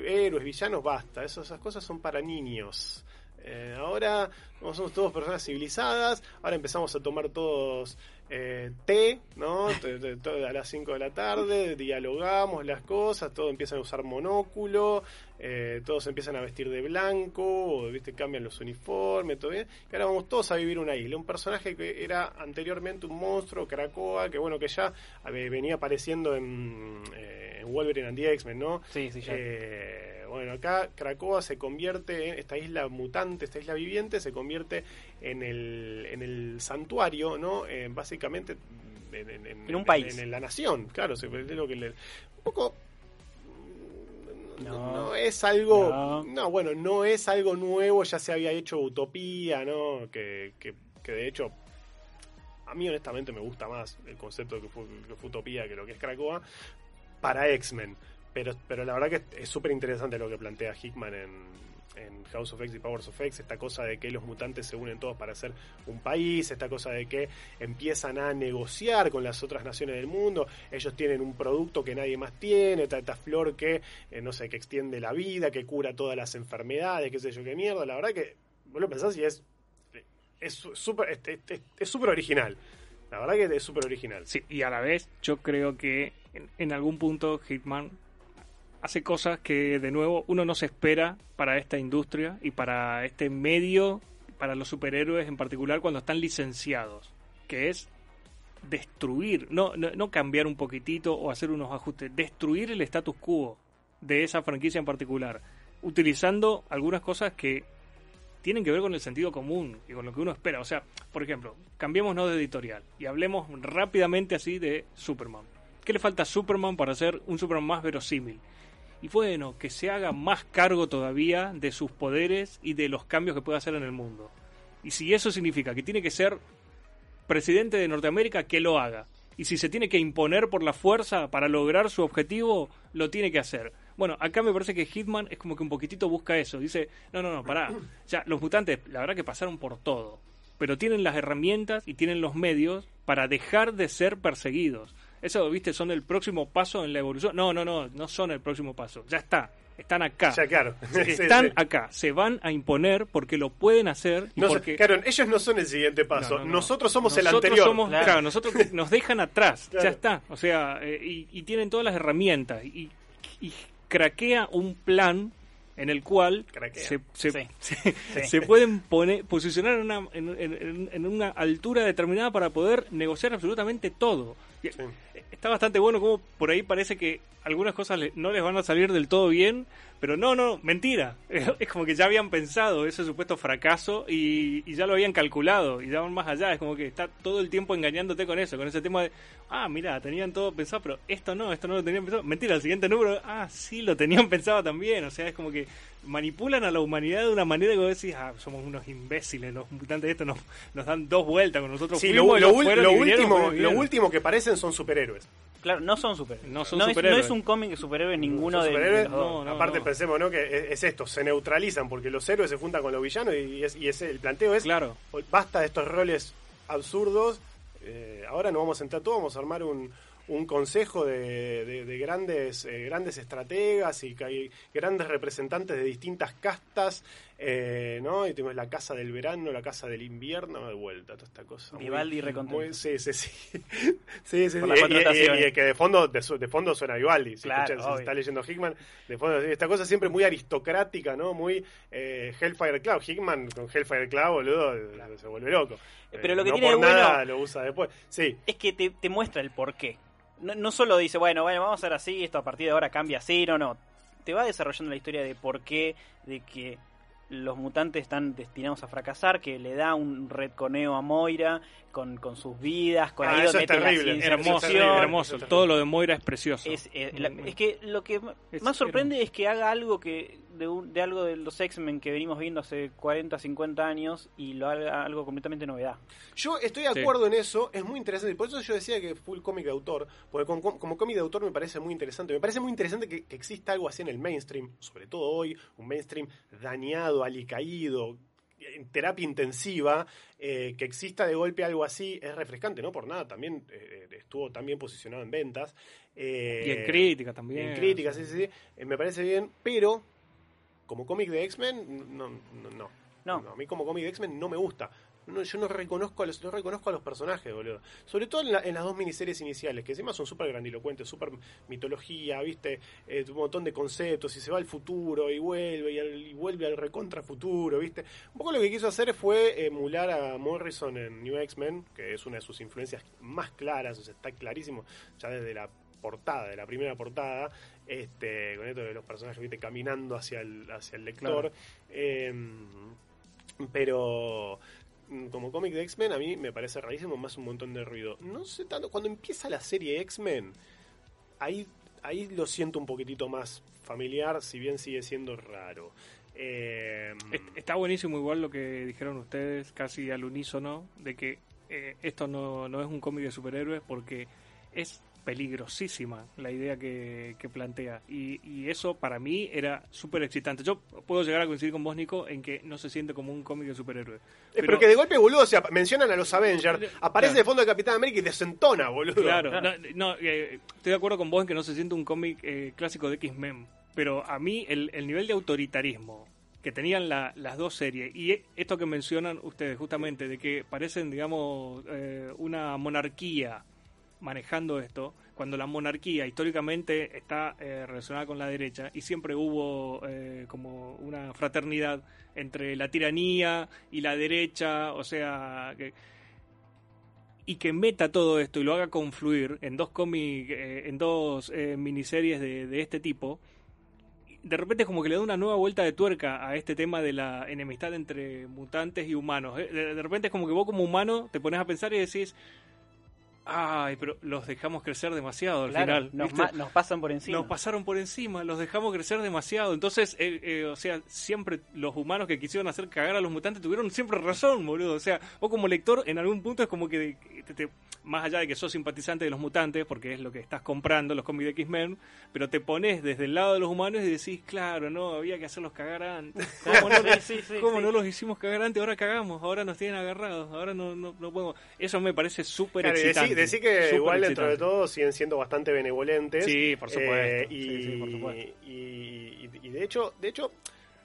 héroes, villanos, basta. esas cosas son para niños. Eh, ahora somos todos personas civilizadas, ahora empezamos a tomar todos eh, té, ¿no? a las 5 de la tarde, dialogamos las cosas, todos empiezan a usar monóculo, eh, todos empiezan a vestir de blanco, ¿viste? cambian los uniformes, todo bien. Y ahora vamos todos a vivir una isla. Un personaje que era anteriormente un monstruo, Krakoa, que bueno, que ya venía apareciendo en, en Wolverine and the X-Men, ¿no? Sí, sí, ya. Bueno, acá Cracoa se convierte, en esta isla mutante, esta isla viviente, se convierte en el, en el santuario, ¿no? Eh, básicamente en, un país. En, la nación, claro, se lo que le, un poco no, es algo no. bueno no es algo nuevo ya se había hecho utopía no que, que, que de hecho a mí honestamente me gusta más el concepto de que fue, que fue utopía que lo que es Cracoa para X-Men pero, pero la verdad que es súper interesante lo que plantea Hickman en, en House of X y Powers of X, esta cosa de que los mutantes se unen todos para hacer un país, esta cosa de que empiezan a negociar con las otras naciones del mundo, ellos tienen un producto que nadie más tiene, esta, flor que, eh, no sé, que extiende la vida, que cura todas las enfermedades, qué sé yo, qué mierda, la verdad que vos lo pensás y es es súper es, súper original. La verdad que es súper original. Sí, y a la vez yo creo que en algún punto Hitman hace cosas que de nuevo uno no se espera para esta industria y para este medio, para los superhéroes en particular cuando están licenciados. que es destruir, no, no, no cambiar un poquitito o hacer unos ajustes, destruir el status quo de esa franquicia en particular, utilizando algunas cosas que tienen que ver con el sentido común y con lo que uno espera. O sea, por ejemplo, cambiémonos de editorial y hablemos rápidamente así de Superman. ¿Qué le falta a Superman para hacer un Superman más verosímil? Y bueno, que se haga más cargo todavía de sus poderes y de los cambios que puede hacer en el mundo. Y si eso significa que tiene que ser presidente de Norteamérica, que lo haga. Y si se tiene que imponer por la fuerza para lograr su objetivo, lo tiene que hacer. Bueno, acá me parece que Hitman es como que un poquitito busca eso. Dice, no, no, no, pará. Ya, los mutantes, la verdad que pasaron por todo. Pero tienen las herramientas y tienen los medios para dejar de ser perseguidos. Eso, viste, son el próximo paso en la evolución. No, no, no, no son el próximo paso. Ya está. Están acá. Ya, claro. Están acá. Se van a imponer porque lo pueden hacer. Y porque... Claro, ellos no son el siguiente paso. Nosotros somos el anterior. Somos, claro. nosotros nos dejan atrás. Ya está. O sea, eh, y, tienen todas las herramientas. Y, y craquea un plan en el cual se, se, se, pueden poner, posicionar en una, en, en, una altura determinada para poder negociar absolutamente todo. Está bastante bueno como por ahí parece que algunas cosas no les van a salir del todo bien, pero no, no, mentira. Es como que ya habían pensado ese supuesto fracaso y, ya lo habían calculado y ya van más allá. Es como que está todo el tiempo engañándote con eso, con ese tema de, ah, mira, tenían todo pensado, pero esto no, esto no lo tenían pensado. Mentira, el siguiente número, ah, sí, lo tenían pensado también. O sea, es como que manipulan a la humanidad de una manera que vos decís, ah, somos unos imbéciles, los mutantes de esto nos, nos dan dos vueltas con nosotros. Sí, lo, último, lo último que parecen son superhéroes. Claro, no son superhéroes. No, son superhéroes. Es, no es un cómic de superhéroes ninguno de, los Aparte pensemos ¿no? que es, esto, se neutralizan porque los héroes se juntan con los villanos y, es, y el planteo es, claro. basta de estos roles absurdos, eh, ahora no vamos a entrar todos, vamos a armar un, un consejo de, de, grandes, eh, grandes estrategas y, hay grandes representantes de distintas castas, eh, ¿no? Y tenemos la casa del verano, la casa del invierno, de vuelta, toda esta cosa. Vivaldi recontento. Sí, sí, sí. sí, sí, Y, y, que de fondo, de, fondo suena Vivaldi. Si, claro, está leyendo Hickman, de fondo, esta cosa siempre muy aristocrática, ¿no? Muy eh, Hellfire Cloud. Hickman con Hellfire Cloud, boludo, se vuelve loco. Pero lo que no tiene por nada lo usa después. Sí. Es que te, te muestra el porqué no, no solo dice, bueno, bueno, vamos a hacer así, esto a partir de ahora cambia así, no, no. Te va desarrollando la historia de por qué, de que los mutantes están destinados a fracasar, que le da un retconeo a Moira con, con sus vidas, con ah, ahí eso es terrible, hermoso, hermoso. Todo lo de Moira es precioso. Es, eh, es que lo que más sorprende es que haga algo que de, de algo de los X-Men que venimos viendo hace 40, 50 años y lo haga algo completamente novedad. Yo estoy de acuerdo en eso, es muy interesante. Por eso yo decía que full cómic de autor, porque como, cómic de autor me parece muy interesante. Me parece muy interesante que, que exista algo así en el mainstream, sobre todo hoy, un mainstream dañado, alicaído, en terapia intensiva, eh, que exista de golpe algo así es refrescante, no por nada, también eh, estuvo también posicionado en ventas. y en crítica también. En crítica, sí, sí, sí. me parece bien, pero como cómic de X-Men, no, no, no. A mí como cómic de X-Men no me gusta. Yo no reconozco a los, no reconozco a los personajes, boludo. Sobre todo en, las dos miniseries iniciales, que encima son súper grandilocuentes, súper mitología, viste, eh, un montón de conceptos, y se va al futuro y vuelve, y, vuelve al recontra futuro, viste. Un poco lo que quiso hacer fue emular a Morrison en New X-Men, que es una de sus influencias más claras, o sea, está clarísimo ya desde la portada, de la primera portada, este, con esto de los personajes ¿viste? caminando hacia el, hacia el lector. Em, pero como cómic de X-Men a mí me parece rarísimo, más un montón de ruido. No sé tanto, cuando empieza la serie X-Men, ahí, ahí lo siento un poquitito más familiar, si bien sigue siendo raro. Em, Está buenísimo igual lo que dijeron ustedes, casi al unísono, de que eh, esto no, no es un cómic de superhéroes porque es peligrosísima la idea que, plantea. Y, eso para mí era súper excitante. Yo puedo llegar a coincidir con vos, Nico, en que no se siente como un cómic de superhéroe. Pero, que de golpe, boludo, o sea, mencionan a los Avengers, aparece de fondo de Capitán América y desentona, boludo. Claro, no, eh, estoy de acuerdo con vos en que no se siente un cómic eh, clásico de X-Men. Pero a mí el, nivel de autoritarismo que tenían las dos series y esto que mencionan ustedes justamente de que parecen digamos eh, una monarquía manejando esto, cuando la monarquía históricamente está eh, relacionada con la derecha y siempre hubo eh, como una fraternidad entre la tiranía y la derecha, o sea, que, y que meta todo esto y lo haga confluir en dos cómics, eh, en dos eh, miniseries de, de, este tipo, de repente es como que le da una nueva vuelta de tuerca a este tema de la enemistad entre mutantes y humanos. Eh, de, repente es como que vos como humano te pones a pensar y decís, Ay, pero los dejamos crecer demasiado al final. Nos, nos, pasan por encima. Nos pasaron por encima, los dejamos crecer demasiado. Entonces, eh, eh, o sea, siempre los humanos que quisieron hacer cagar a los mutantes tuvieron siempre razón, boludo. O sea, vos como lector, en algún punto es como que, te, más allá de que sos simpatizante de los mutantes, porque es lo que estás comprando, los cómics de X-Men, pero te pones desde el lado de los humanos y decís, claro, no, había que hacerlos cagar antes. ¿Cómo, no, no los hicimos cagar antes? Ahora cagamos, ahora nos tienen agarrados, ahora no, no, no podemos. Eso me parece súper excitante decir que igual dentro de todo siguen siendo bastante benevolentes. Sí, por supuesto. Eh, y, y, de hecho, de hecho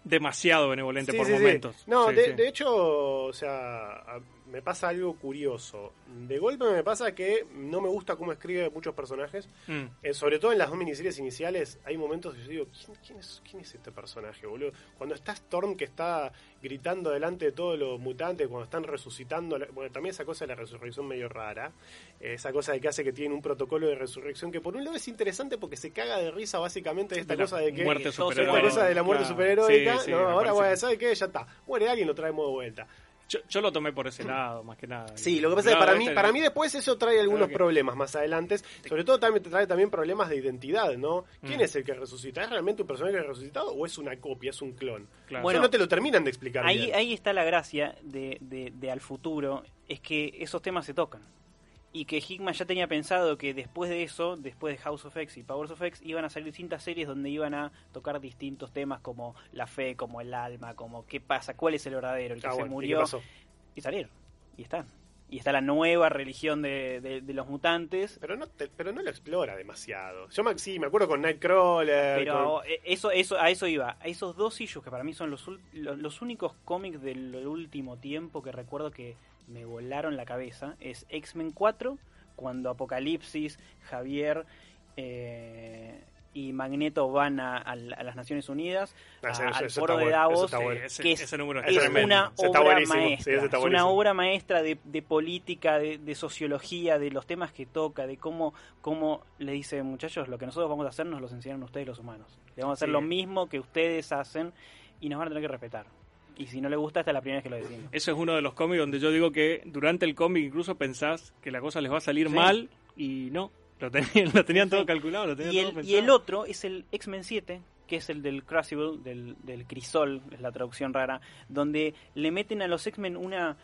demasiado benevolente por momentos. No, de, de, hecho, o sea, me pasa algo curioso. De golpe me pasa que no me gusta cómo escribe muchos personajes. Mm. Eh, sobre todo en las dos miniseries iniciales, hay momentos que yo digo, ¿quién, es, ¿quién es este personaje, boludo? Cuando está Storm que está gritando delante de todos los mutantes, cuando están resucitando, bueno, también esa cosa de la resurrección medio rara, eh, esa cosa de que hace que tiene un protocolo de resurrección que por un lado es interesante porque se caga de risa básicamente de esta cosa de que... Muerte esta cosa de la muerte superheroica. no, ahora, bueno, ¿sabe qué? Ya está. Muere alguien, lo traemos de vuelta. Yo, lo tomé por ese lado, más que nada. Sí, lo que pasa es que para mí, este para mí después eso trae algunos problemas más adelante. Sobre todo también te trae también problemas de identidad, ¿no? ¿Quién mm. es el que resucita? ¿Es realmente un personaje resucitado o es una copia, es un clon? Bueno, no te lo terminan de explicar. Ahí, ahí está la gracia de, de Al Futuro, es que esos temas se tocan y que Hickman ya tenía pensado que después de eso, después de House of X y Powers of X, iban a salir distintas series donde iban a tocar distintos temas como la fe, como el alma, como qué pasa, cuál es el verdadero, el que ah, se murió. ¿y, salir, y están. Y está la nueva religión de, los mutantes. Pero no pero no lo explora demasiado. Yo sí, me acuerdo con Nightcrawler. Pero eh, eso, eso, a eso iba. A esos dos issues que para mí son los, los, los únicos cómics del último tiempo que recuerdo que me volaron la cabeza es X-Men 4, cuando Apocalipsis, Javier eh, y Magneto van a, las Naciones Unidas, al foro de Davos, que es, una obra maestra. es una obra maestra de, política, de, sociología, de los temas que toca, de cómo, cómo le dice, muchachos, lo que nosotros vamos a hacer nos lo enseñan ustedes los humanos. Le vamos a hacer lo mismo que ustedes hacen y nos van a tener que respetar y si no le gusta, esta es la primera vez que lo decimos. Eso es uno de los cómics donde yo digo que durante el cómic incluso pensás que la cosa les va a salir mal y no, lo tenían, lo tenían todo calculado, lo tenían y todo el, pensado. Y el otro es el X-Men 7, que es el del Crucible, del, del crisol, es la traducción rara, donde le meten a los X-Men una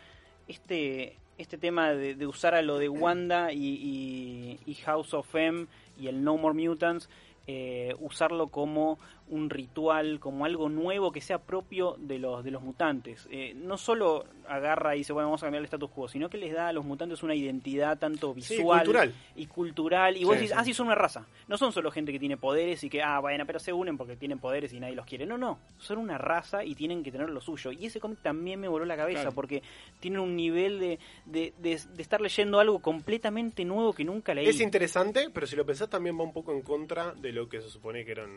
este este tema de, usar a lo de Wanda y, y, House of M y el No More Mutants, eh, usarlo como un ritual, como algo nuevo que sea propio de los, de los mutantes. Eh, no solo agarra y dice, bueno, vamos a cambiar el status quo, sino que les da a los mutantes una identidad tanto visual y cultural. Y vos decís, ah, sí, son una raza. No son solo gente que tiene poderes y que, ah, bueno, pero se unen porque tienen poderes y nadie los quiere. No, no, son una raza y tienen que tener lo suyo. Y ese cómic también me voló la cabeza porque tiene un nivel de, de, de, estar leyendo algo completamente nuevo que nunca leí. Es interesante, pero si lo pensás también va un poco en contra de lo que se supone que eran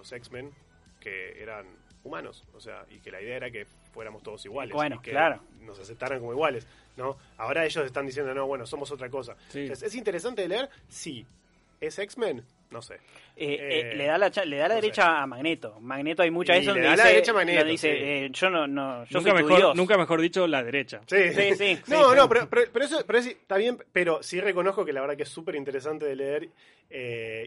los X-Men que eran humanos, o sea, y que la idea era que fuéramos todos iguales, bueno, y que claro. nos aceptaran como iguales, ¿no? Ahora ellos están diciendo, no, bueno, somos otra cosa. ¿Es interesante de leer? Sí. ¿Es X-Men? No sé. Eh, eh, le da la, le da la derecha a Magneto. Magneto hay mucha eso le da la derecha a Magneto. Dice, eh, yo no, no yo nunca mejor, Nunca mejor dicho la derecha. Sí, sí, sí. no, no, pero, pero, eso pero está bien, pero sí reconozco que la verdad que es súper interesante de leer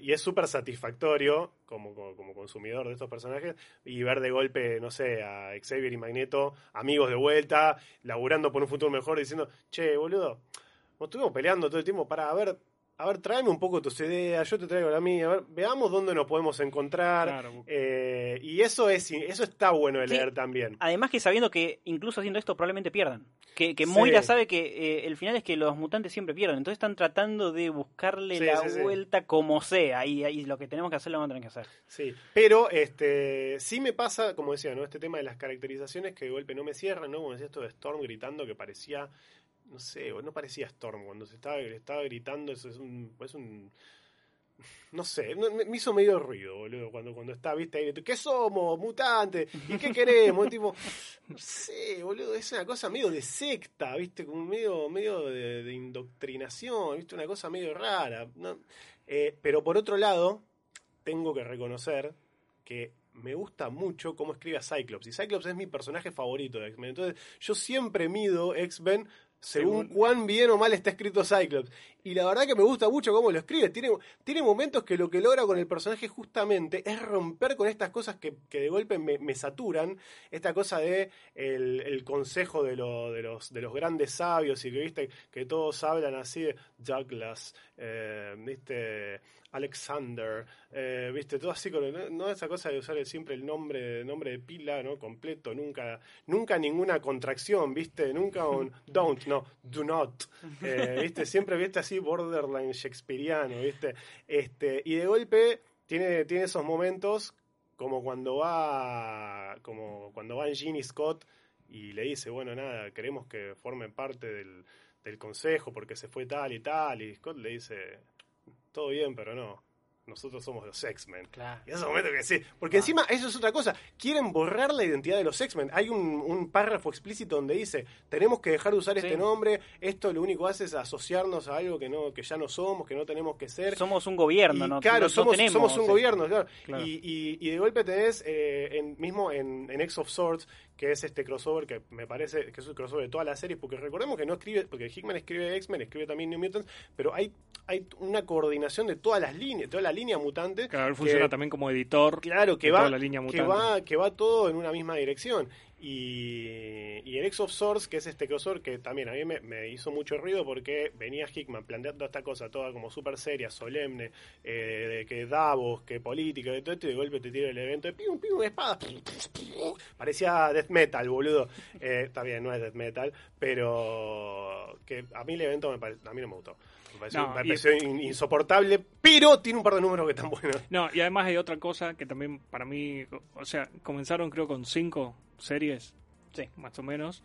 y es súper satisfactorio como, como, consumidor de estos personajes y ver de golpe, no sé, a Xavier y Magneto, amigos de vuelta, laburando por un futuro mejor, diciendo, che, boludo, nos estuvimos peleando todo el tiempo para ver a ver, tráeme un poco tus ideas, yo te traigo la mía, a ver, veamos dónde nos podemos encontrar. Eh, y eso es eso está bueno de leer también. Además que sabiendo que incluso haciendo esto probablemente pierdan. Que, que Moira sabe que eh, el final es que los mutantes siempre pierden, entonces están tratando de buscarle la vuelta como sea, y, y, lo que tenemos que hacer lo vamos a tener que hacer. Sí, pero este sí me pasa, como decía, ¿no? este tema de las caracterizaciones que de golpe no me cierran, ¿no? Como decía esto de Storm gritando que parecía no sé, no parecía Storm cuando se estaba, estaba gritando, eso es un, no sé, me, hizo medio ruido, boludo, cuando, cuando está, viste, ahí, ¿qué somos? Mutantes, ¿y qué queremos? tipo, no sé, boludo, es una cosa medio de secta, viste, como medio, medio de, indoctrinación, viste, una cosa medio rara. Eh, pero por otro lado, tengo que reconocer que me gusta mucho cómo escribe a Cyclops. Y Cyclops es mi personaje favorito de X-Men. Entonces, yo siempre mido X-Men según, cuán bien o mal está escrito Cyclops. Y la verdad que me gusta mucho cómo lo escribe. Tiene, tiene momentos que lo que logra con el personaje justamente es romper con estas cosas que, de golpe me, saturan. Esta cosa de el, consejo de, de, los, de los grandes sabios y que viste que todos hablan así de Douglas, eh, viste Alexander, eh, viste, todo así, con, no, esa cosa de usar siempre el nombre, nombre de pila, ¿no? Completo, nunca, nunca ninguna contracción, viste, nunca un don't, no, do not, eh, viste, siempre, viste, así borderline shakespeariano, viste, este, y de golpe tiene, tiene esos momentos como cuando va, como cuando va Ginny Scott y le dice, bueno, nada, queremos que formen parte del, del consejo porque se fue tal y tal, y Scott le dice, todo bien, pero no. Nosotros somos los X-Men. Claro. Y en ese momento que sí. Porque encima, eso es otra cosa. Quieren borrar la identidad de los X-Men. Hay un, párrafo explícito donde dice: Tenemos que dejar de usar este nombre. Esto lo único que hace es asociarnos a algo que no que ya no somos, que no tenemos que ser. Somos un gobierno, ¿no? Claro, somos, somos un gobierno, claro. Y, y, de golpe tenés, eh, en, mismo en, en X of Swords, que es este crossover que me parece que es el crossover de toda la serie, porque recordemos que no escribe, porque Hickman escribe X-Men, escribe también New Mutants, pero hay, hay una coordinación de todas las líneas, toda la línea mutante. Claro, él funciona también como editor. Claro, que va, la línea que va, que va todo en una misma dirección. Y, y el X of Swords, que es este crossover que también a mí me, hizo mucho ruido porque venía Hickman planteando esta cosa toda como súper seria, solemne, eh, de que Davos, que política, de todo esto, y de golpe te tira el evento de pim, pim, espada. Parecía death metal, boludo. Eh, está bien, no es death metal, pero que a mí el evento me a mí no me gustó. Me pareció, insoportable, pero tiene un par de números que están buenos. No, y además hay otra cosa que también para mí, o sea, comenzaron creo con cinco series, sí. más o menos.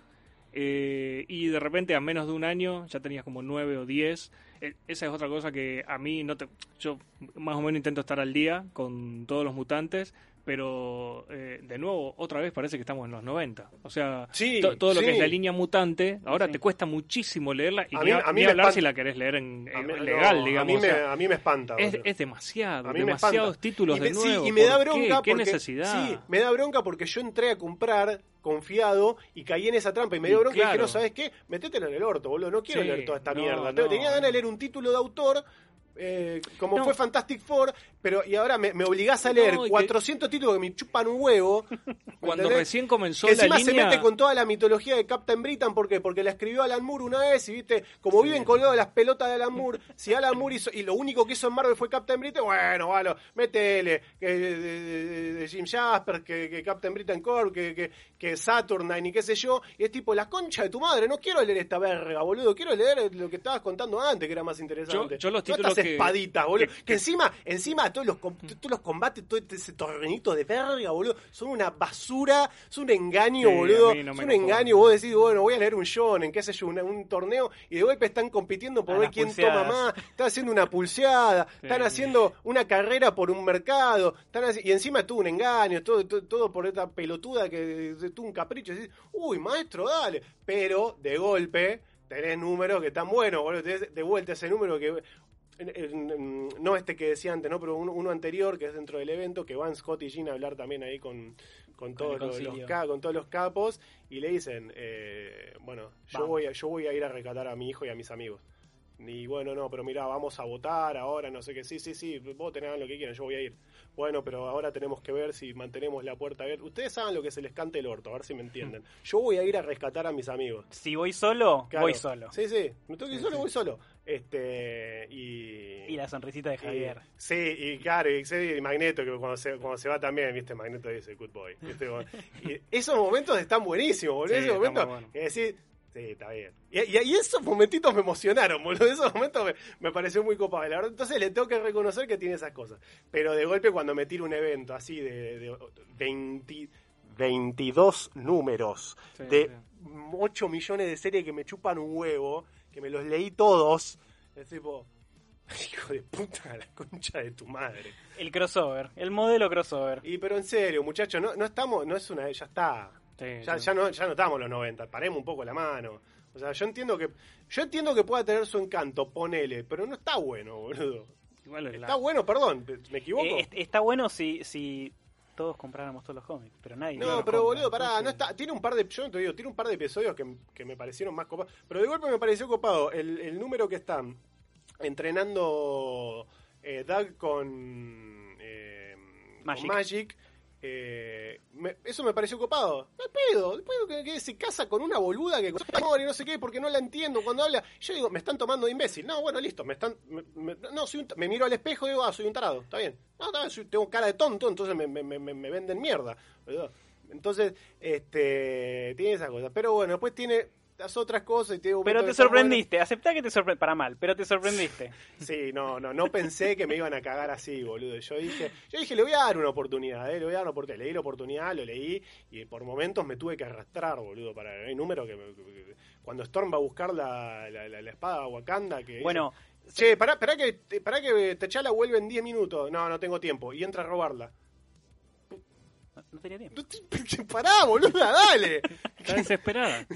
Eh, y de repente a menos de un año ya tenías como nueve o diez. E, esa es otra cosa que a mí no te... Yo más o menos intento estar al día con todos los mutantes, pero eh, de nuevo, otra vez parece que estamos en los 90. O sea, todo lo que es la línea mutante, ahora te cuesta muchísimo leerla y a mí, a mí hablar si la querés leer en, legal, digamos. A mí, me, a mí me espanta. Es, es demasiado, demasiados títulos de nuevo. y me da bronca qué? necesidad? Sí, me da bronca porque yo entré a comprar confiado y caí en esa trampa y me dio bronca y dije, no, ¿sabes qué? Métetelo en el orto, boludo, no quiero leer toda esta mierda. Tenía ganas de leer un título de autor eh, como fue Fantastic Four, pero y ahora me, me obligás a leer 400 títulos que me chupan un huevo. Cuando recién comenzó que encima se mete con toda la mitología de Captain Britain, ¿por qué? Porque la escribió Alan Moore una vez y viste, como viven colgados las pelotas de Alan Moore, si Alan Moore hizo, y lo único que hizo en Marvel fue Captain Britain, bueno, vale, métele, que, de, Jim Jasper, que, Captain Britain Corp, que, que, que Saturnine y qué sé yo, y es tipo, la concha de tu madre, no quiero leer esta verga, boludo, quiero leer lo que estabas contando antes, que era más interesante. Yo, los títulos que espaditas, boludo. Que, encima, encima todos los, todos los combates, todo este, ese torrenito de verga, boludo, son una basura, es un engaño, boludo. es un engaño, vos decís, bueno, voy a leer un shonen, qué sé yo, un, torneo, y de golpe están compitiendo por ver quién toma más, están haciendo una pulseada, están haciendo una carrera por un mercado, están y encima todo un engaño, todo, todo, por esta pelotuda que tuvo un capricho, y decís, uy, maestro, dale, pero de golpe tenés números que están buenos, boludo, tenés de vuelta ese número que no este que decía antes, ¿no? pero uno, anterior que es dentro del evento, que van Scott y Jean a hablar también ahí con, con, todos, los, con todos los capos y le dicen, eh, bueno, yo voy, a, yo voy a ir a rescatar a mi hijo y a mis amigos. Y bueno, no, pero mira, vamos a votar ahora, no sé qué, sí, sí, sí, voten, hagan lo que quieran, yo voy a ir. Bueno, pero ahora tenemos que ver si mantenemos la puerta abierta. Ustedes saben lo que se les cante el orto, a ver si me entienden. Yo voy a ir a rescatar a mis amigos. Si voy solo, voy solo. Sí, sí, me tengo que ir solo, voy solo. Este, y, y la sonrisita de Javier. sí, y claro, y, y, Magneto, que cuando se, cuando se va también, viste, Magneto dice, good boy. y esos momentos están buenísimos, boludo. esos momentos, es decir, Sí, está bien. Y, esos momentitos me emocionaron, boludo. Esos momentos me, me pareció muy copado. La verdad, entonces le tengo que reconocer que tiene esas cosas. Pero de golpe, cuando me tiro un evento así de, 22 números, de 8 millones de series que me chupan un huevo, que me los leí todos, es tipo. Hijo de puta, la concha de tu madre. El crossover, el modelo crossover. Y pero en serio, muchachos, no, no estamos, no es una, ya está. Sí, Ya, sí. ya no, ya no estamos los 90, paremos un poco la mano. O sea, yo entiendo que yo entiendo que pueda tener su encanto, ponele, pero no está bueno, boludo. Igual es la- Está bueno, perdón, me equivoco. Eh, est- está bueno si, si todos compráramos todos los cómics, pero nadie. No, pero boludo, pará, entonces- no está, tiene un par de, yo no te digo, tiene un par de episodios que, que me parecieron más copados, pero de golpe me pareció copado el, el número que están entrenando eh, Doug con eh. Magic, eh, me- eso me pareció copado. Me pedo, después que, que se casa con una boluda que amor y no sé qué, porque no la entiendo cuando habla. Yo digo, me están tomando de imbécil. No, bueno, listo, me están, me, no, soy un me miro al espejo y digo, ah, soy un tarado, está bien. No, está bien, soy- tengo cara de tonto, entonces me, venden mierda. Entonces, este, tiene esa cosa. Pero bueno, después tiene las otras cosas y tiene Pero momentos te sorprendiste, aceptá que te sorprendiste, para mal, pero te sorprendiste. Sí, no, no, no pensé que me iban a cagar así, boludo. Yo dije, yo dije, le voy a dar una oportunidad, eh, le voy a dar una oportunidad. Leí la oportunidad, lo leí y por momentos me tuve que arrastrar, boludo, para hay número que, me- que- cuando Storm va a buscar la, la, la- la espada Wakanda que Bueno, dice, che, pará, pará que pará que T'Challa vuelve en 10 minutos. No, no tengo tiempo y entra a robarla. No, tenía tiempo. No te- Pará, boluda, dale. Está desesperada.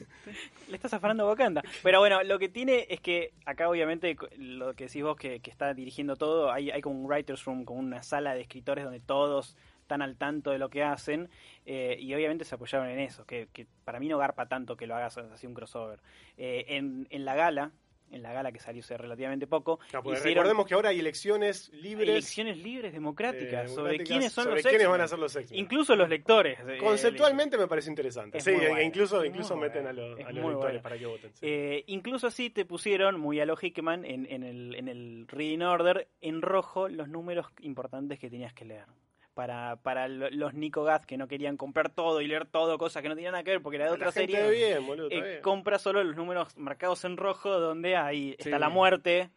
Le estás afanando a Wakanda. Pero bueno, lo que tiene es que acá obviamente lo que decís vos que, que está dirigiendo todo, hay, hay como un writer's room, como una sala de escritores donde todos están al tanto de lo que hacen eh, y obviamente se apoyaron en eso, que, que para mí no garpa tanto que lo hagas así un crossover. Eh, en, en la gala, en la gala que salió hace relativamente poco, hicieron recordemos que ahora hay elecciones libres. elecciones libres democráticas eh, sobre quiénes son sobre los quiénes van a ser los X-Men. Incluso los lectores. eh, Conceptualmente me parece interesante. Es sí, e bueno, incluso, incluso meten a los, a lectores bueno. para que voten. sí. Eh, incluso así te pusieron, muy a lo Hickman, en, en el, en el Reading Order, en rojo los números importantes que tenías que leer. Para, para lo- los Nico Gath que no querían comprar todo y leer todo, cosas que no tenían nada que ver porque era de La otra serie. bien, boludo, eh, bien. compra solo los números marcados en rojo donde ahí Sí. está la muerte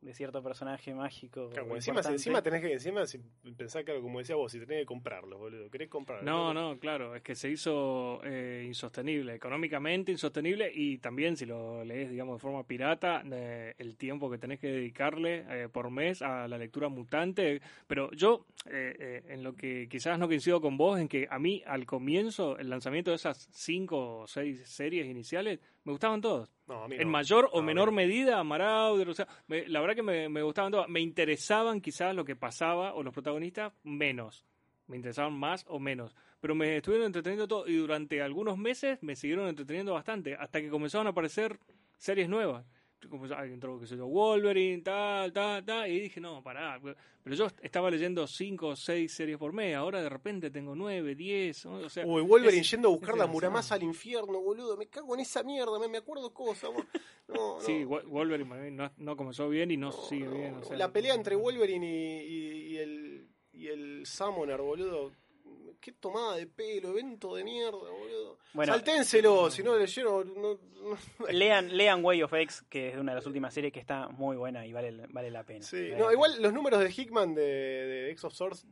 de cierto personaje mágico. Claro, encima, encima tenés que, encima si pensar claro, como decía vos, si tenés que comprarlos, boludo, querés comprarlos. No, no, claro, es que se hizo eh, insostenible, económicamente insostenible y también si lo lees, digamos, de forma pirata, eh, el tiempo que tenés que dedicarle eh, por mes a la lectura mutante. Pero yo, eh, eh, en lo que quizás no coincido con vos, en que a mí al comienzo, el lanzamiento de esas cinco o seis series iniciales, me gustaban todos. No, En mayor o No, menor medida, Marauder, o sea, me- la verdad que me, me gustaban todas. Me interesaban quizás lo que pasaba o los protagonistas menos. Me interesaban más o menos. Pero me estuvieron entreteniendo todo y durante algunos meses me siguieron entreteniendo bastante. Hasta que comenzaron a aparecer series nuevas. Como entró, qué sé yo, Wolverine, tal, tal, tal. Y dije, no, pará. Pero yo estaba leyendo cinco o seis series por mes. Ahora de repente tengo nueve, diez. O sea, Uy, Wolverine es- yendo a buscar la. Muramasa al infierno, boludo. Me cago en esa mierda, me, me acuerdo cosas. No, no. Sí, Wo- Wolverine no, no comenzó bien y no, sigue bien. o no. sea, la pelea entre Wolverine y, y- y el, y el Summoner, boludo. Qué tomada de pelo, evento de mierda, boludo. Bueno, Salténselo, si no leyeron. No, no- Lean, lean Way of X, que es una de las últimas series que está muy buena y vale, vale la pena. Sí, Vale no, igual los números de Hickman de, de X of Swords.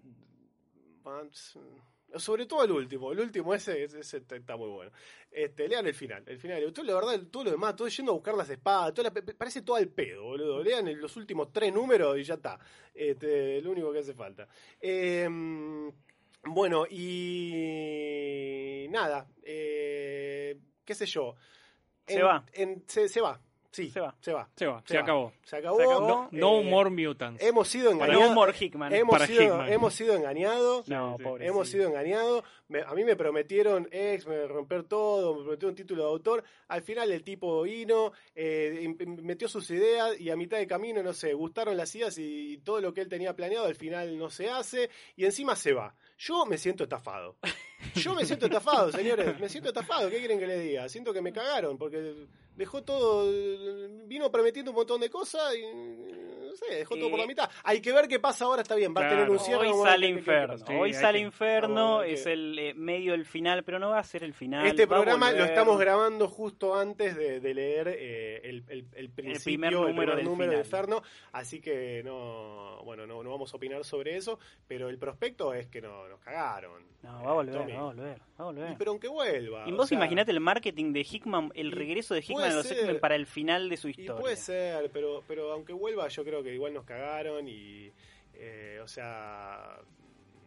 Sobre todo el último, el último ese, está muy bueno. Este, lean el final, el final. Todo, la verdad, todo lo demás, todo yendo a buscar las espadas, la- parece todo al pedo, boludo. Lean el- los últimos tres números y ya está. Este, lo único que hace falta. Eh, bueno, y nada, eh, qué sé yo. Se va. en- se, se va, sí, Se va. Se va. se va, Se se, va. acabó. Se acabó. Se acabó. No, no Eh, more mutants. Hemos sido Para engañados. humor Hickman. Hemos Para sido, Hickman. hemos sido engañados. No, pobre. Hemos sido engañados. Me- a mí me prometieron ex, me romper todo, me prometieron un título de autor. Al final el tipo vino, eh, metió sus ideas y a mitad de camino, no sé, gustaron las ideas y, y todo lo que él tenía planeado al final no se hace y encima se va. Yo me siento estafado. Yo me siento estafado, señores. Me siento estafado. ¿Qué quieren que le diga? Siento que me cagaron porque dejó todo, vino prometiendo un montón de cosas y no sé, dejó todo por la mitad. Hay que ver qué pasa ahora, está bien. Va a tener un cierre. Hoy sale Inferno. Sí, Hoy sale Inferno, es el eh, medio del final, pero no va a ser el final. Este programa lo estamos grabando justo antes de, de leer eh, el, el, el principio, primer el número primer del número de. Inferno, así que no, bueno, no, no vamos a opinar sobre eso, pero el prospecto es que no, nos cagaron. No, va a volver, Tommy. va a volver, va a volver. Y pero aunque vuelva. Y vos sea, imaginate el marketing de Hickman, el regreso de Hickman a los ser. X-Men para el final de su Y historia. puede ser, pero, pero aunque vuelva, yo creo creo que igual nos cagaron y, eh, o sea,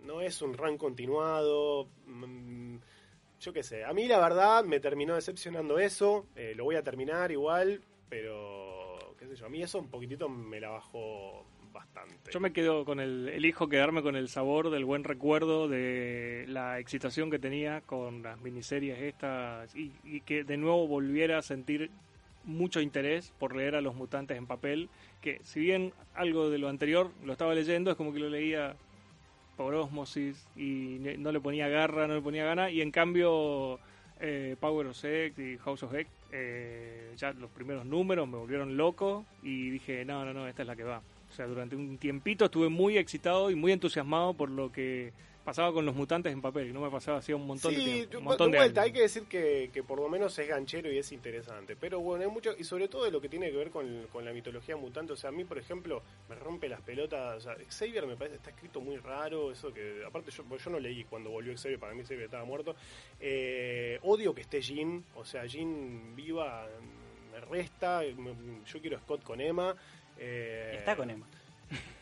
no es un run continuado. Mm, yo qué sé, a mí la verdad me terminó decepcionando eso, eh, lo voy a terminar igual, pero qué sé yo, a mí eso un poquitito me la bajó bastante. Yo me quedo con el, elijo quedarme con el sabor del buen recuerdo de la excitación que tenía con las miniseries estas y, y que de nuevo volviera a sentir mucho interés por leer a los mutantes en papel, que si bien algo de lo anterior lo estaba leyendo, es como que lo leía por osmosis y no le ponía garra, no le ponía gana, y en cambio eh, Power of Sex y House of Heck, eh, ya los primeros números me volvieron loco y dije, no, no, no, esta es la que va. O sea, durante un tiempito estuve muy excitado y muy entusiasmado por lo que pasaba con los mutantes en papel, y no me pasaba hacía un montón de tiempo. Un montón de, vuelta, hay que decir que, que, por lo menos es ganchero y es interesante. Pero bueno, hay mucho, y sobre todo de lo que tiene que ver con, con, la mitología mutante. O sea, a mí, por ejemplo, me rompe las pelotas. O sea, Xavier me parece está escrito muy raro. Eso que, aparte, yo, yo no leí cuando volvió Xavier, para mí Xavier estaba muerto. Eh, odio que esté Jean, o sea, Jean viva me resta. Yo quiero Scott con Emma. Eh, está con Emma.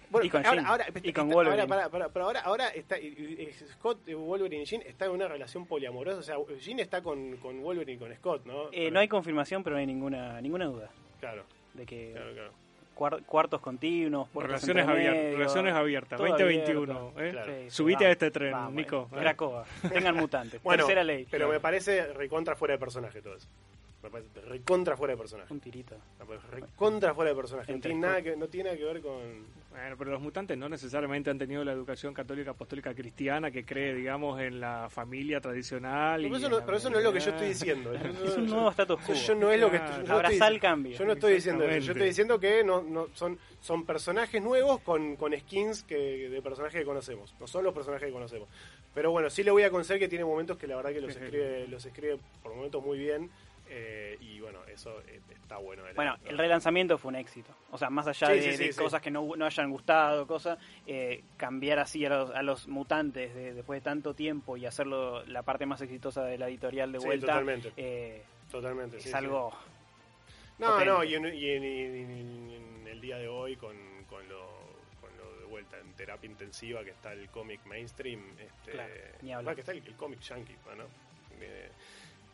Bueno, y con, ahora, Jean. ahora, y con está, Wolverine. ahora, para, para, pero ahora, ahora está, Scott, Wolverine y Jean están en una relación poliamorosa. O sea, Jean está con, con Wolverine y con Scott, ¿no? Eh, no hay confirmación, pero no hay ninguna ninguna duda. Claro. De que claro, claro. Cuar, cuartos continuos, relaciones, abiertas, relaciones abiertas, 2021. abierto. ¿eh? Claro. Sí, Subite va, a este tren, vamos, Nico. Eh. Cracoa. Tengan mutantes. bueno, Tercera ley. Pero claro. me parece recontra fuera de personaje todo eso. Me parece recontra fuera de personaje. Un tirito. Recontra fuera de personaje. No tiene, nada que, no tiene nada que ver con. Bueno, pero los mutantes no necesariamente han tenido la educación católica apostólica cristiana que cree, digamos, en la familia tradicional. Pero, y eso no, pero eso no es lo que yo estoy diciendo. es un nuevo status quo. Yo no es lo que estoy, yo Abrazar estoy, el cambio. Yo no estoy diciendo eso. Yo estoy diciendo que no, no son, son personajes nuevos con, con skins que, de personajes que conocemos. No son los personajes que conocemos. Pero bueno, sí le voy a conceder que tiene momentos que la verdad que los escribe, los escribe por momentos muy bien. Eh, y bueno, eso eh, está bueno. Bueno, el relanzamiento fue un éxito. O sea, más allá Sí, de, sí, sí, de sí. cosas que no, no hayan gustado, cosas, eh, cambiar así a los, a los mutantes de- después de tanto tiempo y hacerlo la parte más exitosa de la editorial de vuelta totalmente. eh, Totalmente. es algo. No, potente. no, y en, y en- y en- y en el día de hoy con, con, lo, con lo de vuelta en terapia intensiva que está el cómic mainstream, este, Claro, ni hablar. que está el, el cómic yankee, ¿no?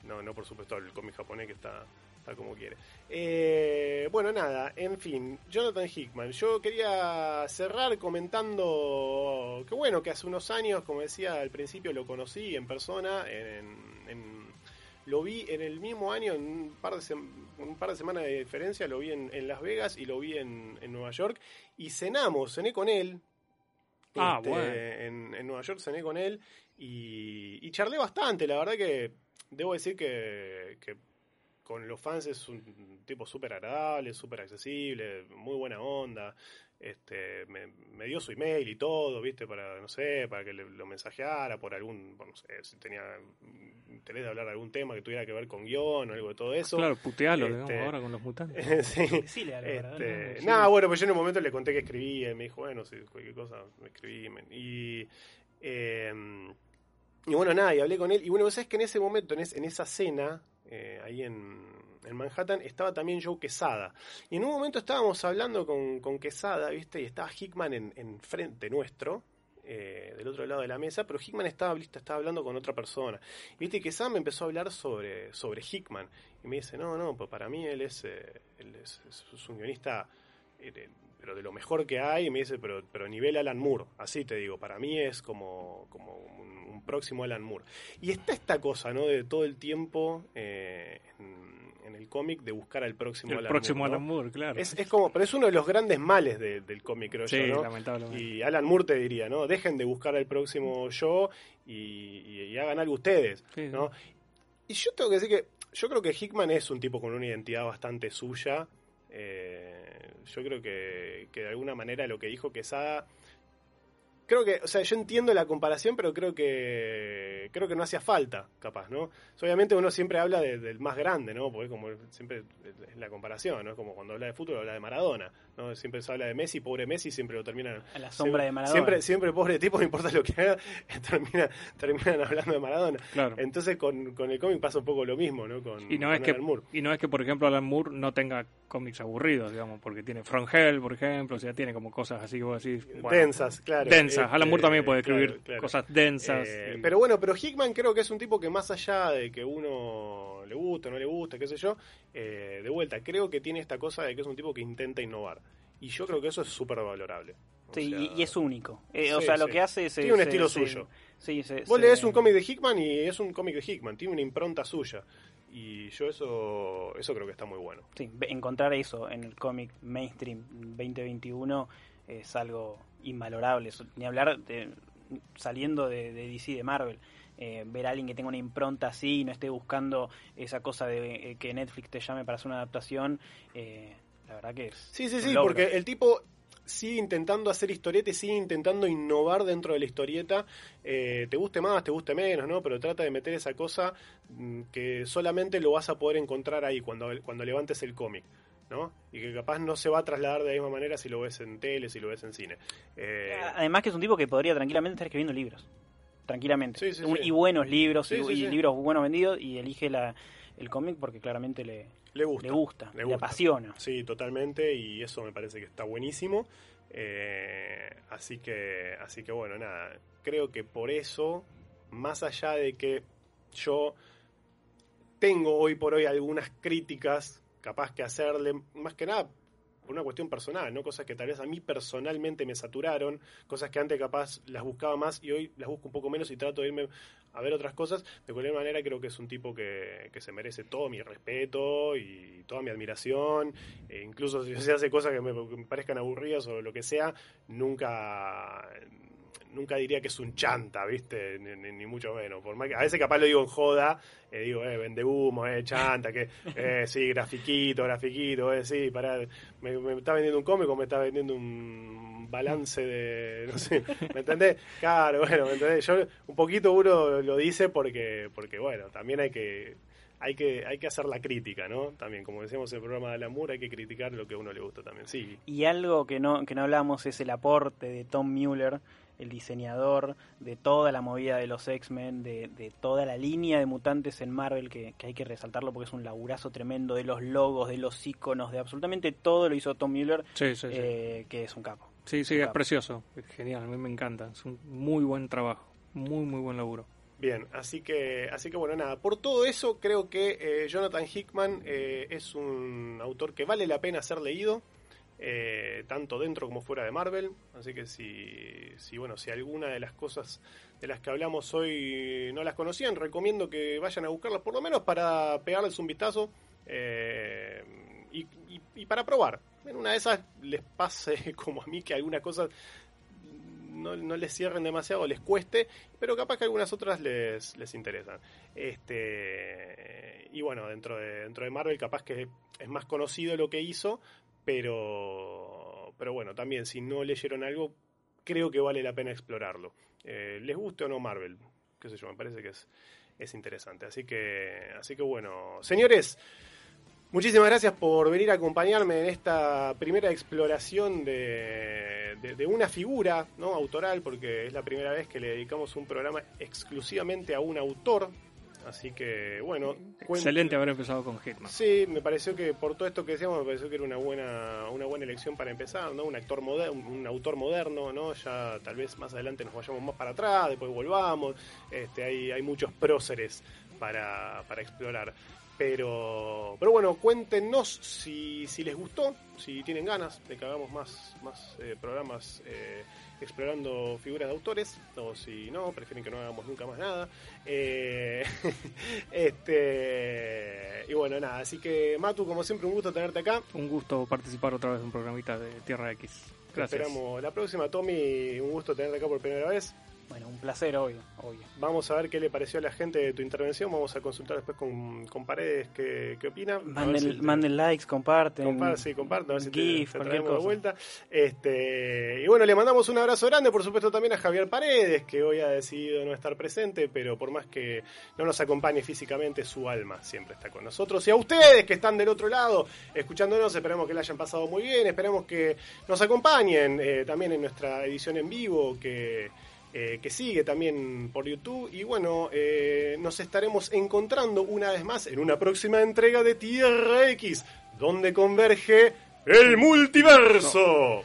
No, no por supuesto el cómic japonés que está, está como quiere. Eh, bueno, nada, en fin, Jonathan Hickman. Yo quería cerrar comentando que bueno, que hace unos años, como decía al principio, lo conocí en persona, en, en- lo vi en el mismo año, en un par de, sem- un par de semanas de diferencia, lo vi en, en Las Vegas y lo vi en, en Nueva York. Y cenamos, cené con él. Ah, Este, bueno. en, en Nueva York cené con él y, y charlé bastante. La verdad que debo decir que, que con los fans es un tipo súper agradable, súper accesible, muy buena onda. Este, me, me dio su email y todo, viste, para, no sé, para que le- lo mensajeara por algún, bueno, no sé, si tenía interés de hablar de algún tema que tuviera que ver con guion o algo de todo eso. Claro, putealo, Este- digamos, ahora con los mutantes. sí. Decile algo, ¿verdad? Este, Sí. nada, bueno, pues yo en un momento le conté que escribía y me dijo, bueno, si cualquier cosa me escribí. me- Y, eh, y bueno, nada, y hablé con él. Y bueno, vos sabés que en ese momento, en, es- en esa cena, eh, ahí en, en Manhattan, estaba también Joe Quesada. Y en un momento estábamos hablando con, con Quesada, ¿viste? Y estaba Hickman en, en frente nuestro. eh, del otro lado de la mesa, pero Hickman estaba, estaba hablando con otra persona. Viste que Sam empezó a hablar sobre, sobre Hickman. Y me dice, no, no, pues para mí él es, eh, él es, un guionista, eh, pero de lo mejor que hay. Y me dice, pero, pero nivel Alan Moore. Así te digo, para mí es como, como un, un próximo Alan Moore. Y está esta cosa, ¿no? De todo el tiempo eh, en, en el cómic de buscar al próximo El Alan próximo Moore. ¿no? Alan Moore, claro. Es, es como, pero es uno de los grandes males de- del cómic, creo sí, yo, ¿no? lamentablemente. Y Alan Moore te diría, ¿no? Dejen de buscar al próximo yo y, y- y hagan algo ustedes, Sí, ¿no? Y yo tengo que decir que yo creo que Hickman es un tipo con una identidad bastante suya. Eh, yo creo que, que de alguna manera lo que dijo Quesada creo que, o sea, yo entiendo la comparación, pero creo que creo que no hacía falta, capaz, ¿no? Obviamente uno siempre habla del más grande, ¿no? Porque como siempre es la comparación, ¿no? Como cuando habla de fútbol habla de Maradona, ¿no? Siempre se habla de Messi, pobre Messi, siempre lo terminan a la sombra de Maradona. Siempre siempre pobre tipo, no importa lo que haga, termina, terminan hablando de Maradona. Claro. Entonces con, con el cómic pasa un poco lo mismo, ¿no? Con, y no es que y no es que por ejemplo Alan Moore no tenga cómics aburridos, digamos, porque tiene From Hell, por ejemplo, o sea, tiene como cosas así que vos decís, densas, claro. Densas. Alan Moore también puede escribir cosas densas. Eh, pero bueno, pero Hickman creo que es un tipo que más allá de que uno le guste o no le guste, qué sé yo, eh, de vuelta, creo que tiene esta cosa de que es un tipo que intenta innovar. Y yo creo que eso es súper valorable. sí, y, es único. Eh, o sea, lo que hace es... Tiene un estilo suyo. Sí, Vos lees un cómic de Hickman y es un cómic de Hickman, tiene una impronta suya. Y yo eso, eso creo que está muy bueno. Sí, encontrar eso en el cómic mainstream 2021 es algo invalorable. Ni hablar de, saliendo de, DC de Marvel. Eh, ver a alguien que tenga una impronta así y no esté buscando esa cosa de eh, que Netflix te llame para hacer una adaptación, eh, la verdad que es. Sí, sí, sí, porque el tipo sigue intentando hacer historieta y sigue intentando innovar dentro de la historieta. te guste más, te guste menos, ¿no? Pero trata de meter esa cosa mm, que solamente lo vas a poder encontrar ahí cuando, cuando levantes el cómic. ¿No? Y que capaz no se va a trasladar de la misma manera si lo ves en tele, si lo ves en cine. Eh, Además que es un tipo que podría tranquilamente estar escribiendo libros. Tranquilamente. Y buenos libros, y, libros buenos vendidos, y elige la, el cómic porque claramente le, le gusta, le, gusta, le, apasiona. Sí, totalmente, y eso me parece que está buenísimo. Eh, así que, así que bueno, nada, creo que por eso, más allá de que yo tengo hoy por hoy algunas críticas capaz que hacerle, más que nada por una cuestión personal, ¿no? Cosas que tal vez a mí personalmente me saturaron, cosas que antes capaz las buscaba más y hoy las busco un poco menos y trato de irme a ver otras cosas. De cualquier manera creo que es un tipo que, que se merece todo mi respeto y toda mi admiración. E incluso si se hace cosas que me, que me parezcan aburridas o lo que sea, nunca nunca diría que es un chanta, ¿viste? Ni, mucho menos. Por a veces capaz lo digo en joda, eh, digo, eh, vende humo, eh, chanta, que eh, sí, grafiquito, grafiquito, eh, sí, para me, está vendiendo un cómico, me está vendiendo un balance de, no sé, ¿me entendés? Claro, bueno, ¿me entendés? Yo un poquito uno lo dice porque, porque bueno, también hay que hay que, hay que hacer la crítica, ¿no? También, como decíamos en el programa de Alamur, hay que criticar lo que a uno le gusta también, sí. Y algo que no, que no hablamos es el aporte de Tom Mueller el diseñador de toda la movida de los X-Men, de, de, toda la línea de mutantes en Marvel, que, hay que resaltarlo porque es un laburazo tremendo de los logos, de los iconos, de absolutamente todo lo hizo Tom Mueller, eh, que es un capo. Sí, sí, es precioso, es genial, a mí me encanta, es un muy buen trabajo, muy, muy buen laburo. Bien, así que, así que bueno, nada, por todo eso creo que eh, Jonathan Hickman eh, es un autor que vale la pena ser leído, eh, tanto dentro como fuera de Marvel. Así que si, si, bueno, si alguna de las cosas de las que hablamos hoy no las conocían, recomiendo que vayan a buscarlas por lo menos para pegarles un vistazo eh, y, para probar. En una de esas les pase como a mí que algunas cosas no, no, les cierren demasiado, les cueste, pero capaz que algunas otras les, les interesan. Este, y bueno, dentro de, dentro de Marvel capaz que es más conocido lo que hizo, pero, pero bueno, también si no leyeron algo, creo que vale la pena explorarlo. Eh, les guste o no Marvel, qué sé yo, me parece que es, es interesante. Así que, así que bueno, señores, muchísimas gracias por venir a acompañarme en esta primera exploración de, de, una figura ¿no? autoral, porque es la primera vez que le dedicamos un programa exclusivamente a un autor Así que, bueno. Excelente haber empezado con Hitman. Sí, me pareció que por todo esto que decíamos, me pareció que era una buena, una buena elección para empezar, ¿no? Un actor moderno, un autor moderno, ¿no? Ya tal vez más adelante nos vayamos más para atrás, después volvamos. Este, hay, hay muchos próceres para, para explorar. Pero, pero bueno, cuéntenos si, si les gustó, si tienen ganas de que hagamos más, más eh, programas eh, explorando figuras de autores, o si no, prefieren que no hagamos nunca más nada. Eh, este Y bueno, nada, así que Matu, como siempre, un gusto tenerte acá. Un gusto participar otra vez en un programita de Tierra X. Gracias. esperamos la próxima. Tommy, un gusto tenerte acá por primera vez. Bueno, un placer, obvio, obvio. Vamos a ver qué le pareció a la gente de tu intervención. Vamos a consultar después con, con Paredes qué, qué opina. Manden, likes, comparten. Comparten, sí, comparten. A ver si GIF, te, de vuelta. Este, y bueno, le mandamos un abrazo grande, por supuesto, también a Javier Paredes, que hoy ha decidido no estar presente, pero por más que no nos acompañe físicamente, su alma siempre está con nosotros. Y a ustedes que están del otro lado escuchándonos, esperamos que la hayan pasado muy bien. Esperamos que nos acompañen eh, también en nuestra edición en vivo, que eh, que sigue también por YouTube. Y bueno, eh, nos estaremos encontrando una vez más en una próxima entrega de Tierra X, donde converge el multiverso.